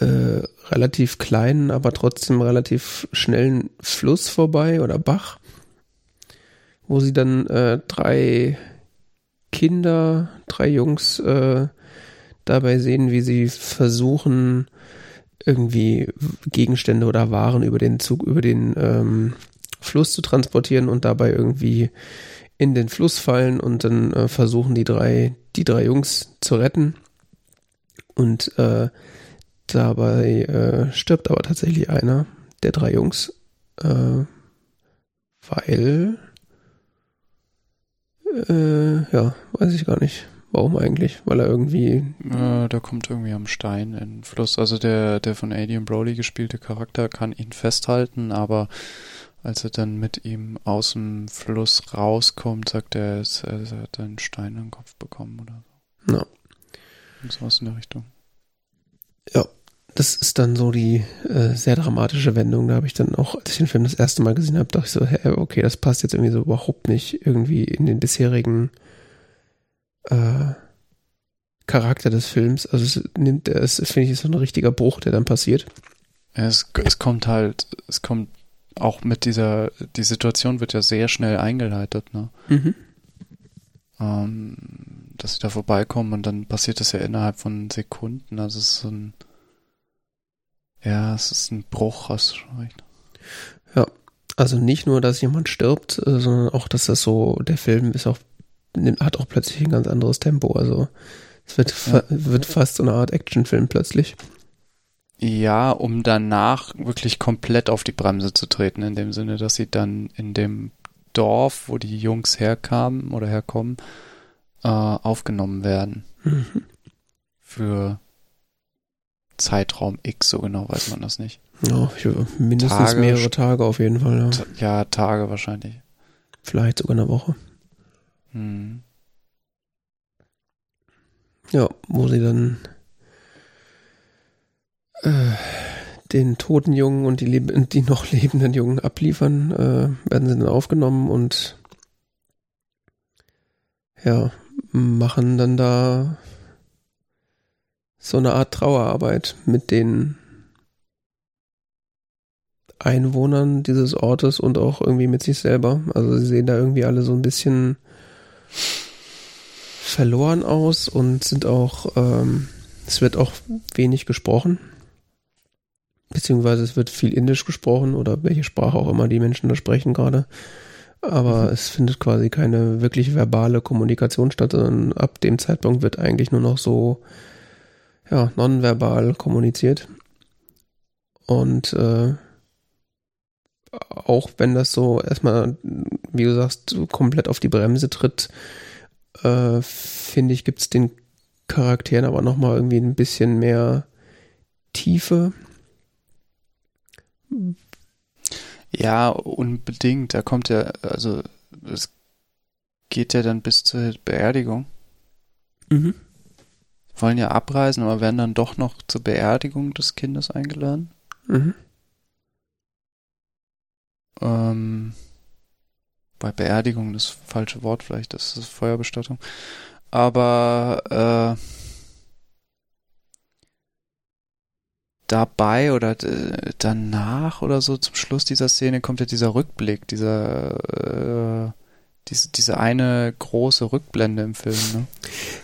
äh, relativ kleinen, aber trotzdem relativ schnellen Fluss vorbei oder Bach wo sie dann äh, drei Kinder, drei Jungs äh, dabei sehen, wie sie versuchen, irgendwie Gegenstände oder Waren über den Zug, über den ähm, Fluss zu transportieren und dabei irgendwie in den Fluss fallen und dann äh, versuchen die drei, die drei Jungs zu retten. Und äh, dabei äh, stirbt aber tatsächlich einer der drei Jungs. Äh, weil, äh, ja, weiß ich gar nicht. Warum eigentlich? Weil er irgendwie. Äh, der kommt irgendwie am Stein in den Fluss. Also der, der von Adrian Brody gespielte Charakter kann ihn festhalten, aber als er dann mit ihm aus dem Fluss rauskommt, sagt er, er hat einen Stein im Kopf bekommen oder so. Ja. Und sowas in der Richtung. Ja, das ist dann so die äh, sehr dramatische Wendung. Da habe ich dann auch, als ich den Film das erste Mal gesehen habe, dachte ich so, hä, okay, das passt jetzt irgendwie so überhaupt nicht irgendwie in den bisherigen äh, Charakter des Films. Also es nimmt, es finde ich, so ein richtiger Bruch, der dann passiert. Es, es kommt halt, es kommt auch mit dieser, die Situation wird ja sehr schnell eingeleitet, ne? Mhm. Ähm, dass sie da vorbeikommen und dann passiert das ja innerhalb von Sekunden. Also es ist so ein, ja, es ist ein Bruch, hast du schon recht. Ja, also nicht nur, dass jemand stirbt, äh, sondern auch, dass das so, der Film ist auch hat auch plötzlich ein ganz anderes Tempo. Also es wird, ja. wird fast so eine Art Actionfilm plötzlich. Ja, um danach wirklich komplett auf die Bremse zu treten, in dem Sinne, dass sie dann in dem Dorf, wo die Jungs herkamen oder herkommen, äh, aufgenommen werden. Mhm. Für Zeitraum X, so genau weiß man das nicht. Ja, mindestens Tage, mehrere Tage auf jeden Fall. Ja. ja, Tage wahrscheinlich. Vielleicht sogar eine Woche. Hm. Ja, wo sie dann äh, den toten Jungen und die, die, noch lebenden Jungen abliefern, äh, werden sie dann aufgenommen und ja, machen dann da so eine Art Trauerarbeit mit den Einwohnern dieses Ortes und auch irgendwie mit sich selber. Also sie sehen da irgendwie alle so ein bisschen verloren aus und sind auch, ähm, es wird auch wenig gesprochen. Beziehungsweise es wird viel Indisch gesprochen oder welche Sprache auch immer die Menschen da sprechen gerade. Aber mhm. es findet quasi keine wirklich verbale Kommunikation statt, sondern ab dem Zeitpunkt wird eigentlich nur noch so, ja, nonverbal kommuniziert. Und äh, auch wenn das so erstmal, wie du sagst, komplett auf die Bremse tritt, äh, finde ich, gibt es den Charakteren aber nochmal irgendwie ein bisschen mehr Tiefe. Ja, unbedingt. Da kommt ja, also es geht ja dann bis zur Beerdigung. Mhm. Wollen ja abreisen, aber werden dann doch noch zur Beerdigung des Kindes eingeladen. Mhm. Ähm, bei Beerdigung das falsche Wort vielleicht, das ist Feuerbestattung. Aber äh, dabei oder äh, danach oder so zum Schluss dieser Szene kommt ja dieser Rückblick, dieser äh, diese, diese eine große Rückblende im Film, ne?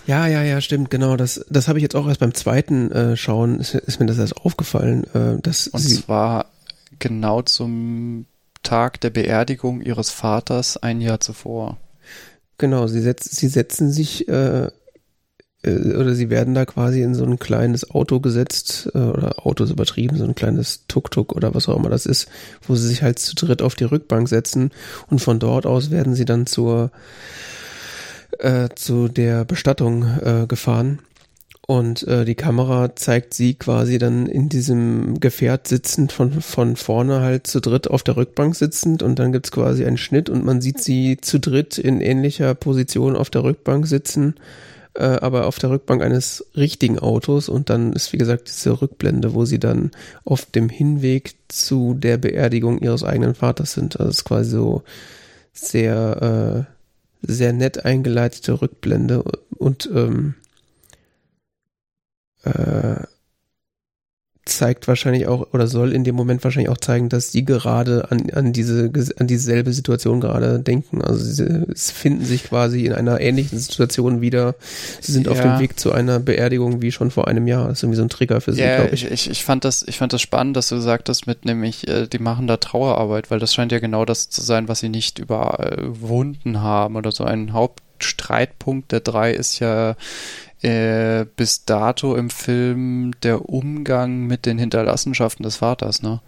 Ja, ja, ja, stimmt, genau. Das, das habe ich jetzt auch erst beim zweiten äh, Schauen, ist, ist mir das erst aufgefallen. Äh, dass Und zwar genau zum Tag der Beerdigung ihres Vaters ein Jahr zuvor. Genau, sie, setz, sie setzen sich äh, oder sie werden da quasi in so ein kleines Auto gesetzt äh, oder Autos übertrieben, so ein kleines Tuk-Tuk oder was auch immer das ist, wo sie sich halt zu dritt auf die Rückbank setzen und von dort aus werden sie dann zur äh, zu der Bestattung äh, gefahren und äh, die Kamera zeigt sie quasi dann in diesem Gefährt sitzend, von, von vorne halt zu dritt auf der Rückbank sitzend. Und dann gibt's quasi einen Schnitt und man sieht sie zu dritt in ähnlicher Position auf der Rückbank sitzen, äh, aber auf der Rückbank eines richtigen Autos. Und dann ist, wie gesagt, diese Rückblende, wo sie dann auf dem Hinweg zu der Beerdigung ihres eigenen Vaters sind. Also es ist quasi so sehr, äh, sehr nett eingeleitete Rückblende und ähm, äh, zeigt wahrscheinlich auch oder soll in dem Moment wahrscheinlich auch zeigen, dass sie gerade an, an diese an dieselbe Situation gerade denken. Also sie, sie finden sich quasi in einer ähnlichen Situation wieder. Sie sind ja. auf dem Weg zu einer Beerdigung wie schon vor einem Jahr. Das ist irgendwie so ein Trigger für sie, ja, glaube ich. ich. Ich fand das, ich fand das spannend, dass du gesagt hast mit nämlich, äh, die machen da Trauerarbeit, weil das scheint ja genau das zu sein, was sie nicht überwunden haben oder so. Ein Hauptstreitpunkt der drei ist ja äh, bis dato im Film der Umgang mit den Hinterlassenschaften des Vaters, ne?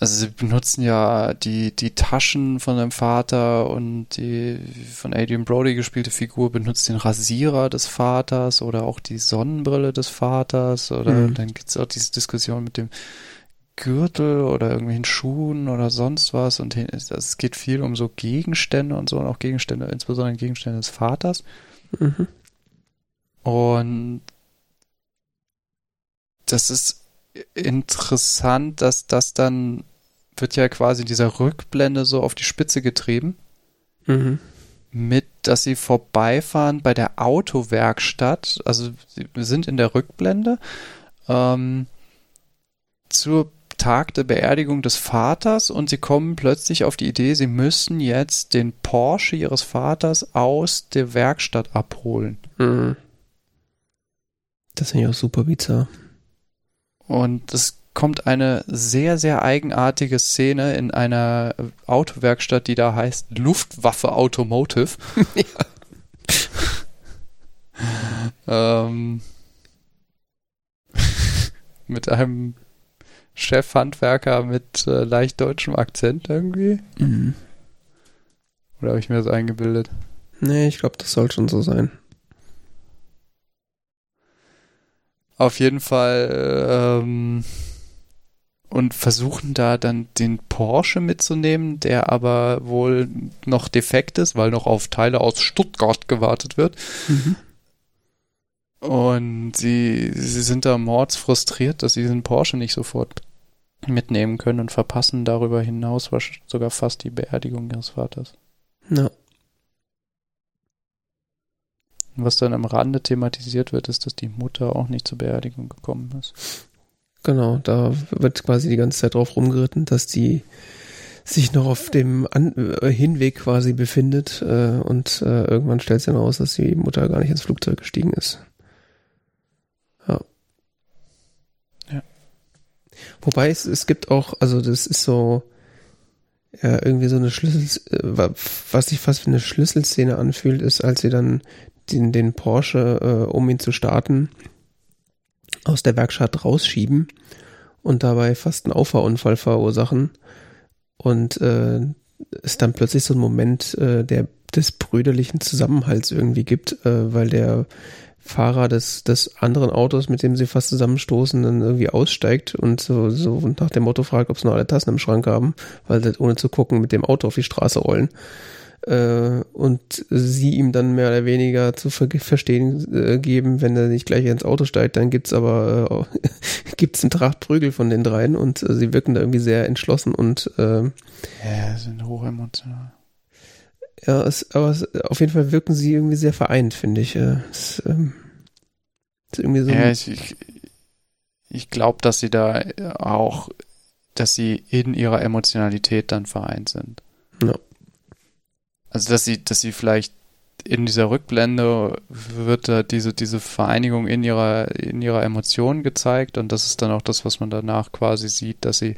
also sie benutzen ja die, die Taschen von dem Vater und die von Adrian Brody gespielte Figur benutzt den Rasierer des Vaters oder auch die Sonnenbrille des Vaters oder mhm. dann gibt's auch diese Diskussion mit dem Gürtel oder irgendwelchen Schuhen oder sonst was und es geht viel um so Gegenstände und so und auch Gegenstände, insbesondere Gegenstände des Vaters. Mhm. Und das ist interessant, dass das dann wird ja quasi dieser Rückblende so auf die Spitze getrieben. Mhm. Mit, dass sie vorbeifahren bei der Autowerkstatt. Also sie sind in der Rückblende. Ähm, zur Tag der Beerdigung des Vaters und sie kommen plötzlich auf die Idee, sie müssen jetzt den Porsche ihres Vaters aus der Werkstatt abholen. Mhm. Das finde ich auch super bizarr. Und es kommt eine sehr, sehr eigenartige Szene in einer Autowerkstatt, die da heißt Luftwaffe Automotive. ähm, mit einem Chefhandwerker mit äh, leicht deutschem Akzent irgendwie. Mhm. Oder habe ich mir das eingebildet? Nee, ich glaube, das soll schon so sein. Auf jeden Fall ähm, und versuchen da dann den Porsche mitzunehmen, der aber wohl noch defekt ist, weil noch auf Teile aus Stuttgart gewartet wird. Mhm. Und sie, sie sind da mordsfrustriert, dass sie diesen Porsche nicht sofort mitnehmen können und verpassen darüber hinaus sogar fast die Beerdigung ihres Vaters. Ja. Was dann am Rande thematisiert wird, ist, dass die Mutter auch nicht zur Beerdigung gekommen ist. Genau, da wird quasi die ganze Zeit drauf rumgeritten, dass die sich noch auf dem An äh, Hinweg quasi befindet äh, und äh, irgendwann stellt sich dann raus, dass die Mutter gar nicht ins Flugzeug gestiegen ist. Wobei es, es gibt auch, also das ist so ja, irgendwie so eine Schlüssel, äh, was sich fast wie eine Schlüsselszene anfühlt, ist, als sie dann den, den Porsche, äh, um ihn zu starten, aus der Werkstatt rausschieben und dabei fast einen Auffahrunfall verursachen und äh, es dann plötzlich so einen Moment äh, der des brüderlichen Zusammenhalts irgendwie gibt, äh, weil der Fahrer des, des anderen Autos, mit dem sie fast zusammenstoßen, dann irgendwie aussteigt und so, so nach dem Motto fragt, ob sie noch alle Tassen im Schrank haben, weil sie ohne zu gucken mit dem Auto auf die Straße rollen. Äh, und sie ihm dann mehr oder weniger zu ver verstehen äh, geben, wenn er nicht gleich ins Auto steigt, dann gibt's aber äh, gibt's einen Tracht Prügel von den dreien und äh, sie wirken da irgendwie sehr entschlossen und äh, ja, sind hochemotional. Ja, es, aber es, auf jeden Fall wirken sie irgendwie sehr vereint, finde ich. Es, ähm, ist irgendwie so ja, ich, ich, ich glaube, dass sie da auch, dass sie in ihrer Emotionalität dann vereint sind. Ja. Also, dass sie, dass sie vielleicht in dieser Rückblende wird da diese, diese Vereinigung in ihrer, in ihrer Emotion gezeigt und das ist dann auch das, was man danach quasi sieht, dass sie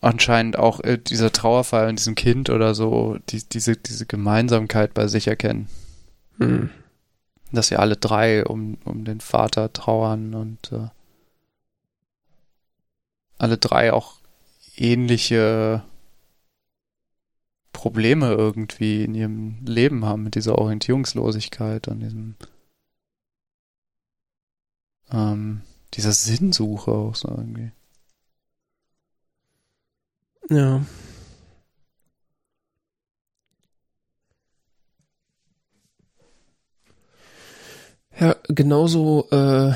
anscheinend auch äh, dieser Trauerfall an diesem Kind oder so, die, diese, diese Gemeinsamkeit bei sich erkennen. Hm. Dass sie alle drei um, um den Vater trauern und äh, alle drei auch ähnliche Probleme irgendwie in ihrem Leben haben mit dieser Orientierungslosigkeit und diesem ähm, dieser Sinnsuche auch so irgendwie. Ja. Ja, genauso äh,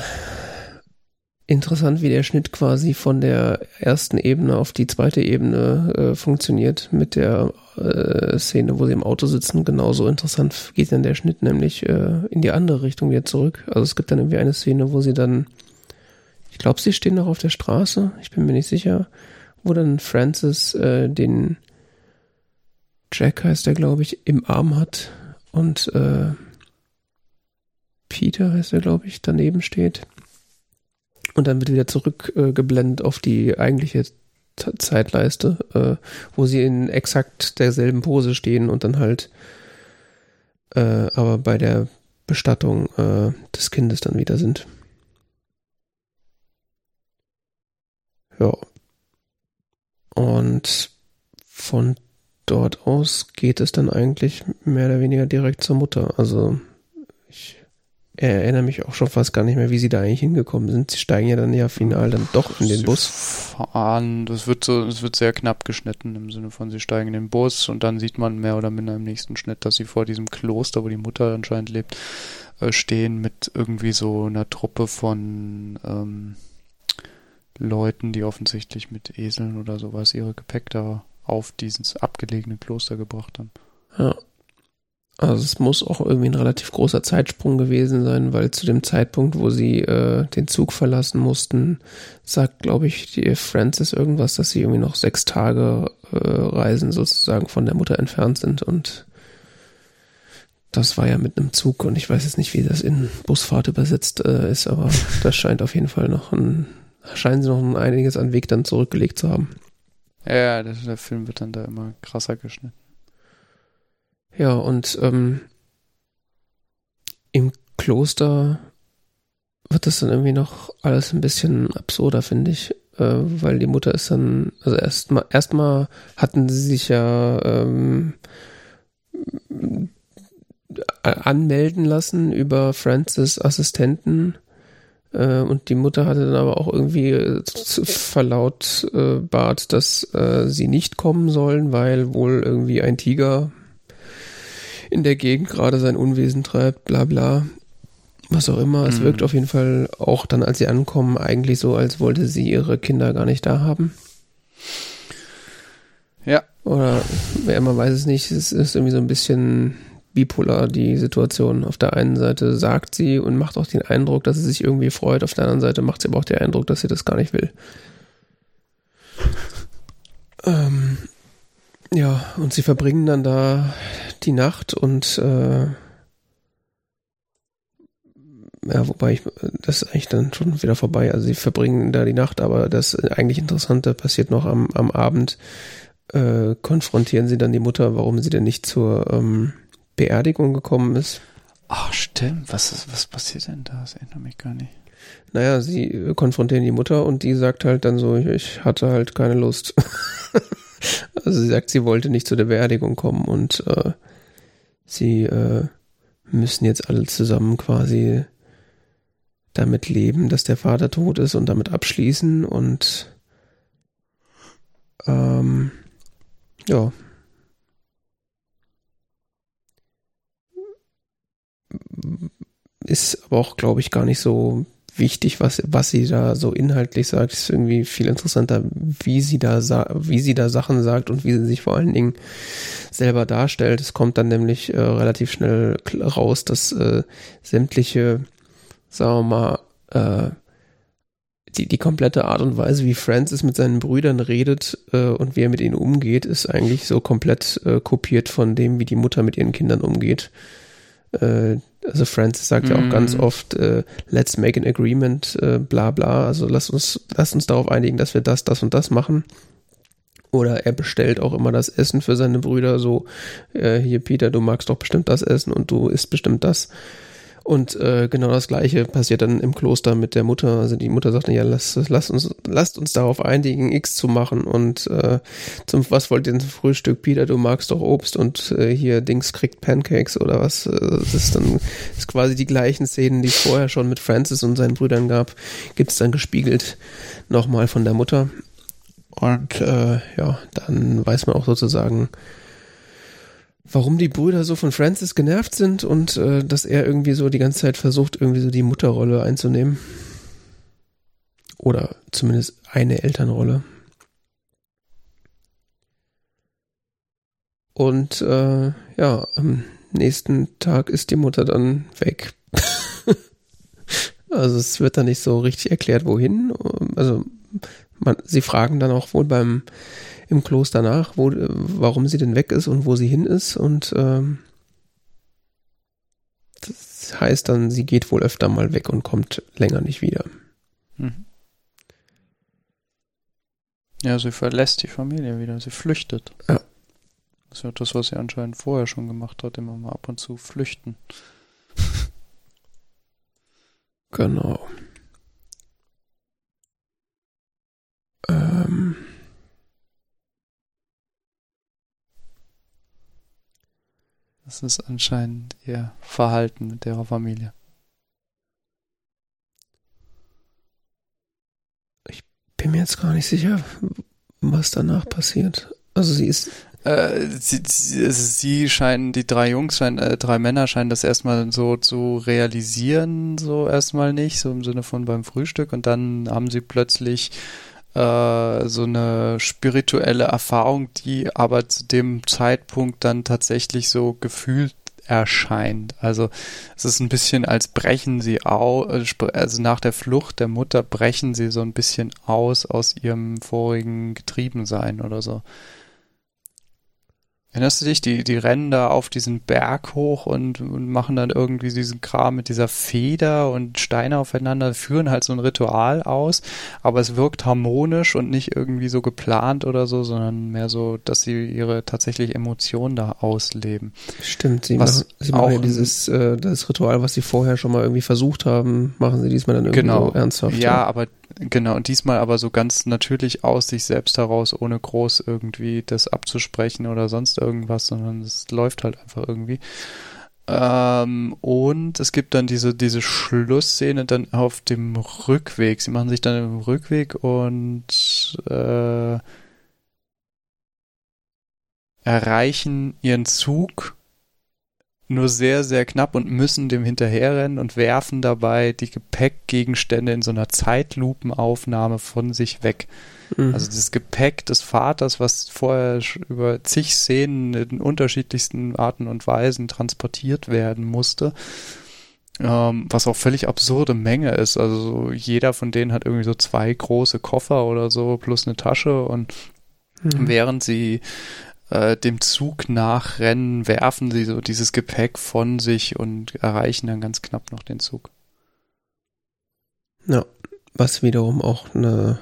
interessant wie der Schnitt quasi von der ersten Ebene auf die zweite Ebene äh, funktioniert mit der äh, Szene, wo sie im Auto sitzen. Genauso interessant geht dann der Schnitt nämlich äh, in die andere Richtung wieder zurück. Also es gibt dann irgendwie eine Szene, wo sie dann, ich glaube, sie stehen noch auf der Straße, ich bin mir nicht sicher, wo dann Francis äh, den Jack heißt er, glaube ich, im Arm hat und äh, Peter heißt er, glaube ich, daneben steht. Und dann wird wieder zurückgeblendet auf die eigentliche Zeitleiste, äh, wo sie in exakt derselben Pose stehen und dann halt äh, aber bei der Bestattung äh, des Kindes dann wieder sind. Ja. Und von dort aus geht es dann eigentlich mehr oder weniger direkt zur Mutter. Also erinnere mich auch schon fast gar nicht mehr, wie sie da eigentlich hingekommen sind. Sie steigen ja dann ja final dann doch in den sie Bus. Fahren, das wird so, das wird sehr knapp geschnitten im Sinne von, sie steigen in den Bus und dann sieht man mehr oder minder im nächsten Schnitt, dass sie vor diesem Kloster, wo die Mutter anscheinend lebt, äh, stehen mit irgendwie so einer Truppe von ähm, Leuten, die offensichtlich mit Eseln oder sowas ihre Gepäck da auf dieses abgelegene Kloster gebracht haben. Ja. Also es muss auch irgendwie ein relativ großer Zeitsprung gewesen sein, weil zu dem Zeitpunkt, wo sie äh, den Zug verlassen mussten, sagt, glaube ich, die Francis irgendwas, dass sie irgendwie noch sechs Tage äh, Reisen sozusagen von der Mutter entfernt sind und das war ja mit einem Zug und ich weiß jetzt nicht, wie das in Busfahrt übersetzt äh, ist, aber das scheint auf jeden Fall noch ein, scheinen sie noch ein einiges an Weg dann zurückgelegt zu haben. Ja, der, der Film wird dann da immer krasser geschnitten. Ja, und ähm, im Kloster wird das dann irgendwie noch alles ein bisschen absurder, finde ich. Äh, weil die Mutter ist dann, also erstmal erstmal hatten sie sich ja ähm, anmelden lassen über Francis Assistenten. Äh, und die Mutter hatte dann aber auch irgendwie äh, verlautbart, dass äh, sie nicht kommen sollen, weil wohl irgendwie ein Tiger in der Gegend gerade sein Unwesen treibt, bla bla. Was auch immer. Mhm. Es wirkt auf jeden Fall auch dann, als sie ankommen, eigentlich so, als wollte sie ihre Kinder gar nicht da haben. Ja. Oder wer immer weiß es nicht, es ist irgendwie so ein bisschen bipolar, die Situation. Auf der einen Seite sagt sie und macht auch den Eindruck, dass sie sich irgendwie freut, auf der anderen Seite macht sie aber auch den Eindruck, dass sie das gar nicht will. ähm, ja, und sie verbringen dann da die Nacht und äh, ja, wobei ich, das ist eigentlich dann schon wieder vorbei. Also sie verbringen da die Nacht, aber das eigentlich Interessante passiert noch am, am Abend. Äh, konfrontieren sie dann die Mutter, warum sie denn nicht zur ähm, Beerdigung gekommen ist. Ach, stimmt. Was, ist, was passiert denn da? Das erinnert mich gar nicht. Naja, sie konfrontieren die Mutter und die sagt halt dann so, ich hatte halt keine Lust. also sie sagt, sie wollte nicht zu der Beerdigung kommen und äh, sie äh, müssen jetzt alle zusammen quasi damit leben, dass der Vater tot ist und damit abschließen und ähm, ja, ist aber auch, glaube ich, gar nicht so wichtig, was, was sie da so inhaltlich sagt. Ist irgendwie viel interessanter, wie sie da, wie sie da Sachen sagt und wie sie sich vor allen Dingen selber darstellt. Es kommt dann nämlich äh, relativ schnell raus, dass äh, sämtliche, sagen wir mal, äh, die, die komplette Art und Weise, wie Francis mit seinen Brüdern redet äh, und wie er mit ihnen umgeht, ist eigentlich so komplett äh, kopiert von dem, wie die Mutter mit ihren Kindern umgeht. Äh, also Francis sagt mm. ja auch ganz mhm. oft, äh, let's make an agreement, äh, bla bla. Also lass uns, lass uns darauf einigen, dass wir das, das und das machen. Oder er bestellt auch immer das Essen für seine Brüder, so, äh, hier Peter, du magst doch bestimmt das Essen und du isst bestimmt das. Und äh, genau das gleiche passiert dann im Kloster mit der Mutter. Also die Mutter sagt, ja, lass, lass uns, lasst uns darauf einigen, X zu machen. Und äh, zum was wollt ihr denn zum Frühstück? Peter, du magst doch Obst und äh, hier Dings kriegt Pancakes oder was. Äh, das ist dann ist quasi die gleichen Szenen, die es vorher schon mit Francis und seinen Brüdern gab, gibt es dann gespiegelt nochmal von der Mutter. Und äh, ja, dann weiß man auch sozusagen, warum die Brüder so von Francis genervt sind und äh, dass er irgendwie so die ganze Zeit versucht, irgendwie so die Mutterrolle einzunehmen. Oder zumindest eine Elternrolle. Und äh, ja, am nächsten Tag ist die Mutter dann weg. also es wird dann nicht so richtig erklärt, wohin. Also man, sie fragen dann auch wohl beim im Kloster nach, wo, warum sie denn weg ist und wo sie hin ist. Und ähm, das heißt dann, sie geht wohl öfter mal weg und kommt länger nicht wieder. Mhm. Ja, sie verlässt die Familie wieder, sie flüchtet. Ja. Das ist ja das, was sie anscheinend vorher schon gemacht hat, immer mal ab und zu flüchten. genau. Äh, Das ist anscheinend ihr Verhalten mit ihrer Familie. Ich bin mir jetzt gar nicht sicher, was danach passiert. Also sie ist. Äh, sie, sie, also sie, scheinen, die drei Jungs scheinen, äh, drei Männer scheinen das erstmal so zu realisieren, so erstmal nicht, so im Sinne von beim Frühstück und dann haben sie plötzlich äh, so eine spirituelle Erfahrung, die aber zu dem Zeitpunkt dann tatsächlich so gefühlt erscheint. Also es ist ein bisschen als brechen sie aus, also nach der Flucht der Mutter brechen sie so ein bisschen aus aus ihrem vorigen Getriebensein oder so. Erinnerst du dich? Die, die rennen da auf diesen Berg hoch und, und machen dann irgendwie diesen Kram mit dieser Feder und Steine aufeinander, führen halt so ein Ritual aus, aber es wirkt harmonisch und nicht irgendwie so geplant oder so, sondern mehr so, dass sie ihre tatsächlich Emotionen da ausleben. Stimmt, sie was machen, sie machen ja dieses äh, das Ritual, was sie vorher schon mal irgendwie versucht haben, machen sie diesmal dann irgendwie genau. so ernsthaft. Ja, aber Genau, und diesmal aber so ganz natürlich aus sich selbst heraus, ohne groß irgendwie das abzusprechen oder sonst irgendwas, sondern es läuft halt einfach irgendwie. Ähm, und es gibt dann diese, diese Schlussszene dann auf dem Rückweg. Sie machen sich dann im Rückweg und äh, erreichen ihren Zug nur sehr, sehr knapp und müssen dem hinterherrennen und werfen dabei die Gepäckgegenstände in so einer Zeitlupenaufnahme von sich weg. Mhm. Also das Gepäck des Vaters, was vorher über zig Szenen in unterschiedlichsten Arten und Weisen transportiert werden musste, ähm, was auch völlig absurde Menge ist. Also jeder von denen hat irgendwie so zwei große Koffer oder so plus eine Tasche und mhm. während sie äh, dem Zug nachrennen, werfen sie so dieses Gepäck von sich und erreichen dann ganz knapp noch den Zug. Ja, was wiederum auch eine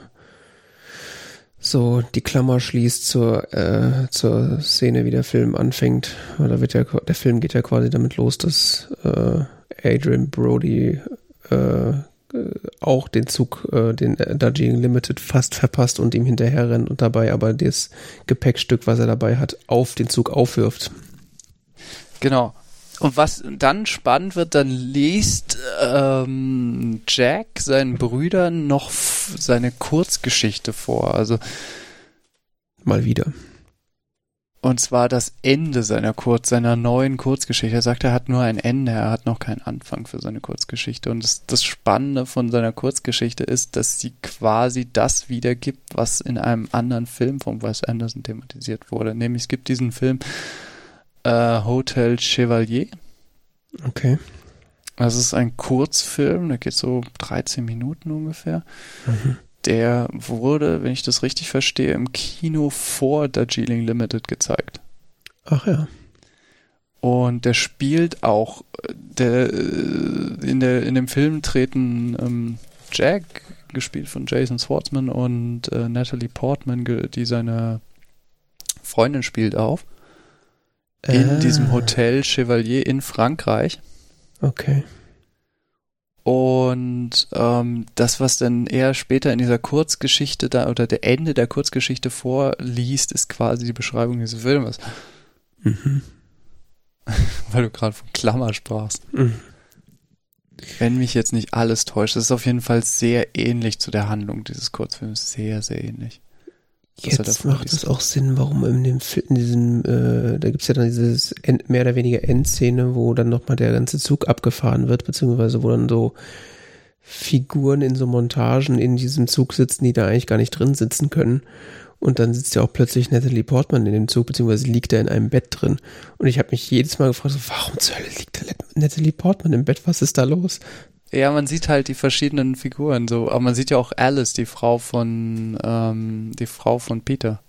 so die Klammer schließt zur, äh, zur Szene, wie der Film anfängt. Da wird ja, der Film geht ja quasi damit los, dass äh, Adrian Brody äh, auch den Zug, äh, den Darjeeling Limited fast verpasst und ihm hinterher rennt und dabei aber das Gepäckstück, was er dabei hat, auf den Zug aufwirft. Genau. Und was dann spannend wird, dann liest ähm, Jack seinen Brüdern noch seine Kurzgeschichte vor. Also mal wieder. Und zwar das Ende seiner Kurz, seiner neuen Kurzgeschichte. Er sagt, er hat nur ein Ende, er hat noch keinen Anfang für seine Kurzgeschichte. Und das, das Spannende von seiner Kurzgeschichte ist, dass sie quasi das wiedergibt, was in einem anderen Film von Wes Anderson thematisiert wurde. Nämlich es gibt diesen Film äh, Hotel Chevalier. Okay. Das ist ein Kurzfilm, der geht so 13 Minuten ungefähr. Mhm. Der wurde, wenn ich das richtig verstehe, im Kino vor Darjeeling Limited gezeigt. Ach ja. Und der spielt auch, der, äh, in, der, in dem Film treten ähm, Jack, gespielt von Jason Schwartzman, und äh, Natalie Portman, die seine Freundin spielt, auf. In äh. diesem Hotel Chevalier in Frankreich. Okay. Und ähm, das, was dann eher später in dieser Kurzgeschichte da oder der Ende der Kurzgeschichte vorliest, ist quasi die Beschreibung dieses Filmes. Mhm. Weil du gerade von Klammer sprachst. Mhm. Wenn mich jetzt nicht alles täuscht, das ist auf jeden Fall sehr ähnlich zu der Handlung dieses Kurzfilms. Sehr, sehr ähnlich. Jetzt macht es auch Sinn, warum in dem in diesem, äh, da gibt's ja dann dieses End, mehr oder weniger Endszene, wo dann nochmal der ganze Zug abgefahren wird, beziehungsweise wo dann so Figuren in so Montagen in diesem Zug sitzen, die da eigentlich gar nicht drin sitzen können. Und dann sitzt ja auch plötzlich Natalie Portman in dem Zug, beziehungsweise liegt er in einem Bett drin. Und ich habe mich jedes Mal gefragt, so, warum zur Hölle liegt Natalie Portman im Bett? Was ist da los? Ja, man sieht halt die verschiedenen Figuren so, aber man sieht ja auch Alice, die Frau von ähm, die Frau von Peter.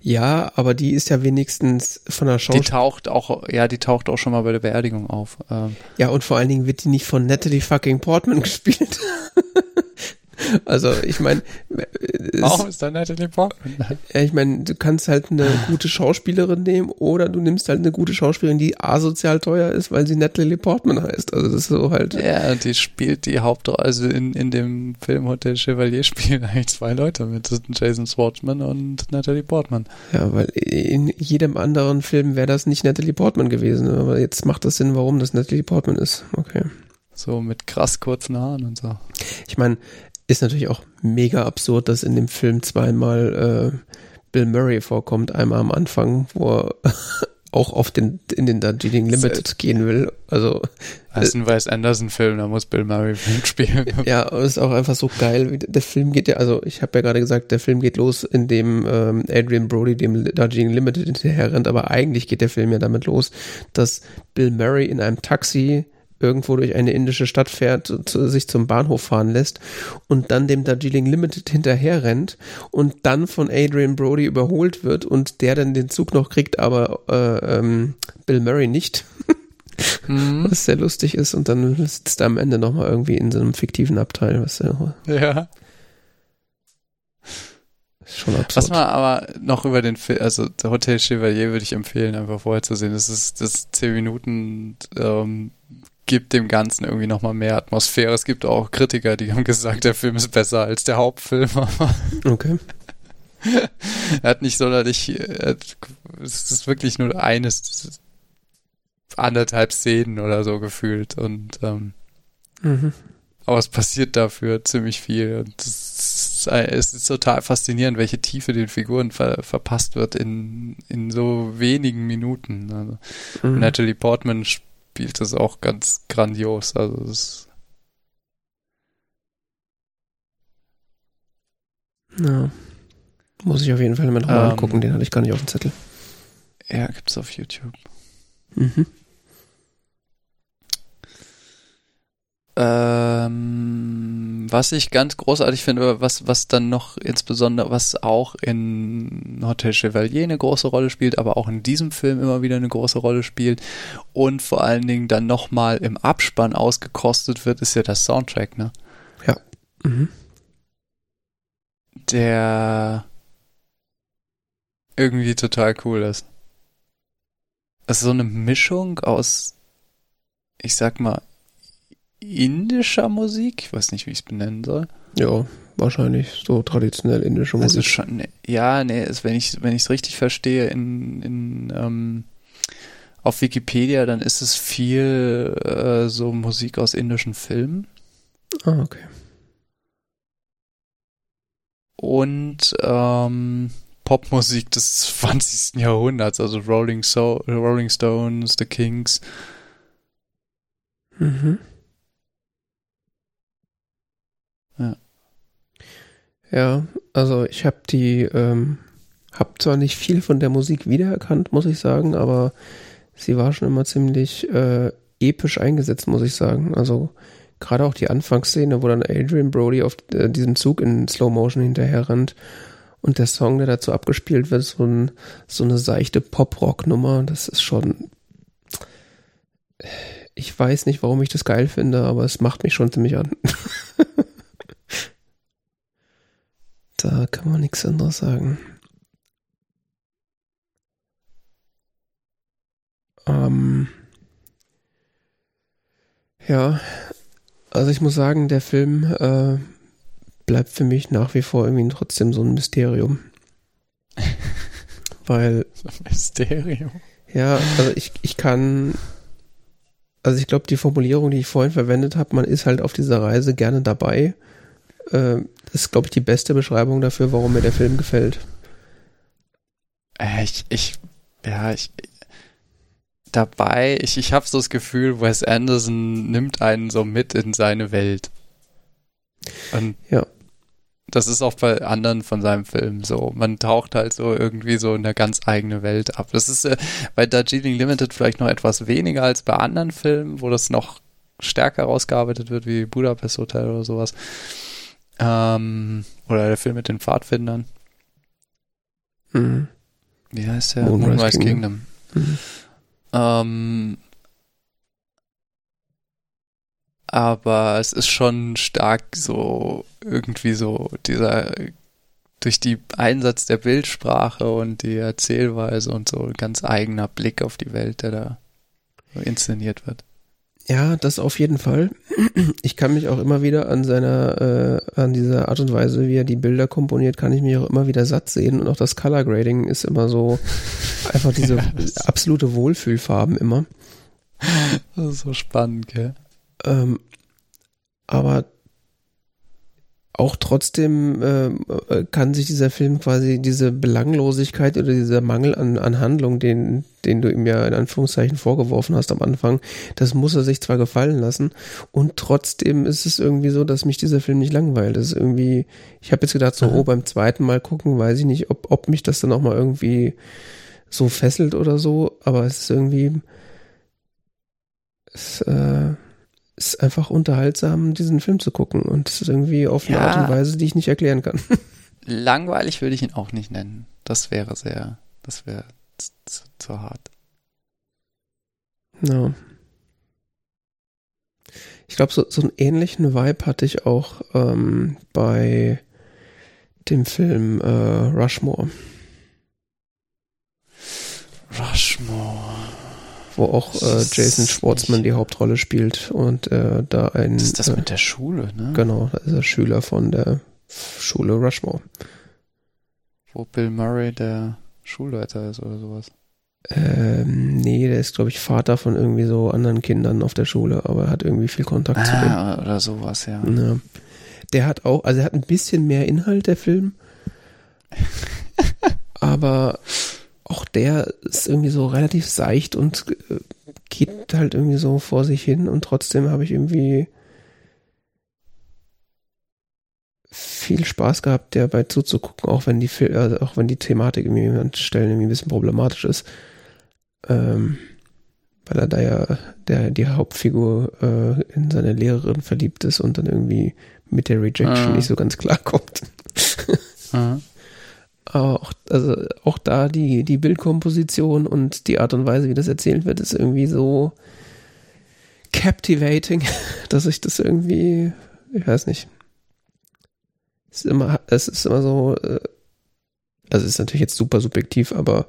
Ja, aber die ist ja wenigstens von der Schauspielerin. Die taucht auch, ja, die taucht auch schon mal bei der Beerdigung auf. Ähm. Ja, und vor allen Dingen wird die nicht von Natalie fucking Portman gespielt. Also ich meine, warum ist da Natalie Portman? Ich meine, du kannst halt eine gute Schauspielerin nehmen oder du nimmst halt eine gute Schauspielerin, die asozial teuer ist, weil sie Natalie Portman heißt. Also das ist so halt. Ja, die spielt die Hauptrolle. Also in, in dem Film Hotel Chevalier spielen eigentlich zwei Leute mit. Das sind Jason Schwartzman und Natalie Portman. Ja, weil in jedem anderen Film wäre das nicht Natalie Portman gewesen. Aber jetzt macht das Sinn, warum das Natalie Portman ist. Okay. So mit krass kurzen Haaren und so. Ich meine, ist natürlich auch mega absurd, dass in dem Film zweimal äh, Bill Murray vorkommt. Einmal am Anfang, wo er auch auf den, in den Darjeeling Limited Set. gehen will. Also. Das ist ein Wes Anderson-Film, da muss Bill Murray mitspielen. ja, ist auch einfach so geil. Der Film geht ja, also ich habe ja gerade gesagt, der Film geht los, indem ähm, Adrian Brody dem Darjeeling Limited hinterher rennt, aber eigentlich geht der Film ja damit los, dass Bill Murray in einem Taxi irgendwo durch eine indische Stadt fährt, zu, sich zum Bahnhof fahren lässt und dann dem Darjeeling Limited hinterher rennt und dann von Adrian Brody überholt wird und der dann den Zug noch kriegt, aber äh, ähm, Bill Murray nicht. mhm. Was sehr lustig ist und dann sitzt er am Ende nochmal irgendwie in so einem fiktiven Abteil, was ja. ja. Ist schon absurd. Was man aber noch über den Film, also Hotel Chevalier würde ich empfehlen, einfach vorher zu sehen. Das ist das 10 Minuten ähm, gibt dem Ganzen irgendwie nochmal mehr Atmosphäre. Es gibt auch Kritiker, die haben gesagt, der Film ist besser als der Hauptfilm. okay. er hat nicht sonderlich, es ist wirklich nur eines, anderthalb Szenen oder so gefühlt und ähm, mhm. aber es passiert dafür ziemlich viel und es ist, es ist total faszinierend, welche Tiefe den Figuren ver, verpasst wird in, in so wenigen Minuten. Also, mhm. Natalie Portman spielt das auch ganz grandios. Also es ja. Muss ich auf jeden Fall mal nochmal ähm, angucken, den hatte ich gar nicht auf dem Zettel. Ja, gibt's auf YouTube. Mhm. Ähm, was ich ganz großartig finde, was, was dann noch insbesondere, was auch in Hotel Chevalier eine große Rolle spielt, aber auch in diesem Film immer wieder eine große Rolle spielt und vor allen Dingen dann nochmal im Abspann ausgekostet wird, ist ja das Soundtrack, ne? Ja. Mhm. Der irgendwie total cool ist. Also so eine Mischung aus, ich sag mal, indischer Musik. Ich weiß nicht, wie ich es benennen soll. Ja, wahrscheinlich so traditionell indische also Musik. Also schon, ne, ja, nee, ist, wenn ich wenn ich es richtig verstehe, in, in ähm, auf Wikipedia, dann ist es viel äh, so Musik aus indischen Filmen. Ah, okay. Und ähm, Popmusik des 20. Jahrhunderts, also Rolling, so Rolling Stones, The Kings. Mhm. Ja, also ich habe die, ähm, habe zwar nicht viel von der Musik wiedererkannt, muss ich sagen, aber sie war schon immer ziemlich äh, episch eingesetzt, muss ich sagen. Also gerade auch die Anfangsszene, wo dann Adrian Brody auf äh, diesem Zug in Slow Motion hinterher rennt und der Song, der dazu abgespielt wird, so, ein, so eine seichte Pop-Rock-Nummer, das ist schon. Ich weiß nicht, warum ich das geil finde, aber es macht mich schon ziemlich an. Da kann man nichts anderes sagen. Ähm, ja, also ich muss sagen, der Film äh, bleibt für mich nach wie vor irgendwie trotzdem so ein Mysterium. Weil. Ein Mysterium. Ja, also ich, ich kann. Also ich glaube, die Formulierung, die ich vorhin verwendet habe, man ist halt auf dieser Reise gerne dabei äh, ist, glaube ich, die beste Beschreibung dafür, warum mir der Film gefällt. Äh, ich, ich, ja, ich, dabei, ich, ich habe so das Gefühl, Wes Anderson nimmt einen so mit in seine Welt. Und ja. Das ist auch bei anderen von seinem Film so. Man taucht halt so irgendwie so in eine ganz eigene Welt ab. Das ist äh, bei Darjeeling Limited vielleicht noch etwas weniger als bei anderen Filmen, wo das noch stärker rausgearbeitet wird, wie Budapest Hotel oder sowas. Ähm, oder der Film mit den Pfadfindern. Mhm. Wie heißt der? Moonrise, Moonrise Kingdom. Kingdom. Mhm. Ähm, aber es ist schon stark so irgendwie so dieser durch die Einsatz der Bildsprache und die Erzählweise und so ein ganz eigener Blick auf die Welt, der da inszeniert wird. Ja, das auf jeden Fall. Ich kann mich auch immer wieder an seiner, äh, an dieser Art und Weise, wie er die Bilder komponiert, kann ich mich auch immer wieder satt sehen. Und auch das Color Grading ist immer so einfach diese ja, absolute Wohlfühlfarben immer. Das ist so spannend, gell? Ähm, aber auch trotzdem äh, kann sich dieser Film quasi diese Belanglosigkeit oder dieser Mangel an, an Handlung, den, den du ihm ja in Anführungszeichen vorgeworfen hast am Anfang, das muss er sich zwar gefallen lassen und trotzdem ist es irgendwie so, dass mich dieser Film nicht langweilt. Das ist irgendwie, ich habe jetzt gedacht, so, oh, beim zweiten Mal gucken, weiß ich nicht, ob, ob mich das dann auch mal irgendwie so fesselt oder so, aber es ist irgendwie, es, äh, ist einfach unterhaltsam, diesen Film zu gucken. Und es ist irgendwie auf eine ja, Art und Weise, die ich nicht erklären kann. Langweilig würde ich ihn auch nicht nennen. Das wäre sehr, das wäre zu, zu, hart. No. Ich glaube, so, so einen ähnlichen Vibe hatte ich auch ähm, bei dem Film äh, Rushmore. Rushmore wo auch äh, Jason Schwartzman die Hauptrolle spielt und äh, da ein. Das ist das äh, mit der Schule, ne? Genau, da ist er Schüler von der Schule Rushmore. Wo Bill Murray der Schulleiter ist oder sowas. Ähm, nee, der ist, glaube ich, Vater von irgendwie so anderen Kindern auf der Schule, aber hat irgendwie viel Kontakt ah, zu denen. Oder sowas, ja. ja. Der hat auch, also er hat ein bisschen mehr Inhalt, der Film. aber auch der ist irgendwie so relativ seicht und äh, geht halt irgendwie so vor sich hin und trotzdem habe ich irgendwie viel Spaß gehabt, dabei zuzugucken, auch wenn die also auch wenn die Thematik irgendwie an Stellen irgendwie ein bisschen problematisch ist. Ähm, weil er da ja der die Hauptfigur äh, in seine Lehrerin verliebt ist und dann irgendwie mit der Rejection ah. nicht so ganz klarkommt. ah. Aber auch, also auch da die, die Bildkomposition und die Art und Weise, wie das erzählt wird, ist irgendwie so captivating, dass ich das irgendwie, ich weiß nicht. Es ist immer, es ist immer so, äh, also es ist natürlich jetzt super subjektiv, aber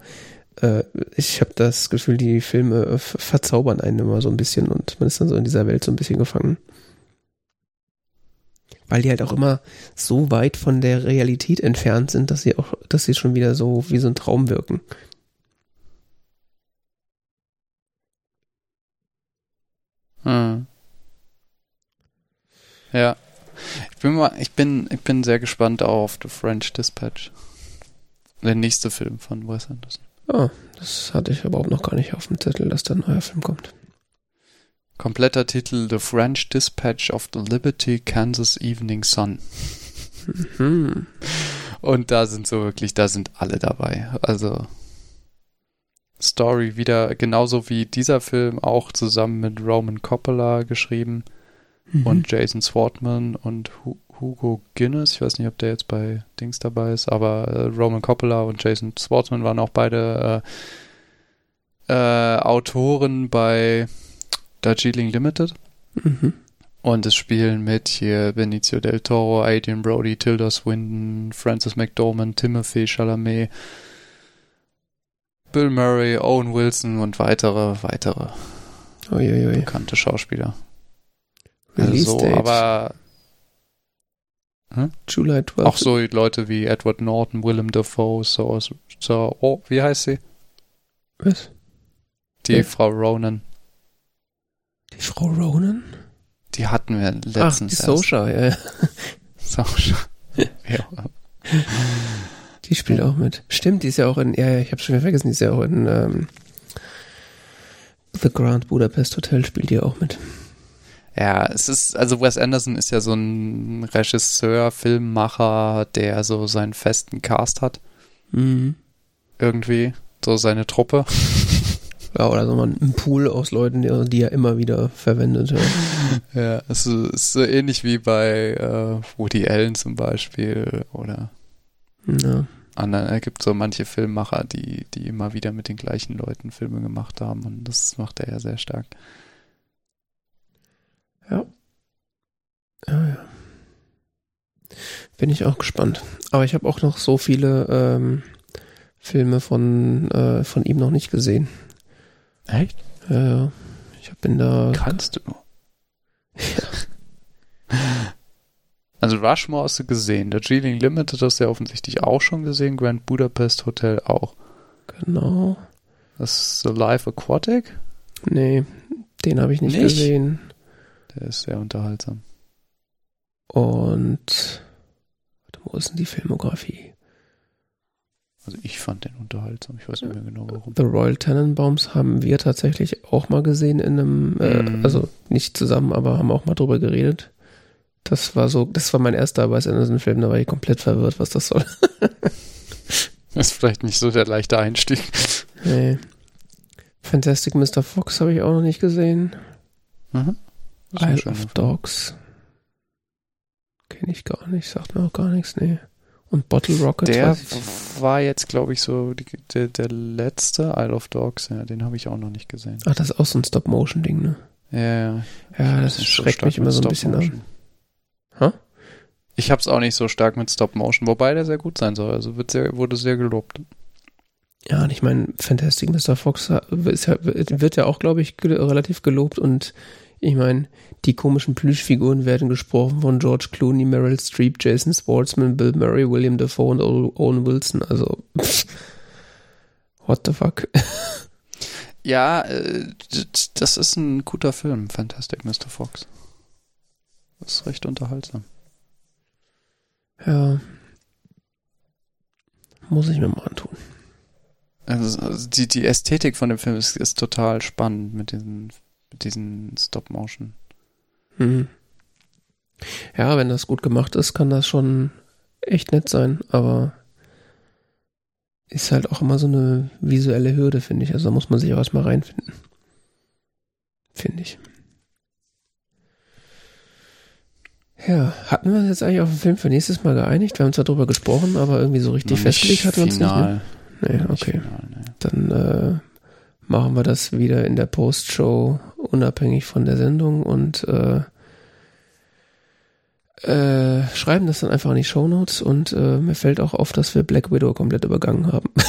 äh, ich habe das Gefühl, die Filme verzaubern einen immer so ein bisschen und man ist dann so in dieser Welt so ein bisschen gefangen weil die halt auch immer so weit von der Realität entfernt sind, dass sie auch, dass sie schon wieder so wie so ein Traum wirken. Hm. Ja. Ich bin mal, ich bin, ich bin sehr gespannt auf The French Dispatch. Der nächste Film von Wes Anderson. Ah, das hatte ich überhaupt noch gar nicht auf dem Zettel, dass da ein neuer Film kommt. Kompletter Titel The French Dispatch of the Liberty Kansas Evening Sun. Mhm. Und da sind so wirklich, da sind alle dabei. Also Story wieder genauso wie dieser Film auch zusammen mit Roman Coppola geschrieben mhm. und Jason Swartman und Hugo Guinness. Ich weiß nicht, ob der jetzt bei Dings dabei ist, aber äh, Roman Coppola und Jason Swartman waren auch beide äh, äh, Autoren bei Darjeeling Limited. Mhm. Und es spielen mit hier Benicio del Toro, Adrian Brody, Tilda Swinton, Francis McDormand, Timothy Chalamet, Bill Murray, Owen Wilson und weitere, weitere Uiuiui. bekannte Schauspieler. also, Date. aber hm? July 12. Auch so Leute wie Edward Norton, Willem Dafoe, so, so oh, wie heißt sie? Was? Die ja. Frau Ronan. Die Frau Ronan? Die hatten wir letztens. Ach, die Sosha, ja. ja. Sosha. ja. Die spielt auch mit. Stimmt, die ist ja auch in, ja, ich habe schon wieder vergessen, die ist ja auch in ähm, The Grand Budapest Hotel spielt die auch mit. Ja, es ist, also Wes Anderson ist ja so ein Regisseur, Filmmacher, der so seinen festen Cast hat. Mhm. Irgendwie, so seine Truppe. Ja, oder so ein Pool aus Leuten, die, die er immer wieder verwendet. Ja, ja es ist so ähnlich wie bei äh, Woody Allen zum Beispiel oder ja. anderen. Er gibt so manche Filmmacher, die, die immer wieder mit den gleichen Leuten Filme gemacht haben und das macht er ja sehr stark. Ja. Ja, ja. Bin ich auch gespannt. Aber ich habe auch noch so viele ähm, Filme von, äh, von ihm noch nicht gesehen. Echt? Ja, ja. Ich bin da. Kannst du? Ja. Also Rushmore hast du gesehen. Der Geeling Limited hast du ja offensichtlich auch schon gesehen. Grand Budapest Hotel auch. Genau. Das ist The Life Aquatic? Nee, den habe ich nicht, nicht, gesehen. Der ist sehr unterhaltsam. Und warte, wo ist denn die Filmografie? Also ich fand den unterhaltsam. Ich weiß nicht mehr genau warum. The Royal Tenenbaums haben wir tatsächlich auch mal gesehen in einem, äh, mm. also nicht zusammen, aber haben auch mal drüber geredet. Das war so, das war mein erster Wes Anderson-Film, da war ich komplett verwirrt, was das soll. das ist vielleicht nicht so der leichte Einstieg. Nee. Fantastic Mr. Fox habe ich auch noch nicht gesehen. Mhm. Isle of Dogs. Kenne ich gar nicht, sagt mir auch gar nichts, nee. Und Bottle Rocket. Der war jetzt, glaube ich, so die, der, der letzte Isle of Dogs, ja, den habe ich auch noch nicht gesehen. Ach, das ist auch so ein Stop-Motion-Ding, ne? Ja, ja. Ja, das schreckt so mich immer so ein bisschen an. Ha? Ich habe es auch nicht so stark mit Stop-Motion, wobei der sehr gut sein soll. Also wird sehr, wurde sehr gelobt. Ja, und ich meine, Fantastic Mr. Fox wird ja auch, glaube ich, relativ gelobt und ich meine, die komischen Plüschfiguren werden gesprochen von George Clooney, Meryl Streep, Jason Sportsman, Bill Murray, William Dafoe und Owen Wilson. Also, what the fuck? Ja, äh, das ist ein guter Film, Fantastic Mr. Fox. Das ist recht unterhaltsam. Ja. Muss ich mir mal antun. Also, also die, die Ästhetik von dem Film ist, ist total spannend mit diesen, mit diesen Stop-Motion. Mhm. Ja, wenn das gut gemacht ist, kann das schon echt nett sein, aber ist halt auch immer so eine visuelle Hürde, finde ich. Also da muss man sich auch erstmal reinfinden. Finde ich. Ja, hatten wir uns jetzt eigentlich auf den Film für nächstes Mal geeinigt? Wir haben zwar darüber gesprochen, aber irgendwie so richtig festgelegt hat wir uns nicht. Ne? Nee, okay. Final, nee. Dann äh, machen wir das wieder in der Post-Show unabhängig von der Sendung und äh, äh, schreiben das dann einfach in die Show Notes und äh, mir fällt auch auf, dass wir Black Widow komplett übergangen haben.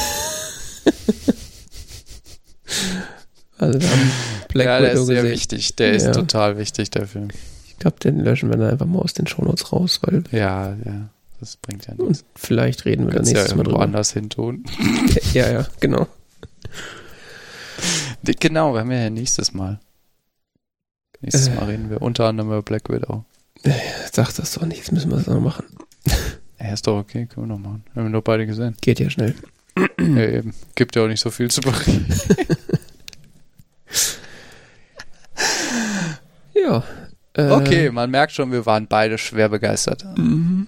also wir haben Black ja, Widow der ist sehr gesehen. wichtig. Der ist ja. total wichtig, der Film. Ich glaube, den löschen wir dann einfach mal aus den Show Notes raus, weil. Ja, ja. Das bringt ja nichts. Und vielleicht reden wir dann nächstes ja Mal drüber. anders hin tun. ja, ja, genau. Genau, wir haben ja nächstes Mal. Nächstes Mal reden wir unter anderem über Black Widow. Sag das doch nicht, jetzt müssen wir das noch machen. Ja, ist doch okay, können wir noch machen. Haben wir doch beide gesehen. Geht ja schnell. Ja, eben. Gibt ja auch nicht so viel zu berichten. ja. Äh, okay, man merkt schon, wir waren beide schwer begeistert. Mhm.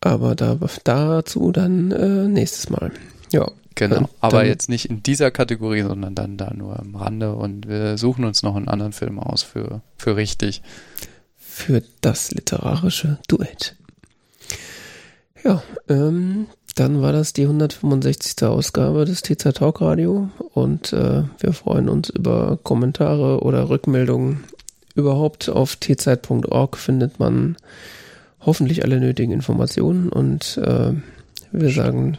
Aber da, dazu dann äh, nächstes Mal. Ja. Genau, dann, aber jetzt nicht in dieser Kategorie, sondern dann da nur am Rande und wir suchen uns noch einen anderen Film aus für, für richtig. Für das literarische Duett. Ja, ähm, dann war das die 165. Ausgabe des TZ Talk Radio und äh, wir freuen uns über Kommentare oder Rückmeldungen. Überhaupt auf tzeit.org findet man hoffentlich alle nötigen Informationen und äh, wir sagen